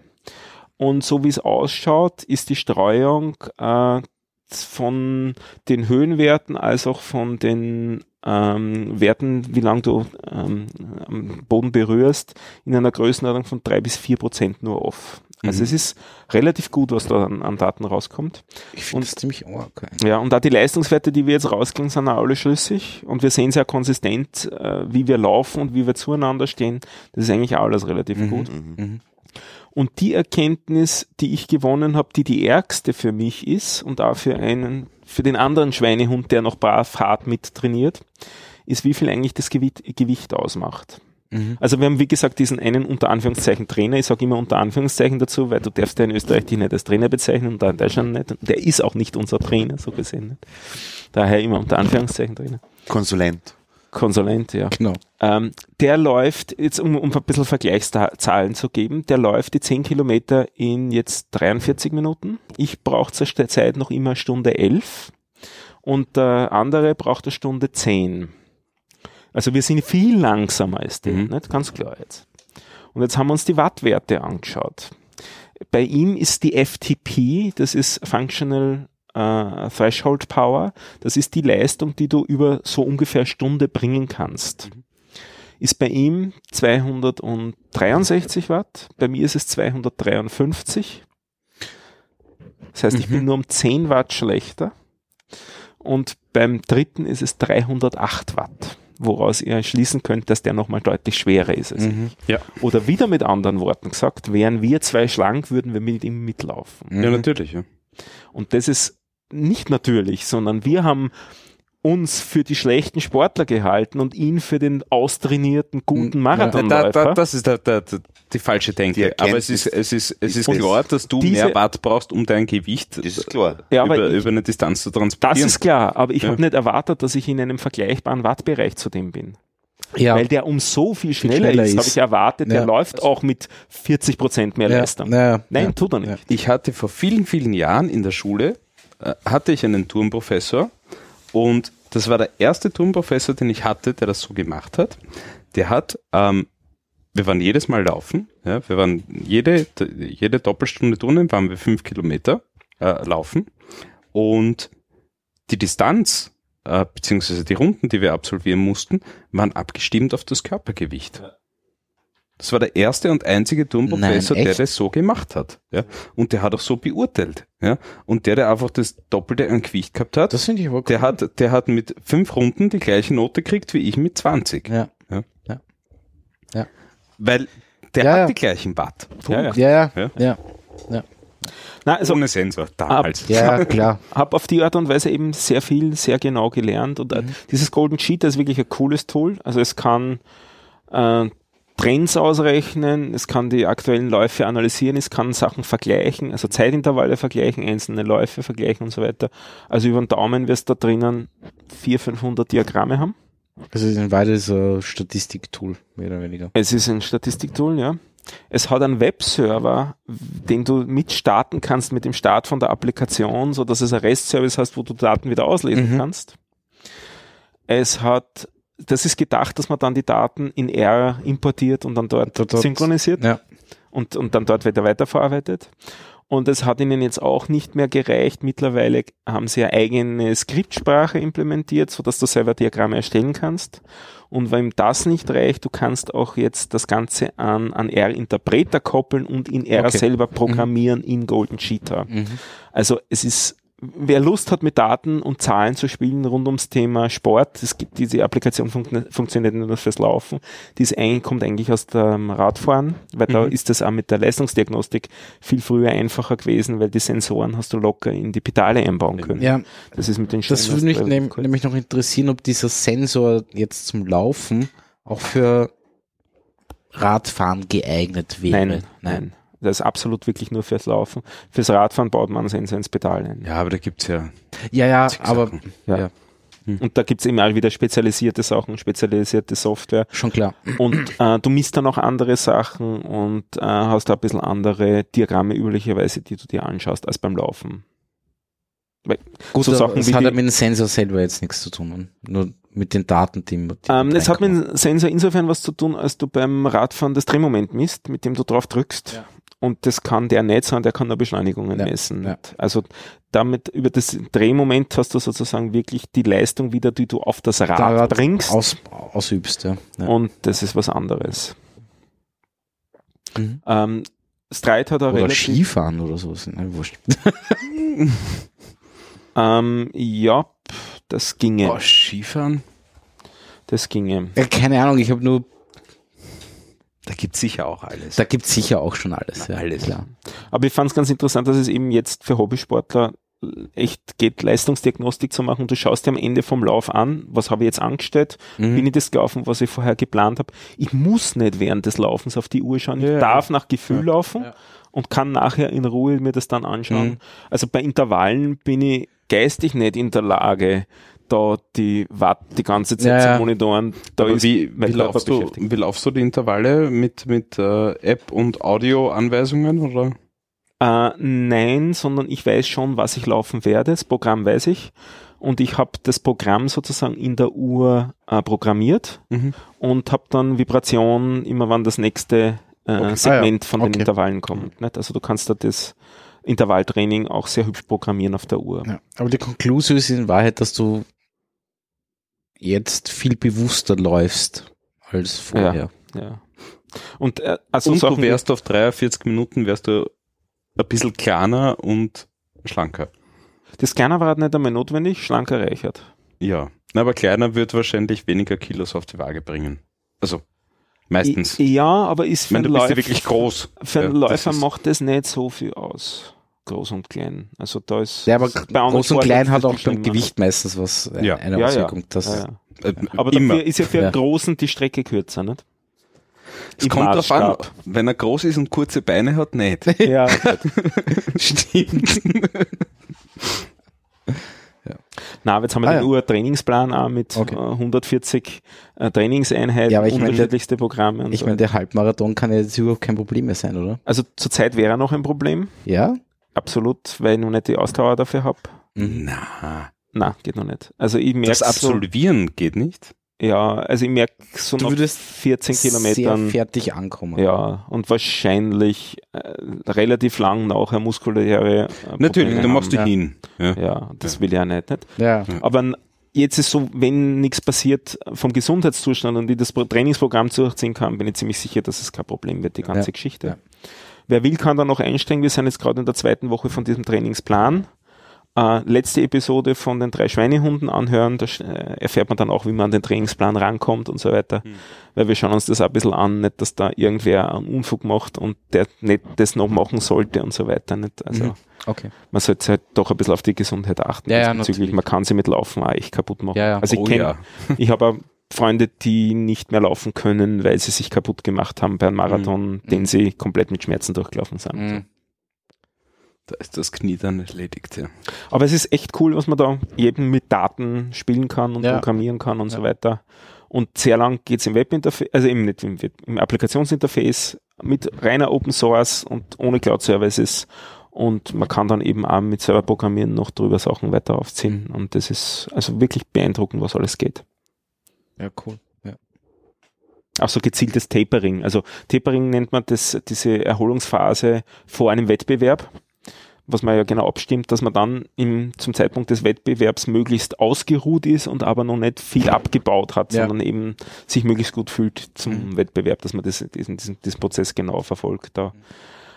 Und so wie es ausschaut, ist die Streuung äh, von den Höhenwerten als auch von den ähm, Werten, wie lang du ähm, am Boden berührst, in einer Größenordnung von drei bis vier Prozent nur off. Also Mhm. es ist relativ gut, was da an, an Daten rauskommt. Ich finde das ziemlich arg. Ja, und da die Leistungswerte, die wir jetzt rauskriegen, sind auch alle schlüssig und wir sehen sehr konsistent, äh, wie wir laufen und wie wir zueinander stehen. Das ist eigentlich auch alles relativ Mhm. gut. Mhm. Und die Erkenntnis, die ich gewonnen habe, die die ärgste für mich ist und auch für einen, für den anderen Schweinehund, der noch brav hart mittrainiert, ist, wie viel eigentlich das Gewicht, Gewicht ausmacht. Mhm. Also wir haben, wie gesagt, diesen einen unter Anführungszeichen Trainer, ich sage immer unter Anführungszeichen dazu, weil du darfst ja in Österreich dich nicht als Trainer bezeichnen und da in Deutschland nicht. Der ist auch nicht unser Trainer, so gesehen. Nicht? Daher immer unter Anführungszeichen Trainer. Konsulent. Konsulent, ja. Genau. Ähm, der läuft, jetzt um, um ein bisschen Vergleichszahlen zu geben, der läuft die 10 Kilometer in jetzt 43 Minuten. Ich brauche zur Zeit noch immer Stunde 11 und der andere braucht eine Stunde 10. Also wir sind viel langsamer als der, Mhm. nicht? Ganz klar jetzt. Und jetzt haben wir uns die Wattwerte angeschaut. Bei ihm ist die FTP, das ist Functional äh, Threshold Power, das ist die Leistung, die du über so ungefähr Stunde bringen kannst. Ist bei ihm 263 Watt, bei mir ist es 253. Das heißt, ich bin nur um 10 Watt schlechter. Und beim dritten ist es 308 Watt, woraus ihr schließen könnt, dass der nochmal deutlich schwerer ist als ich. Mhm. Ja. Oder wieder mit anderen Worten gesagt, wären wir zwei schlank, würden wir mit ihm mitlaufen. ja, natürlich. Ja. Und das ist nicht natürlich, sondern wir haben uns für die schlechten Sportler gehalten und ihn für den austrainierten, guten Da, Marathonläufer. da, da, das ist der, der, der, die falsche Die Denke. Erkenntnis Aber es ist, es ist, es ist ist klar, dass du diese- mehr Watt brauchst, um dein Gewicht Das ist klar. ja, aber über, ich, über eine Distanz zu das transportieren. ist klar, aber ich Ja. habe nicht erwartet, dass ich in einem vergleichbaren Wattbereich zu dem bin. Ja, Weil der um so viel schneller, schneller ist, ist. habe ich erwartet, der Ja. läuft auch mit 40 Prozent mehr ja, Leistung. ja, Nein, ja. tut er nicht. Ich hatte vor vielen, vielen Jahren in der Schule, äh, hatte ich einen Turnprofessor und das war der erste Turnprofessor, den ich hatte, der das so gemacht hat. Der hat, ähm, wir waren jedes Mal laufen, ja, wir waren jede, jede Doppelstunde Turnen, waren wir fünf Kilometer äh, laufen und die Distanz, äh, beziehungsweise die Runden, die wir absolvieren mussten, waren abgestimmt auf das Körpergewicht. Das war der erste und einzige Turnprofessor, Nein, der das so gemacht hat. Ja? Und der hat auch so beurteilt. Ja? Und der, der einfach das Doppelte an Gewicht gehabt hat, Das ich aber cool. der hat, der hat mit fünf Runden die gleiche Note gekriegt wie ich mit 20. Ja. Weil der Ja, hat ja. die gleichen Watt. Ja, ja. Ja, ja, Ja. ja, ja, Na, also Ohne Sensor, damals. ja, klar. habe auf die Art und Weise eben sehr viel, sehr genau gelernt. Und äh, dieses Golden Cheetah ist wirklich ein cooles Tool. Also es kann äh, Trends ausrechnen, es kann die aktuellen Läufe analysieren, es kann Sachen vergleichen, also Zeitintervalle vergleichen, einzelne Läufe vergleichen und so weiter. Also über den Daumen wirst du da drinnen 400, 500 Diagramme haben. Also es ist ein weiteres äh, Statistiktool, mehr oder weniger. Es ist ein Statistiktool, ja. Es hat einen Webserver, den du mitstarten kannst mit dem Start von der Applikation, so dass es ein REST-Service hast, wo du Daten wieder auslesen Mhm. kannst. Es hat, das ist gedacht, dass man dann die Daten in R importiert und dann dort, Dort- synchronisiert Ja. und, und dann dort wieder weiterverarbeitet. Und es hat ihnen jetzt auch nicht mehr gereicht. Mittlerweile haben sie eine eigene Skriptsprache implementiert, so dass du selber Diagramme erstellen kannst. Und wenn das nicht reicht, du kannst auch jetzt das Ganze an, an R-Interpreter koppeln und in R Okay. selber programmieren in Golden Cheetah. Mhm. Also es ist, wer Lust hat mit Daten und Zahlen zu spielen rund ums Thema Sport, es gibt diese Applikation fun funktioniert nur fürs Laufen, die ist ein, kommt eigentlich aus dem Radfahren, weil da Mhm. ist das auch mit der Leistungsdiagnostik viel früher einfacher gewesen, weil die Sensoren hast du locker in die Pedale einbauen können. Ja, Das ist mit den das Schienen würde mich nehm, nämlich noch interessieren, ob dieser Sensor jetzt zum Laufen auch für Radfahren geeignet wäre. Nein, nein. Das ist absolut wirklich nur fürs Laufen. Fürs Radfahren baut man einen Sensor ins Pedal ein. Ja, aber da gibt's ja Ja, ja, zig aber. Ja. ja. Und da gibt's eben auch wieder spezialisierte Sachen, spezialisierte Software. schon klar. Und äh, du misst dann auch andere Sachen und äh, hast da ein bisschen andere Diagramme üblicherweise, die du dir anschaust, als beim Laufen. Weil, Gut, so aber Sachen es wie hat ja mit dem Sensor selber jetzt nichts zu tun. Nur mit den Daten, die, die ähm, es hat mit dem Sensor insofern was zu tun, als du beim Radfahren das Drehmoment misst, mit dem du drauf drückst. Ja. Und das kann der nicht, sondern der kann nur Beschleunigungen Ja, messen. ja. Also damit über das Drehmoment hast du sozusagen wirklich die Leistung wieder, die du auf das Rad, Rad bringst. aus, ausübst. Ja. Ja. Und das ist was anderes. Mhm. Ähm, Stride hat auch Oder Skifahren oder sowas. Nein, wurscht. Ähm, ja, das ginge. oh, Skifahren. Das ginge. Ja, keine Ahnung, ich habe nur, Da gibt's sicher auch alles. da gibt's sicher auch schon alles. Ja, Alles. klar. Aber ich fand es ganz interessant, dass es eben jetzt für Hobbysportler echt geht, Leistungsdiagnostik zu machen. Du schaust dir am Ende vom Lauf an, was habe ich jetzt angestellt, Mhm. bin ich das gelaufen, was ich vorher geplant habe. Ich muss nicht während des Laufens auf die Uhr schauen. Ich Ja, ja. darf nach Gefühl laufen Ja. und kann nachher in Ruhe mir das dann anschauen. Mhm. Also bei Intervallen bin ich geistig nicht in der Lage, da die Watt die ganze Zeit Ja, zu ja. monitoren. Da Aber ist wie, wie, laufst du, wie laufst du die Intervalle mit, mit äh, App und Audio-Anweisungen? Oder? Äh, nein, sondern ich weiß schon, was ich laufen werde. Das Programm weiß ich. Und ich habe das Programm sozusagen in der Uhr äh, programmiert Mhm. und habe dann Vibrationen immer, wann das nächste äh, Okay. Segment Ah ja. von den Okay. Intervallen kommt. Nicht? Also du kannst da das Intervalltraining auch sehr hübsch programmieren auf der Uhr. Ja. Aber die Konklusion ist in Wahrheit, dass du jetzt viel bewusster läufst als vorher. Ja. Und äh, also und du wärst auf 43 Minuten, wärst du ein bisschen kleiner und schlanker. das kleiner war halt nicht einmal notwendig, schlanker reichert. Ja. Aber kleiner wird wahrscheinlich weniger Kilos auf die Waage bringen. Also, meistens. Ja, aber ist ich für meine, einen du bist ja Läufer, wirklich groß. für einen Ja, das Läufer ist- macht das nicht so viel aus. Groß und klein. Also da ist Ja, aber bei anderen groß und klein ist hat auch beim Gewicht meistens was, äh, Ja. eine Ja, ja. Auswirkung. Das, Ja, ja. Äh, Aber immer. dafür ist ja für Ja. einen Großen die Strecke kürzer, nicht? Es Im kommt drauf an, Maßstab. wenn er groß ist und kurze Beine hat, nicht. Ja, Stimmt. na, aber jetzt haben wir Ah, den ja. Ur-Trainingsplan auch mit Okay. äh, 140 äh, Trainingseinheiten, Ja, aber ich meine, unterschiedlichste Programme und ich so meine, der Halbmarathon kann ja jetzt überhaupt kein Problem mehr sein, oder? Also zurzeit wäre noch ein Problem, Ja? Absolut, weil ich noch nicht die Ausdauer dafür habe. Na, Na, geht noch nicht. Also ich merke das so, Absolvieren geht nicht. ja, also ich merke so Du nach würdest 14 Sehr Kilometern, fertig ankommen. ja, und wahrscheinlich äh, relativ lang nachher muskuläre äh, Natürlich, du machst haben. dich hin. Ja. Ja, das will ich ja nicht, nicht. Ja. Aber jetzt ist so, wenn nichts passiert vom Gesundheitszustand und ich das Pro- Trainingsprogramm durchziehen kann, bin ich ziemlich sicher, dass es kein Problem wird, die ganze Ja. Geschichte. Wer will, kann da noch einsteigen. Wir sind jetzt gerade in der zweiten Woche von diesem Trainingsplan. Äh, letzte Episode von den drei Schweinehunden anhören, da äh, erfährt man dann auch, wie man an den Trainingsplan rankommt und so weiter. Hm. Weil wir schauen uns das auch ein bisschen an, nicht, dass da irgendwer einen Unfug macht und der nicht das noch machen sollte und so weiter. Nicht? Also Mhm. Okay. man sollte halt doch ein bisschen auf die Gesundheit achten. Ja, ja, man kann sie mit Laufen auch echt kaputt machen. Ja, ja. Also ich Oh kenne, ja. ich habe Freunde, die nicht mehr laufen können, weil sie sich kaputt gemacht haben bei einem Marathon, den Mhm. sie komplett mit Schmerzen durchgelaufen sind. Mhm. Da ist das Knie dann erledigt, ja. Aber es ist echt cool, was man da eben mit Daten spielen kann und Ja. programmieren kann und so Ja. weiter. Und sehr lang geht's im Webinterface, also eben nicht im, Web, im Applikationsinterface mit reiner Open Source und ohne Cloud Services. Und man kann dann eben auch mit selber programmieren noch drüber Sachen weiter aufziehen. Und das ist also wirklich beeindruckend, was alles geht. Ja, cool. Ja. Auch so gezieltes Tapering. Also Tapering nennt man das, diese Erholungsphase vor einem Wettbewerb, was man ja genau abstimmt, dass man dann im, zum Zeitpunkt des Wettbewerbs möglichst ausgeruht ist und aber noch nicht viel abgebaut hat, Ja. sondern eben sich möglichst gut fühlt zum Mhm. Wettbewerb, dass man das, diesen, diesen, diesen Prozess genau verfolgt. Da.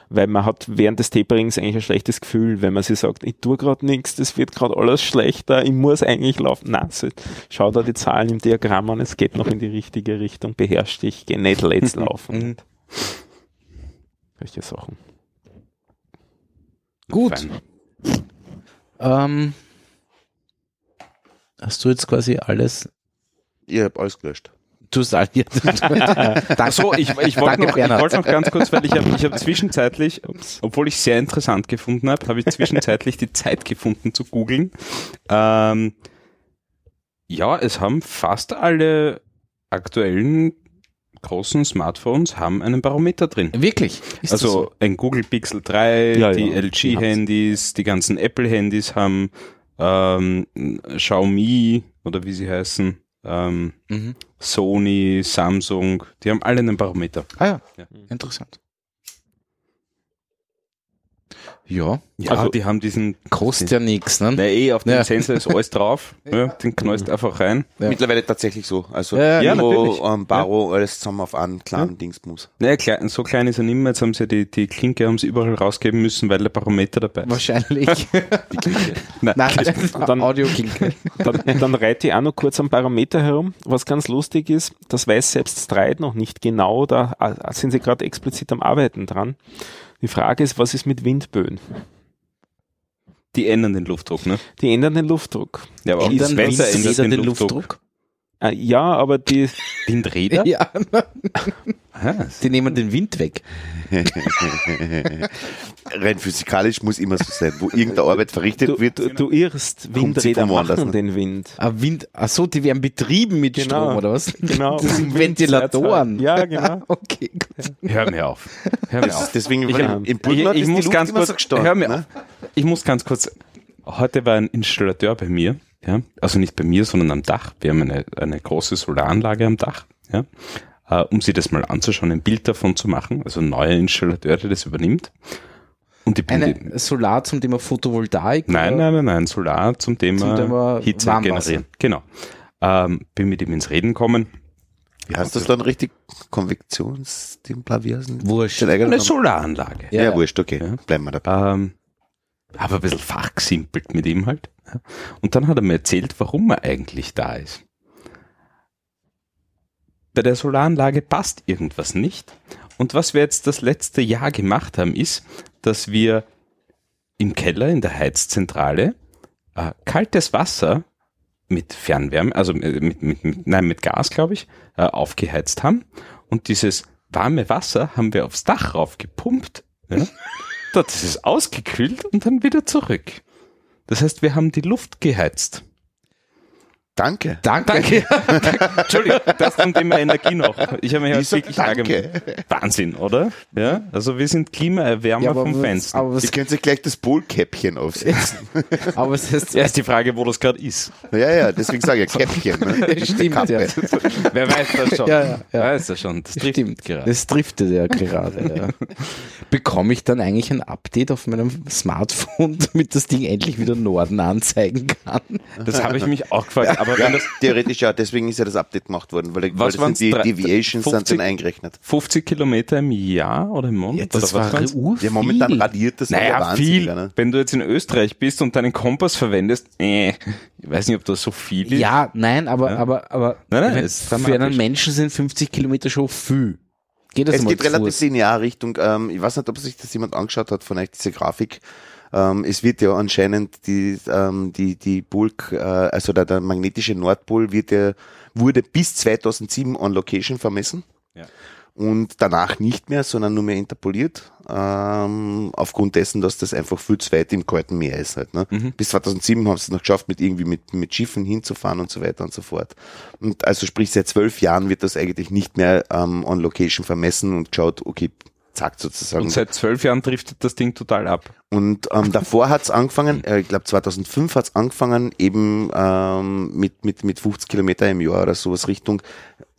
Weil man hat während des Taperings eigentlich ein schlechtes Gefühl, wenn man sich sagt, ich tue gerade nichts, das wird gerade alles schlechter, ich muss eigentlich laufen. Nein, so, schau da die Zahlen im Diagramm an, es geht noch in die richtige Richtung, beherrsch dich, geh nicht let's laufen. Mhm. Solche Sachen. Gut. Ähm, hast du jetzt quasi alles? Ich habe alles gelöscht. Du Danke. Ach so, ich, ich wollte noch, ich wollte noch ganz kurz, weil ich habe ich hab zwischenzeitlich, obwohl ich sehr interessant gefunden habe, habe ich zwischenzeitlich die Zeit gefunden zu googeln. Ähm, ja, es haben fast alle aktuellen großen Smartphones haben einen Barometer drin. Wirklich? Ist also so? ein Google Pixel 3, Ja, die ja, die LG-Handys, die ganzen Apple-Handys haben ähm, Xiaomi oder wie sie heißen, ähm, Mhm. Sony, Samsung, die haben alle einen Barometer. Ah ja, Ja. interessant. Ja, Ja, Also- die haben diesen, kostet ja nichts, ne? na eh, auf dem Ja. Sensor ist alles drauf, ja, den knallst einfach rein. Ja. Mittlerweile tatsächlich so. Also Ja, ja, Miro, natürlich. ähm, Baro, alles zusammen auf einen kleinen Dingsmus. Naja, klein, so klein ist er nicht mehr, jetzt haben sie die, die Klinke haben sie überall rausgeben müssen, weil der Barometer dabei ist. Wahrscheinlich. Nein, Nein, Dann- Audio-Klinke. Dann, dann reite ich auch noch kurz am Barometer herum. Was ganz lustig ist, das weiß selbst Streit noch nicht genau, da äh, sind sie gerade explizit am Arbeiten dran. Die Frage ist, was ist mit Windböen? die ändern den Luftdruck, ne? Die ändern den Luftdruck. Ja, aber auch Ändern das Wetter ändert ändern den, Luftdruck. Äh, ja, aber die, Windräder? Ja, Ah, die nehmen den Wind weg. Rein physikalisch muss immer so sein. Wo irgendeine Arbeit verrichtet du, wird, du, du irrst, Kommt sie Windräder machen ne? den Wind. Ah, Wind, ach so, die werden betrieben mit Genau. Strom, oder was? Genau. Das sind Ventilatoren. Ja, genau. Okay, gut. Hör mir auf. Hör mir auf. deswegen Ich- im, im Ich, ich ist die muss Luft ganz immer kurz, so gestorben. hör mir ne? auf. Ich muss ganz kurz, heute war ein Installateur bei mir, ja, also nicht bei mir, sondern am Dach. Wir haben eine, eine große Solaranlage am Dach, ja, äh, um sich das mal anzuschauen, ein Bild davon zu machen, also ein neuer Installateur, der das übernimmt. Und ich bin die, Eine Solar zum Thema Photovoltaik? Nein, oder? nein, nein, nein, Solar zum Thema, Zum Thema Hitze Warmwasser. generieren. Genau. Ähm, bin mit ihm ins Reden gekommen. Wie heißt das dann richtig? Heißen Wurscht. Eine? Solaranlage. Ja, Ja. wurscht, okay. Ja. Bleiben wir dabei. Ähm, habe ein bisschen fachgesimpelt mit ihm halt. Und dann hat er mir erzählt, warum er eigentlich da ist. Bei der Solaranlage passt irgendwas nicht. Und was wir jetzt das letzte Jahr gemacht haben, ist, dass wir im Keller in der Heizzentrale äh, kaltes Wasser mit Fernwärme, also mit, mit, mit nein, mit Gas, glaube ich, äh, aufgeheizt haben. Und dieses warme Wasser haben wir aufs Dach rauf gepumpt. Ja? Dort ist es ausgekühlt und dann wieder zurück. Das heißt, wir haben die Luft geheizt. Danke. Danke. Entschuldigung, das zum Thema Energie noch. Ich habe mich Ich halt wirklich danke. Wahnsinn, oder? Ja, also wir sind Klimaerwärmer Ja, vom was- Feinsten. aber was, Ihr könnt sich gleich das Polkäppchen aufsetzen. aber es ist die Frage, wo das gerade ist. ja, ja, deswegen sage ich Käppchen. Ne? Stimmt, Kappe. ja. Wer weiß das schon? Ja, ja, ja. Weiß das schon. Das trifft Stimmt, gerade. das driftet ja gerade. Ja. Bekomme ich dann eigentlich ein Update auf meinem Smartphone, damit das Ding endlich wieder Norden anzeigen kann? Das habe ich mich auch gefragt. Aber Ja, theoretisch ja, deswegen ist ja das Update gemacht worden, weil, weil Was das waren's? sind die Drei- Deviations sind 50? dann eingerechnet. 50 Kilometer im Jahr oder im Monat? das oder war urviel. Ja, momentan radiert das Naja, aber wahnsinnig, viel. Ne? Wenn du jetzt in Österreich bist und deinen Kompass verwendest, äh, ich weiß nicht, ob das so viel ist. Ja, nein, aber, Ja. aber, aber Nein, nein, für einen Menschen sind 50 Kilometer schon viel. Geht das Es geht relativ linear Richtung, ähm, ich weiß nicht, ob sich das jemand angeschaut hat von euch, diese Grafik. Ähm, es wird ja anscheinend die, ähm, die, die Bulk, äh, also der, der magnetische Nordpol wird ja, wurde bis 2007 on Location vermessen. Ja. Und danach nicht mehr, sondern nur mehr interpoliert, ähm, aufgrund dessen, dass das einfach viel zu weit im kalten Meer ist halt. Ne? Mhm. Bis 2007 haben sie es noch geschafft, mit irgendwie mit, mit Schiffen hinzufahren und so weiter und so fort. Und also sprich, seit zwölf Jahren wird das eigentlich nicht mehr ähm, on Location vermessen und geschaut, okay, zack sozusagen. Und seit zwölf Jahren driftet das Ding total ab. Und ähm, davor hat's angefangen, äh, ich glaube 2005 hat's angefangen, eben ähm, mit, mit, mit 50 Kilometer im Jahr oder sowas Richtung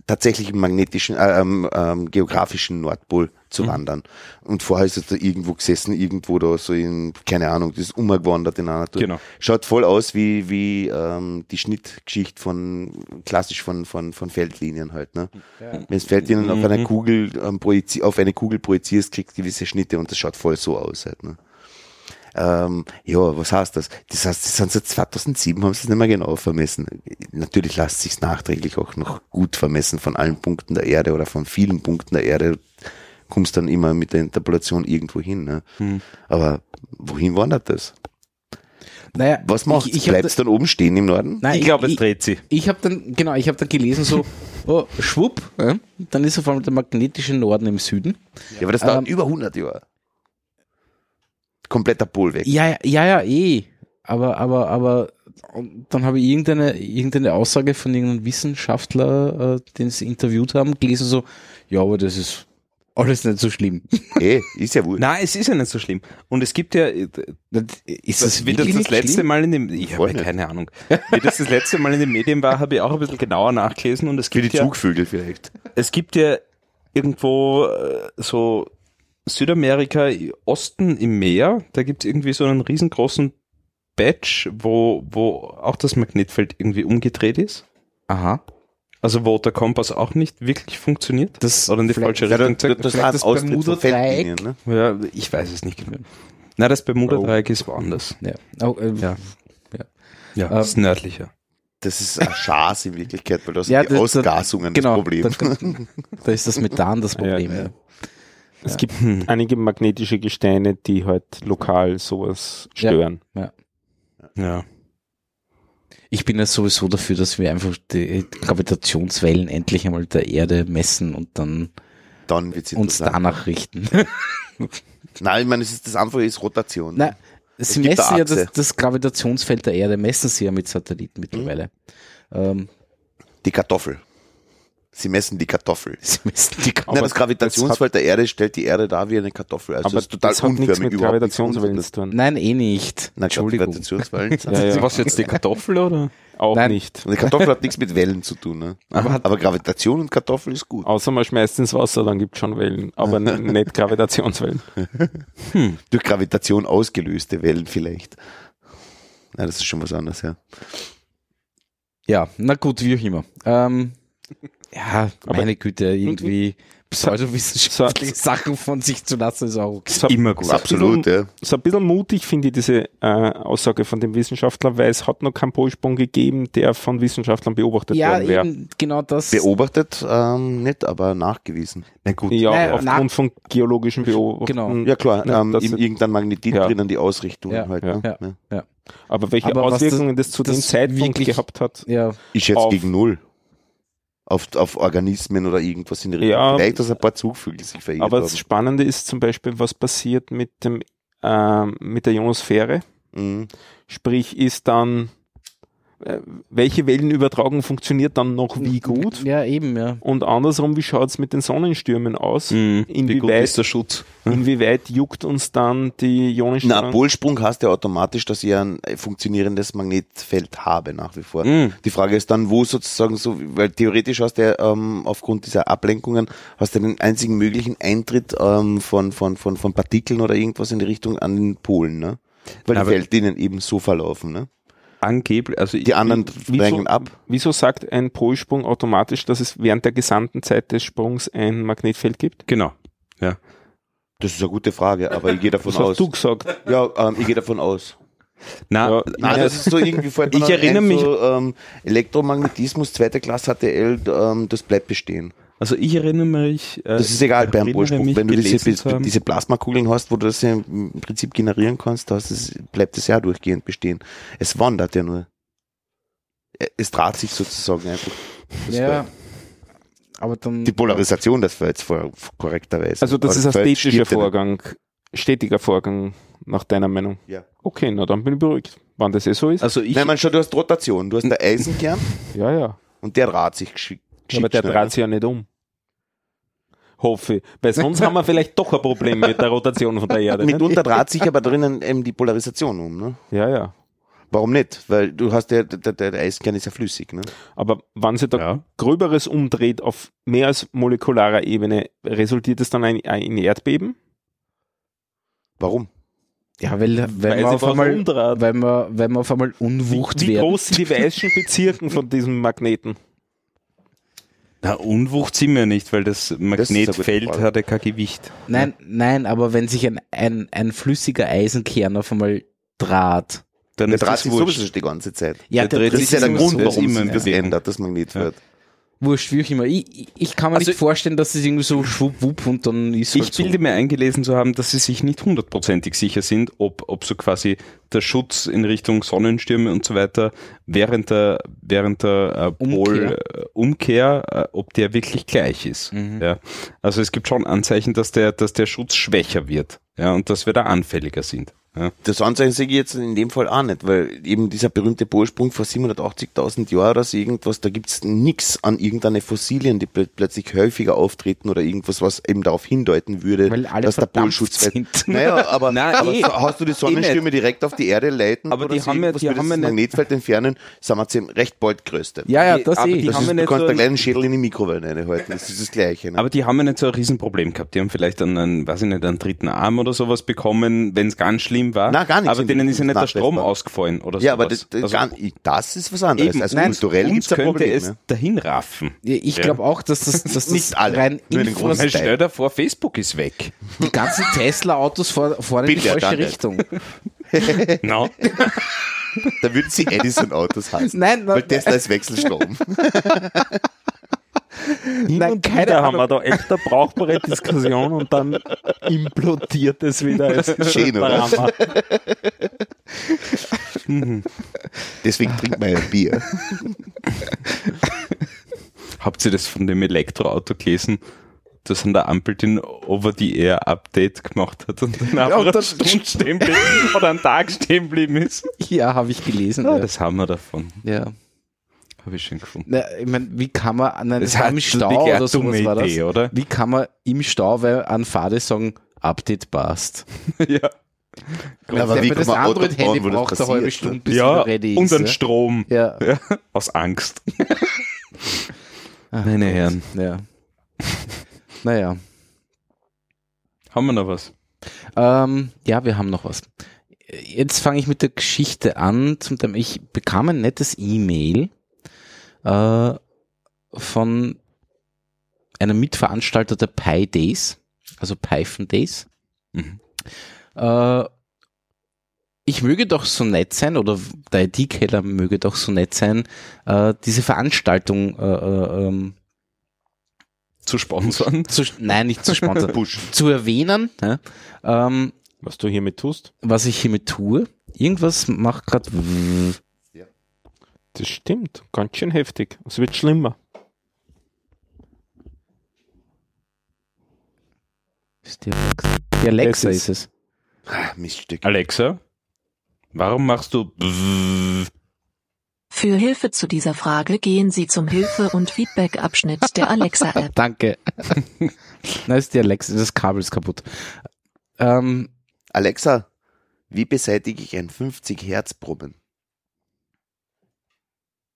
tatsächlich im magnetischen, äh, ähm, ähm, geografischen Nordpol zu Mhm. wandern. Und vorher ist es da irgendwo gesessen, irgendwo da so in, keine Ahnung, das ist umgewandert in einer Natur. Genau. Schaut voll aus wie, wie ähm, die Schnittgeschichte von, klassisch von, von, von Feldlinien halt. Ne? Wenn es Feldlinien auf einer Mhm. Kugel ähm, projizi auf eine Kugel projizierst, kriegst du gewisse Schnitte und das schaut voll so aus halt. Ne? Ähm, ja, was heißt das? Das heißt, das sind seit 2007 haben sie es nicht mehr genau vermessen. Natürlich lässt sich nachträglich auch noch gut vermessen von allen Punkten der Erde oder von vielen Punkten der Erde. Kommst dann immer mit der Interpolation irgendwo hin. Ne? Hm. Aber wohin wandert das? Naja, Was macht ich, ich Bleibt es dann oben stehen im Norden? Nein, Ich glaube, es ich, dreht sich. ich habe dann, genau, ich habe dann gelesen so, oh, schwupp, ja, dann ist auf einmal der magnetische Norden im Süden. Ja, aber das dauert Ähm, über 100 Jahre. Kompletter Pol weg. Ja, ja, ja, ja, eh. Aber, aber, aber dann habe ich irgendeine, irgendeine Aussage von irgendeinem Wissenschaftler, äh, den sie interviewt haben, gelesen so, ja, aber das ist alles nicht so schlimm. Eh, ist ja wohl. Nein, es ist ja nicht so schlimm. Und es gibt ja, Ist das wie das das letzte schlimm? Mal in dem, ich habe keine Ahnung, wie das das letzte Mal in den Medien war, habe ich auch ein bisschen genauer nachgelesen und es Für die gibt ja, Zugvögel vielleicht. es gibt ja irgendwo äh, so Südamerika, Osten im Meer, da gibt es irgendwie so einen riesengroßen Badge, wo, wo auch das Magnetfeld irgendwie umgedreht ist. Aha. Also wo der Kompass auch nicht wirklich funktioniert. Das Oder in die falsche Richtung das, zeigt. das, das von Bermuda-Dreieck. Ne? Ja, ich weiß es nicht genau. Na, das Bermuda-Dreieck ist woanders. Ja. Oh, äh, Ja. Ja. Ja, Ähm, das ist nördlicher. Das ist ein Schaß in Wirklichkeit, weil das Ja, sind die das- das- Ausgasungen genau, das Problem. Da, da ist das Methan das Problem. Ja, Ja, Es gibt einige magnetische Gesteine, die halt lokal sowas Ja. stören. Ja. Ich bin ja sowieso dafür, dass wir einfach die Gravitationswellen endlich einmal der Erde messen und dann Dann wird's uns danach richten. Nein, ich meine, es ist, das Einfache ist Rotation. Nein, sie messen ja das, das Gravitationsfeld der Erde, messen sie ja mit Satelliten mittlerweile. Ähm, Die Kartoffel. Sie messen die Kartoffel. sie messen die Nein, das Gravitationsfeld der Erde stellt die Erde dar wie eine Kartoffel. Also Aber das ist total das hat nichts unförmig mit Gravitationswellen zu tun. Nein, eh nicht. Nein, Entschuldigung. Gravitationswellen. Ja, ja. Was jetzt die Kartoffel oder? Auch Nein. nicht. Und die Kartoffel hat nichts mit Wellen zu tun. Ne? Aber hat- Aber Gravitation und Kartoffel ist gut. Außer man schmeißt ins Wasser, dann gibt es schon Wellen, aber nicht Gravitationswellen. Durch Gravitation ausgelöste Wellen vielleicht. Ja, das ist schon was anderes, ja. Ja, na gut, wie auch immer. Ähm, ja, Aber- meine Güte, irgendwie pseudowissenschaftliche Sachen von sich zu lassen, ist auch okay. So- Immer gut. Absolut, bisschen- ja. So ein bisschen mutig finde ich diese äh, Aussage von dem Wissenschaftler, weil es hat noch keinen Polsprung gegeben, der von Wissenschaftlern beobachtet Ja, worden wäre. genau das. Beobachtet ähm, nicht, aber nachgewiesen. Na gut. Ja, Naja, aufgrund na- von geologischen Beobachtungen. Genau. Ja klar, Ja, ähm, das- in irgendein Magnetit Ja. drinnen die Ausrichtung Ja, halt. ja, ne? ja. Aber welche Aber Auswirkungen das, zu dem das Zeitpunkt wirklich- gehabt hat, Ja, Ich schätze gegen null. Auf, auf Organismen oder irgendwas in der Richtung. Ja. Vielleicht, dass ein paar Zugvögel sich verirrt aber haben. das Spannende ist zum Beispiel, was passiert mit dem ähm, mit der Ionosphäre. Mhm. Sprich, ist dann äh, welche Wellenübertragung funktioniert dann noch wie gut? ja, eben, ja. Und andersrum, wie schaut es mit den Sonnenstürmen aus? Mhm. Wie gut Inwieweit- ist der Schutz? Inwieweit juckt uns dann die Na, Ionenstrahlung? Polsprung heißt ja automatisch, dass ich ein funktionierendes Magnetfeld habe nach wie vor. Mhm. Die Frage ist dann, wo sozusagen so, weil theoretisch hast du ja ähm, aufgrund dieser Ablenkungen hast du den einzigen möglichen Eintritt ähm, von, von, von, von Partikeln oder irgendwas in die Richtung an den Polen, ne? Weil die Feldlinien eben so verlaufen, ne? Angeblich, also Die anderen Wieso, drängen ab. wieso sagt ein Polsprung automatisch, dass es während der gesamten Zeit des Sprungs ein Magnetfeld gibt? genau. Das ist eine gute Frage, aber ich gehe davon Das hast aus. du gesagt. Ja, ähm, ich gehe davon aus. Na, Ja, Nein, das ist so irgendwie mir Ich erinnere mich- So, ähm, Elektromagnetismus, zweite Klasse HTL, ähm, das bleibt bestehen. Also ich erinnere mich. Äh, Das ist egal beim mich Wenn du diese, diese Plasmakugeln hast, wo du das ja im Prinzip generieren kannst, das ist, bleibt das ja durchgehend bestehen. Es wandert ja nur. Es draht sich sozusagen einfach. Ja. Aber dann. Die Polarisation, das war jetzt vor, korrekterweise. Also das ist ein ja Vorgang, stetiger Vorgang nach deiner Meinung. Ja. Okay, na dann bin ich beruhigt. Wann das eh so ist? Also ich. Nein, man schon, du hast Rotation. Du hast einen Eisenkern ja, ja. und der draht sich geschickt. Aber der dreht sich ja nicht um. Hoffe ich. Weil sonst haben wir vielleicht doch ein Problem mit der Rotation von der Erde. Mitunter draht sich aber drinnen eben die Polarisation um. Ne? Ja, ja. Warum nicht? Weil du hast ja, der, der, der Eisenkern ist ja flüssig. Ne? Aber wann sich da ja. Gröberes umdreht auf mehr als molekularer Ebene, resultiert es dann ein, ein Erdbeben? Warum? ja, weil, weil, Weil man sie auf einmal, umdreht. weil, man, weil man auf einmal Wie, unwucht wie werden. groß sind die weißen Bezirken von diesem Magneten? Na, Unwucht sind wir nicht, weil das Magnetfeld hat ja kein Gewicht. Nein, nein, aber wenn sich ein, ein, ein flüssiger Eisenkern auf einmal draht. Dann Der ist draht das sich wurscht. sowieso die ganze Zeit. Ja, Der der, dreht Das sich ist ja der Grund, das warum ist sich das ändert, das Magnetfeld. Wurscht, wie auch immer. Ich, ich, kann mir Also- nicht vorstellen, dass es irgendwie so schwupp und dann ist Ich halt so. bilde mir eingelesen zu haben, dass sie sich nicht hundertprozentig sicher sind, ob, ob so quasi der Schutz in Richtung Sonnenstürme und so weiter während der, während der äh, Umkehr. Pol, äh, Umkehr, äh, ob der wirklich gleich ist. Mhm. Ja. Also es gibt schon Anzeichen, dass der, dass der Schutz schwächer wird. Ja, und dass wir da anfälliger sind. Ja. Das Anzeichen sehe ich jetzt in dem Fall auch nicht, weil eben dieser berühmte Polsprung vor 780.000 Jahren oder so irgendwas, da gibt's nix an irgendeine Fossilien, die plö- plötzlich häufiger auftreten oder irgendwas, was eben darauf hindeuten würde, Weil alle dass der Polschutz sind. Naja, aber, Nein, aber eh. hast du die Sonnenstürme direkt auf die Erde leiten Aber oder die so haben ja- irgendwas, die würde haben das Magnetfeld entfernen, sind wir zum recht bald größte. ja, ja, Die- das aber eh. die Das haben ist, wir du nicht kannst so- einen kleinen Schädel in die Mikrowelle reinhalten, das ist das Gleiche. Ne? Aber die haben ja nicht so ein Riesenproblem gehabt. Die haben vielleicht einen, einen weiß ich nicht, einen dritten Arm oder sowas bekommen, wenn es ganz schlimm war. Na, gar nichts. Aber denen ist ja nicht der Strom ausgefallen oder ja, aber das, das, Also gar, das ist was anderes. eben, also nein, kulturell uns gibt's ein könnte Problem. es ne? dahin raffen. Ich Ja. glaube auch, dass das, dass das Nicht alle, rein nur den großen Weil Teil. stell dir vor, Facebook ist weg. die ganzen Tesla-Autos fahren fahren in die falsche. Richtung. No. Da würden sie Edison-Autos heißen. Nein, Weil nein, Tesla ist Wechselstrom. Hin Nein, und keine wieder haben wir Ahnung. da echt eine brauchbare Diskussion und dann implodiert es wieder. Es ist Schön, oder? Drama. Deswegen trinkt man ja Bier. Habt ihr das von dem Elektroauto gelesen? Das an der Ampel den Over-the-Air-Update gemacht hat und dann einfach und eine Stunde stehen blieb oder einen Tag stehen geblieben ist. ja, habe ich gelesen. Ja, Ja. das haben wir davon. ja. Habe ich schon gefunden. Na, ich meine, wie kann man an einem Das im Stau oder sowas war das? Idee, oder? Wie kann man im Stau weil an Fahre sagen, Update passt? ja. Aber Wenn wie das kann man Auto Android-Handy braucht eine halbe passiert, Stunde, ne? bis ja, es ready ist. und an ja. Strom. Ja. Ja, aus Angst. Meine Herren. Ja. naja. Haben wir noch was? Ähm, ja, wir haben noch was. Jetzt fange ich mit der Geschichte an. Zum ich bekam ein nettes E-Mail äh, von einer Mitveranstalter der Pi Days, also Python Days. Mhm. Äh, ich möge doch so nett sein, oder der IT-Keller möge doch so nett sein, äh, diese Veranstaltung äh, äh, ähm, Zu sponsern. zu, nein, nicht zu sponsern, zu erwähnen, ja, ähm, Was du hiermit tust? was ich hiermit tue. Irgendwas macht gerade. Das stimmt. Ganz schön heftig. Es wird schlimmer. Die Alexa, die Alexa Das ist es. Ah, Miststück. Alexa, warum machst du bzzz? Für Hilfe zu dieser Frage gehen Sie zum Hilfe- und Feedback-Abschnitt der Alexa-App. Danke. Na, ist die Alexa, das Kabel ist kaputt. Ähm, Alexa, wie beseitige ich ein 50 Hertz Brummen?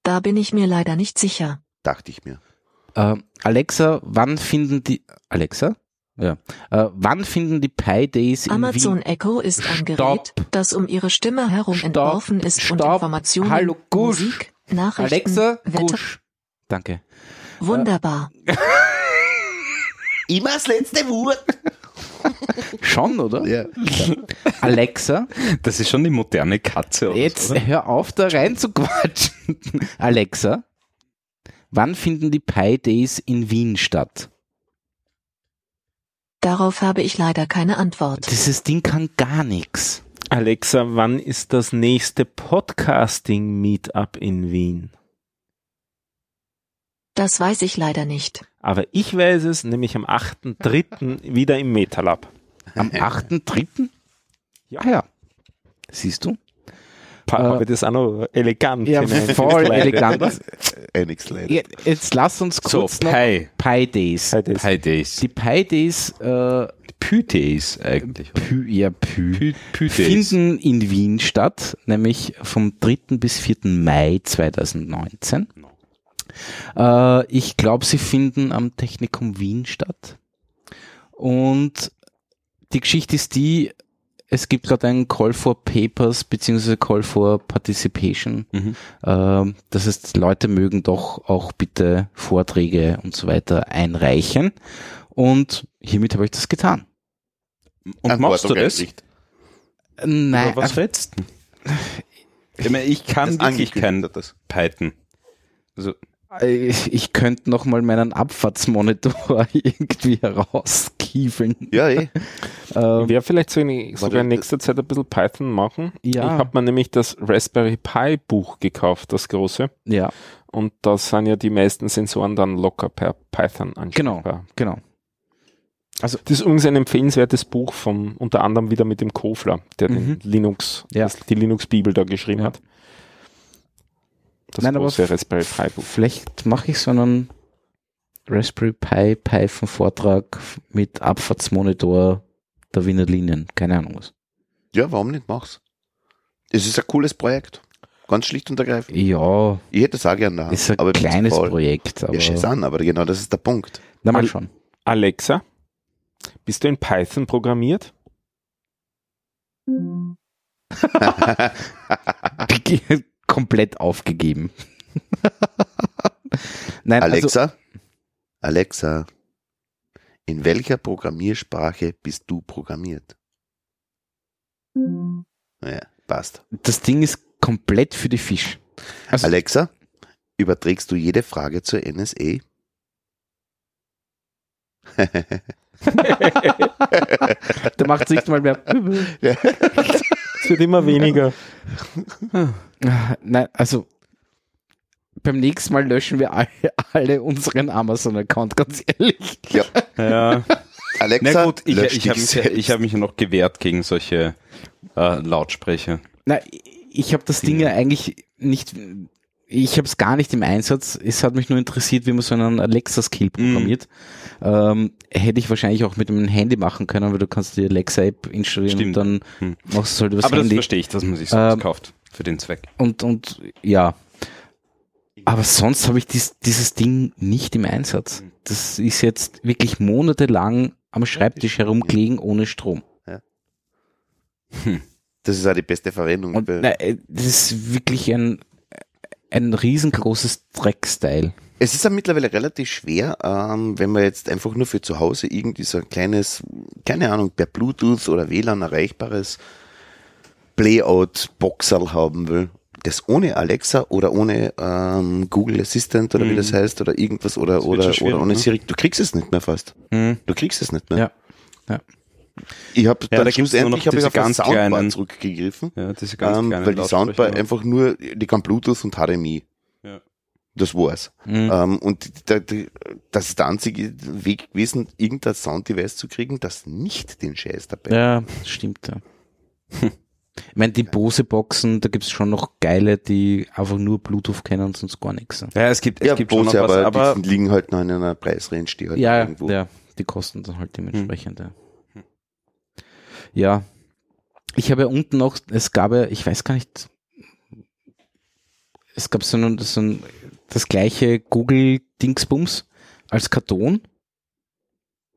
Da bin ich mir leider nicht sicher. Dachte ich mir. äh, Alexa, wann finden die Alexa? Ja. Äh, wann finden die Pi Days in Amazon Wien? Echo ist ein Stopp. Gerät, das um ihre Stimme herum Stopp. entworfen ist und Stopp. Informationen, Hallo, Gusch. Musik, Nachrichten, Alexa, Wetter. Gusch. Danke. Wunderbar. Immer das letzte Wort. Schon, oder? Ja. Alexa, Das ist schon die moderne Katze. Oder jetzt so, oder? hör auf, da rein zu quatschen. Alexa, wann finden die Pi Days in Wien statt? Darauf habe ich leider keine Antwort. Dieses Ding kann gar nichts. Alexa, wann ist das nächste Podcasting-Meetup in Wien? Das weiß ich leider nicht. Aber ich weiß es, nämlich am 8.3. wieder im MetaLab. Am 8.3.? Ja. Ah ja. Siehst du? Äh, ich das auch noch elegant Ja, voll elegant. Slide. Ja, Jetzt lass uns So, kurz noch Pi. Pi Days. Halt das. Pi Days. Die Pi Days, äh, Pü Days eigentlich. Pü, ja, Pü, Pü, Pü Days. finden in Wien statt, nämlich vom 3. bis 4. Mai 2019. Äh, ich glaube, sie finden am Technikum Wien statt. Und die Geschichte ist die, es gibt gerade einen Call for Papers beziehungsweise Call for Participation. Mhm. Ähm, das heißt, Leute mögen doch auch bitte Vorträge und so weiter einreichen. Und hiermit habe ich das getan. Und machst du Antwort das? nicht. Nein, Oder was rätst du? Ich, meine, ich kann Das wirklich kein. Python. Also, ich könnte noch mal meinen Abfahrtsmonitor irgendwie herauskiefeln. Ja, eh. Ähm, Wäre vielleicht so in, sogar in nächster Zeit ein bisschen Python machen. Ja. Ich habe mir nämlich das Raspberry Pi Buch gekauft, das große. ja, Und da sind ja die meisten Sensoren dann locker per Python genau, ansprechbar. genau. Das ist übrigens ein empfehlenswertes Buch vom, unter anderem wieder mit dem Kofler, der Mhm. den Linux, Ja. das, die Linux-Bibel da geschrieben Ja. hat. Das Nein, große Raspberry Pi Buch. Vielleicht mache ich so einen Raspberry Pi Python Vortrag mit Abfahrtsmonitor der Wiener Linien. Keine Ahnung was. Ja, warum nicht? Mach's. Es ist ein cooles Projekt. Ganz schlicht und ergreifend. Ja, Ich hätte es auch gerne da. ist ein aber kleines. Projekt. Aber Ja, scheiß an, aber genau das ist der Punkt. na mal Al- schon. Alexa, bist du in Python programmiert? Komplett aufgegeben. Nein, also Alexa, Alexa, in welcher Programmiersprache bist du programmiert? Ja, passt. das Ding ist komplett für die Fisch. Also, Alexa, überträgst du jede Frage zur? NSA? da macht es nicht mal mehr. Es wird immer weniger. Nein, also beim nächsten Mal löschen wir alle, alle unseren Amazon-Account, ganz ehrlich. Ja. ja. Alexa, Na gut, ich, ich habe mich, ich hab mich noch gewehrt gegen solche äh, Lautsprecher. Na, ich habe das Ding ja eigentlich nicht, ich habe es gar nicht im Einsatz. Es hat mich nur interessiert, wie man so einen Alexa-Skill programmiert. Ähm, hätte ich wahrscheinlich auch mit dem Handy machen können, weil du kannst die Alexa-App installieren Stimmt. und dann Hm. machst du halt übers Aber das Handy. verstehe ich, dass man sich sowas Ähm, kauft für den Zweck. Und, und ja. Aber sonst habe ich dies, dieses Ding nicht im Einsatz. Das ist jetzt wirklich monatelang am Schreibtisch herumgelegen ohne Strom. Das ist auch die beste Verwendung. Und na, äh, das ist wirklich ein, ein riesengroßes Drecksteil. Es ist ja mittlerweile relativ schwer, ähm, wenn man jetzt einfach nur für zu Hause irgendwie so ein kleines, keine Ahnung, per Bluetooth oder WLAN erreichbares Playout-Boxerl haben will, das ohne Alexa oder ohne ähm, Google Assistant oder wie Mhm. das heißt oder irgendwas oder oder, oder ohne ne? Siri, du kriegst es nicht mehr fast. Mhm. Du kriegst es nicht mehr. Ja. Ja. Ich habe Ja, dann da schlussendlich hab ich diese auf ganz Soundbar kleinen- zurückgegriffen, Ja, diese ganz ähm, weil die Soundbar einfach nur, die kann Bluetooth und HDMI. Ja. Das war's. Mhm. Ähm, und da, da, das ist der einzige Weg gewesen, irgendein Sounddevice zu kriegen, das nicht den Scheiß dabei hat. Ja, stimmt. Ja. Ich meine, die Bose-Boxen, da gibt's schon noch geile, die einfach nur Bluetooth kennen und sonst gar nichts. Ja, es gibt, es Ja, gibt schon noch Bose, was, aber, aber die liegen halt noch in einer Preisrange, die halt Ja, irgendwo. ja, die kosten dann halt dementsprechend. Hm. ja. Ich habe ja unten noch, es gab ja, ich weiß gar nicht, es gab so ein, so ein das gleiche Google-Dingsbums als Karton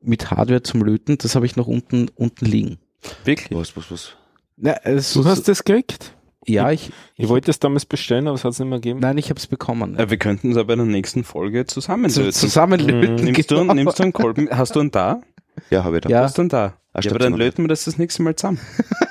mit Hardware zum Löten, das habe ich noch unten, unten liegen. wirklich. Was, was, was? Ja, also, Du hast das gekriegt? ja, ich, Ich wollte es damals bestellen, aber es hat es nicht mehr gegeben. nein, ich habe es bekommen. Äh, wir könnten es aber bei der nächsten Folge Zu, zusammenlösen. zusammenlöten. Nimmst du, genau. nimmst du einen Kolben? Hast du einen da? Ja, habe ich da. Ja. Hast du einen da? Ah, Ja, aber dann löten wir das das nächste Mal zusammen.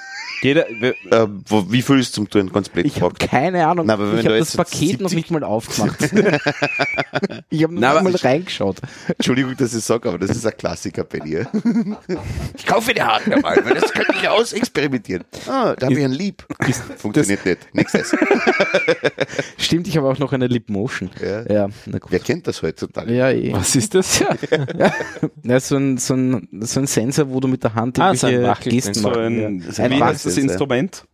Jeder, Äh, wo, wie viel ist zum Tun? Ganz blöd Ich habe keine Ahnung. Wenn ich habe das Paket noch 70 nicht mal aufgemacht. ich habe noch mal reingeschaut. Entschuldigung, dass ich sage, aber das ist ein Klassiker bei dir. ich kaufe die Hardware mal, weil das könnte ich ausexperimentieren. Ah, da habe ich ein Lieb. Funktioniert nicht. Nächstes. Stimmt, ich habe auch noch eine Lip Motion. Ja. Ja, na gut. Wer kennt das heutzutage? Ja, eh. Was ist das? ja. ja so, ein, so, ein, so ein Sensor, wo du mit der Hand Ah, so ein irgendwelche Wackel- Gesten so machst. ein, ja. wie ein heißt das Wahnsinn, Instrument?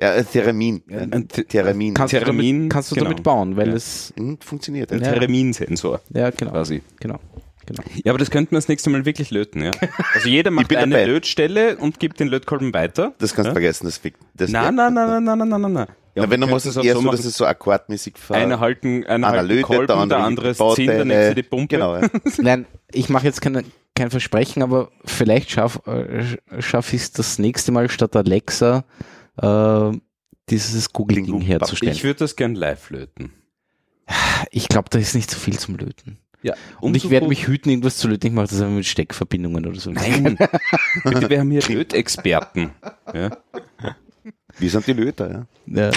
Ja, äh, Theramin. Ein Th- Theramin. kannst, damit, kannst du genau. damit bauen, weil Ja. es Hm, funktioniert. Ein Ja. Teraminsensor ja genau, quasi. genau, genau. Ja, aber das könnten wir das nächste Mal wirklich löten, ja. Also jeder macht eine dabei. Lötstelle und gibt den Lötkolben weiter. Das kannst du ja? vergessen. Das, fick- das Nein, nein, nein, nein, nein, nein, nein, nein. Ja, Ja, wenn du musst es auch eher so machen, dass es so akkordmäßig ver- einer halten, einer einer halten Kolben, der der andere zieht, der nächste die Pumpe. Genau, ja. Nein, ich mache jetzt keine, kein Versprechen, aber vielleicht schaff, äh, schaffe ich es das nächste Mal statt Alexa äh, dieses gut. herzustellen. Ich würde das gern live löten. Ich glaube, da ist nicht so viel zum Löten. Ja, Und ich werde mich hüten, irgendwas zu löten. Ich mache das einfach mit Steckverbindungen oder so. Nein, bitte, wir haben hier Lötexperten. Ja, Wir sind die Löter, ja. Ja,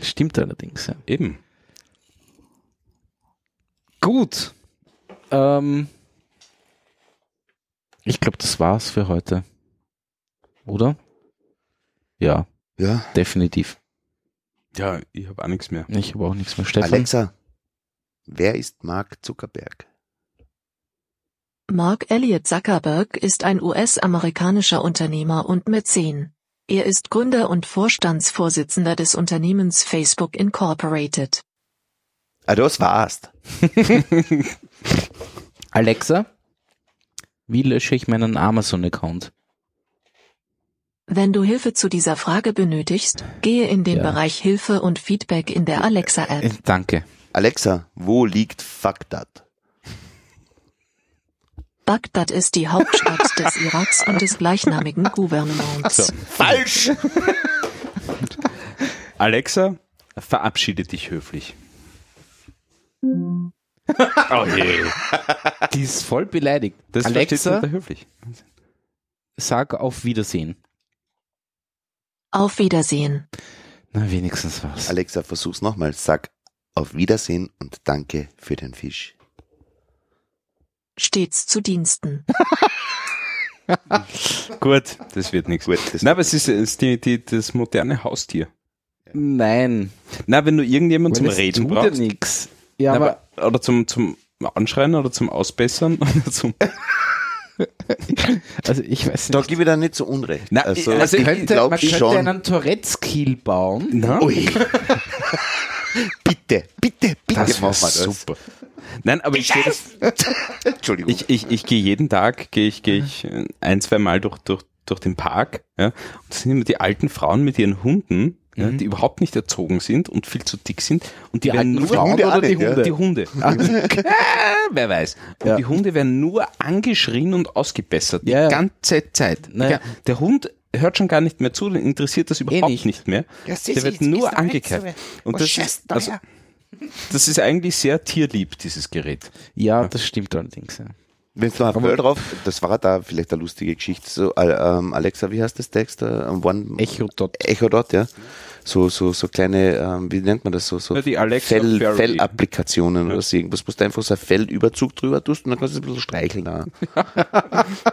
stimmt allerdings. Ja. eben. Gut. Ähm, ich glaube, das war's für heute. Oder? Ja, Ja. definitiv. Ja, ich habe auch nichts mehr. Ich habe auch nichts mehr. Stefan? Alexa, wer ist Mark Zuckerberg? Mark Elliott Zuckerberg ist ein US-amerikanischer Unternehmer und Mäzen. Er ist Gründer und Vorstandsvorsitzender des Unternehmens Facebook Incorporated. Ah, das war's. Alexa, wie lösche ich meinen Amazon-Account? Wenn du Hilfe zu dieser Frage benötigst, gehe in den Ja. Bereich Hilfe und Feedback in der Äh, Alexa-App. danke. Alexa, wo liegt Bagdad? Bagdad ist die Hauptstadt des Iraks und des gleichnamigen Gouvernements. Falsch! Alexa, verabschiede dich höflich. Oh je. Die ist voll beleidigt. Das versteht Alexa, höflich. sag auf Wiedersehen. Auf Wiedersehen. Na, wenigstens was. Alexa, versuch's nochmal. Sag auf Wiedersehen und danke für den Fisch. Stets zu Diensten. Gut, das wird nichts. Gut, das Na, aber es ist, es ist die, die, das moderne Haustier. Nein. Na, wenn du irgendjemanden zum weil Reden tut brauchst. Ja nix. Ja, Na, aber, aber, oder zum, zum Anschreien oder zum Ausbessern oder zum. also ich weiß da nicht. gebe ich da nicht so unrecht. Na, also, also ich könnte, glaub man könnte schon. einen Tourette's-Kiel bauen. Na? Ui. bitte, bitte, bitte Das mach wär mal das. super. Nein, aber ich das, Entschuldigung. ich, ich, ich gehe jeden Tag, gehe ich, gehe ich ein, zwei Mal durch, durch, durch den Park, ja, und das sind immer die alten Frauen mit ihren Hunden, ja, die überhaupt nicht erzogen sind und viel zu dick sind und die, Die werden nur Frauen Hunde oder die. Hunde? die Hunde. Wer weiß. Und Ja. die Hunde werden nur angeschrien und ausgebessert. Die Ja, ja. ganze Zeit. Naja. Ja, Der Hund hört schon gar nicht mehr zu, den interessiert das überhaupt nicht. nicht. mehr. Sie- der wird nur angekeift. Und das ist, also, das ist eigentlich sehr tierlieb, dieses Gerät. Ja, das stimmt allerdings. Ja. Wenn du noch ein Word drauf, das war da vielleicht eine lustige Geschichte. So, äh, ähm, Alexa, wie heißt das Text? Äh, One, Echo Dot. Echo Dot, ja. So, so, so kleine, ähm, wie nennt man das? So, so Ja, die Alexa Fell. Fell-Applikationen oder so irgendwas, wo du einfach so einen Fellüberzug drüber tust und dann kannst du es ein bisschen streicheln.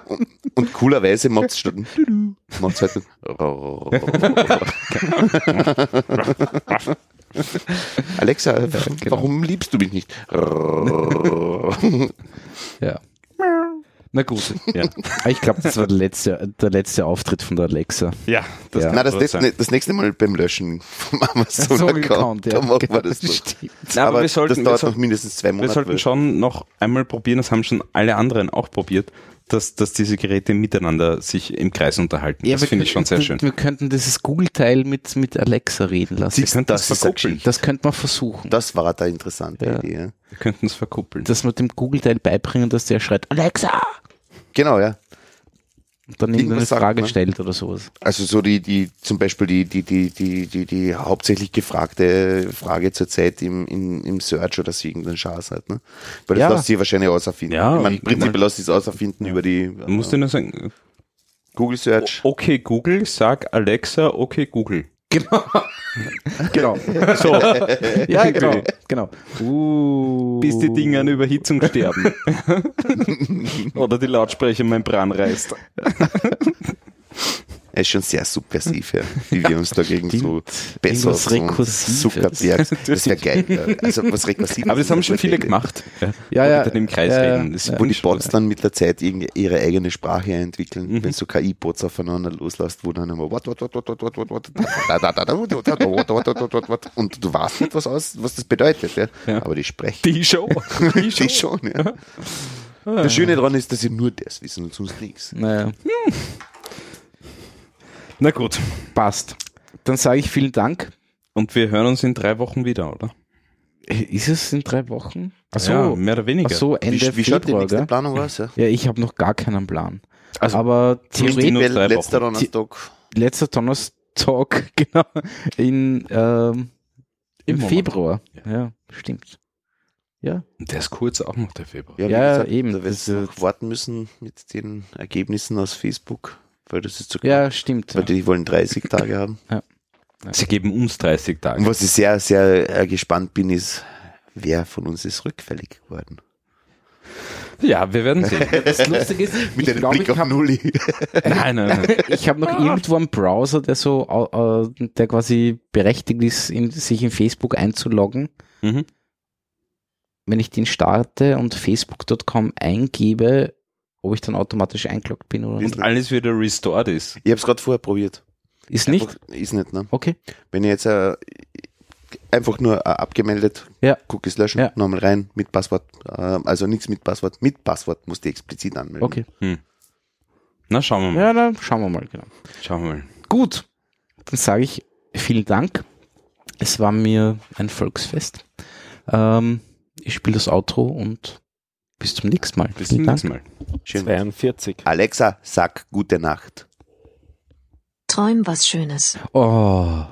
und, und coolerweise macht es statt macht's halt Alexa, genau. warum liebst du mich nicht? Ja. Na gut. Ja. Ich glaube, das war der letzte, der letzte Auftritt von der Alexa. Ja, das Ja. Na, das, sein. das nächste Mal beim Löschen vom Amazon So Account, Account, ja. da machen wir Genau, das doch. stimmt. Na, aber aber wir sollten- das wir dauert sollten- noch mindestens zwei Wir Monate. sollten weil- schon noch einmal probieren, das haben schon alle anderen auch probiert, dass, dass diese Geräte miteinander sich im Kreis unterhalten. Ja, das finde ich schon sehr schön. Wir könnten dieses Google-Teil mit, mit Alexa reden lassen. Sie könnten das das verkuppeln. Das könnte man versuchen. Das war da interessante Ja. Idee. Ja. Wir könnten es verkuppeln. dass wir dem Google-Teil beibringen, dass der schreit, Alexa! Genau, ja. Und dann irgendeine Frage stellt oder sowas. Also so die, die, zum Beispiel die, die, die, die, die, die hauptsächlich gefragte Frage zurzeit im, im, im Search oder so irgendein Schaß hat, ne? Weil das Ja. lässt sich wahrscheinlich auserfinden. Ja, ich meine, ich- prinzipiell lässt sich es auserfinden über die Du musst dir nur sagen, Google Search. okay Google, sag Alexa, okay Google. Genau. genau. So, Ja, genau. genau. Uh. bis die Dinge an Überhitzung sterben. Oder die Lautsprechermembran reißt. Er ist schon sehr subversiv, ja, wie wir uns dagegen so besser. Zuckerberg. Das wäre geil. Ja. Also was Rekursives. Aber das haben schon viele Wo gemacht. Ja, Ja, ja. Unter dem Kreis Ja, ja. reden. Das Ja. finde die schon- Bots dann mit der Zeit ihre eigene Sprache entwickeln, Mhm. wenn so KI-Bots aufeinander loslässt, wo dann immer what, what, what, what, what, what, what, what, da, da, da, da, what, what, what, what, what, what, what, what, und du weißt nicht, was, aus, was das bedeutet, ja. Ja. aber die sprechen. Die Show. Die Die schon, ja. Das Schöne daran ist, dass sie nur das wissen und sonst nichts. Naja, Na gut. passt. Dann sage ich vielen Dank. Und wir hören uns in drei Wochen wieder, oder? Ist es in drei Wochen? Achso, ja, mehr oder weniger. ach so Ende Wie, wie schaut die Februar, nächste? Planung aus? Ja? Ja, ich habe noch gar keinen Plan. Also, Aber theoretisch, letzter. Donnerstag. letzter Donnerstag, genau, in, ähm, im Im. Februar. Ja. Ja. stimmt. Ja, Der ist kurz auch noch der Februar. Ja, Ja, gesagt, eben, Da wirst das, du äh, noch warten müssen mit den Ergebnissen aus Facebook, weil das ist zu knapp. ja, stimmt. Weil die wollen 30 Tage haben. Sie geben uns 30 Und Tage. was ich sehr, sehr äh, gespannt bin, ist, wer von uns ist rückfällig geworden. Ja, wir werden sehen. Das Lustige ist, Mit ich einem glaube, Blick ich auf habe Nulli. nein, nein, nein. ich hab noch irgendwo einen Browser, der so, äh, der quasi berechtigt ist, in, sich in Facebook einzuloggen. Mhm. Wenn ich den starte und facebook.com eingebe, ob ich dann automatisch eingeloggt bin oder nicht. Und alles wieder restored ist. Ich habe es gerade vorher probiert. Ist nicht? Einfach- Ist nicht, ne? Okay. Wenn ich jetzt äh, einfach nur äh, abgemeldet, Ja. Cookies löschen, Ja. nochmal rein, mit Passwort, äh, also nichts mit Passwort, mit Passwort musst du explizit anmelden. Okay. Na, schauen wir mal. Ja, dann schauen wir mal, genau. Schauen wir mal. Gut, dann sage ich vielen Dank. Es war mir ein Volksfest. Ähm, ich spiele das Outro und bis zum nächsten Mal. Bis zum nächsten Mal. Schön. 42. Alexa, sag gute Nacht. Träum was Schönes. Oh.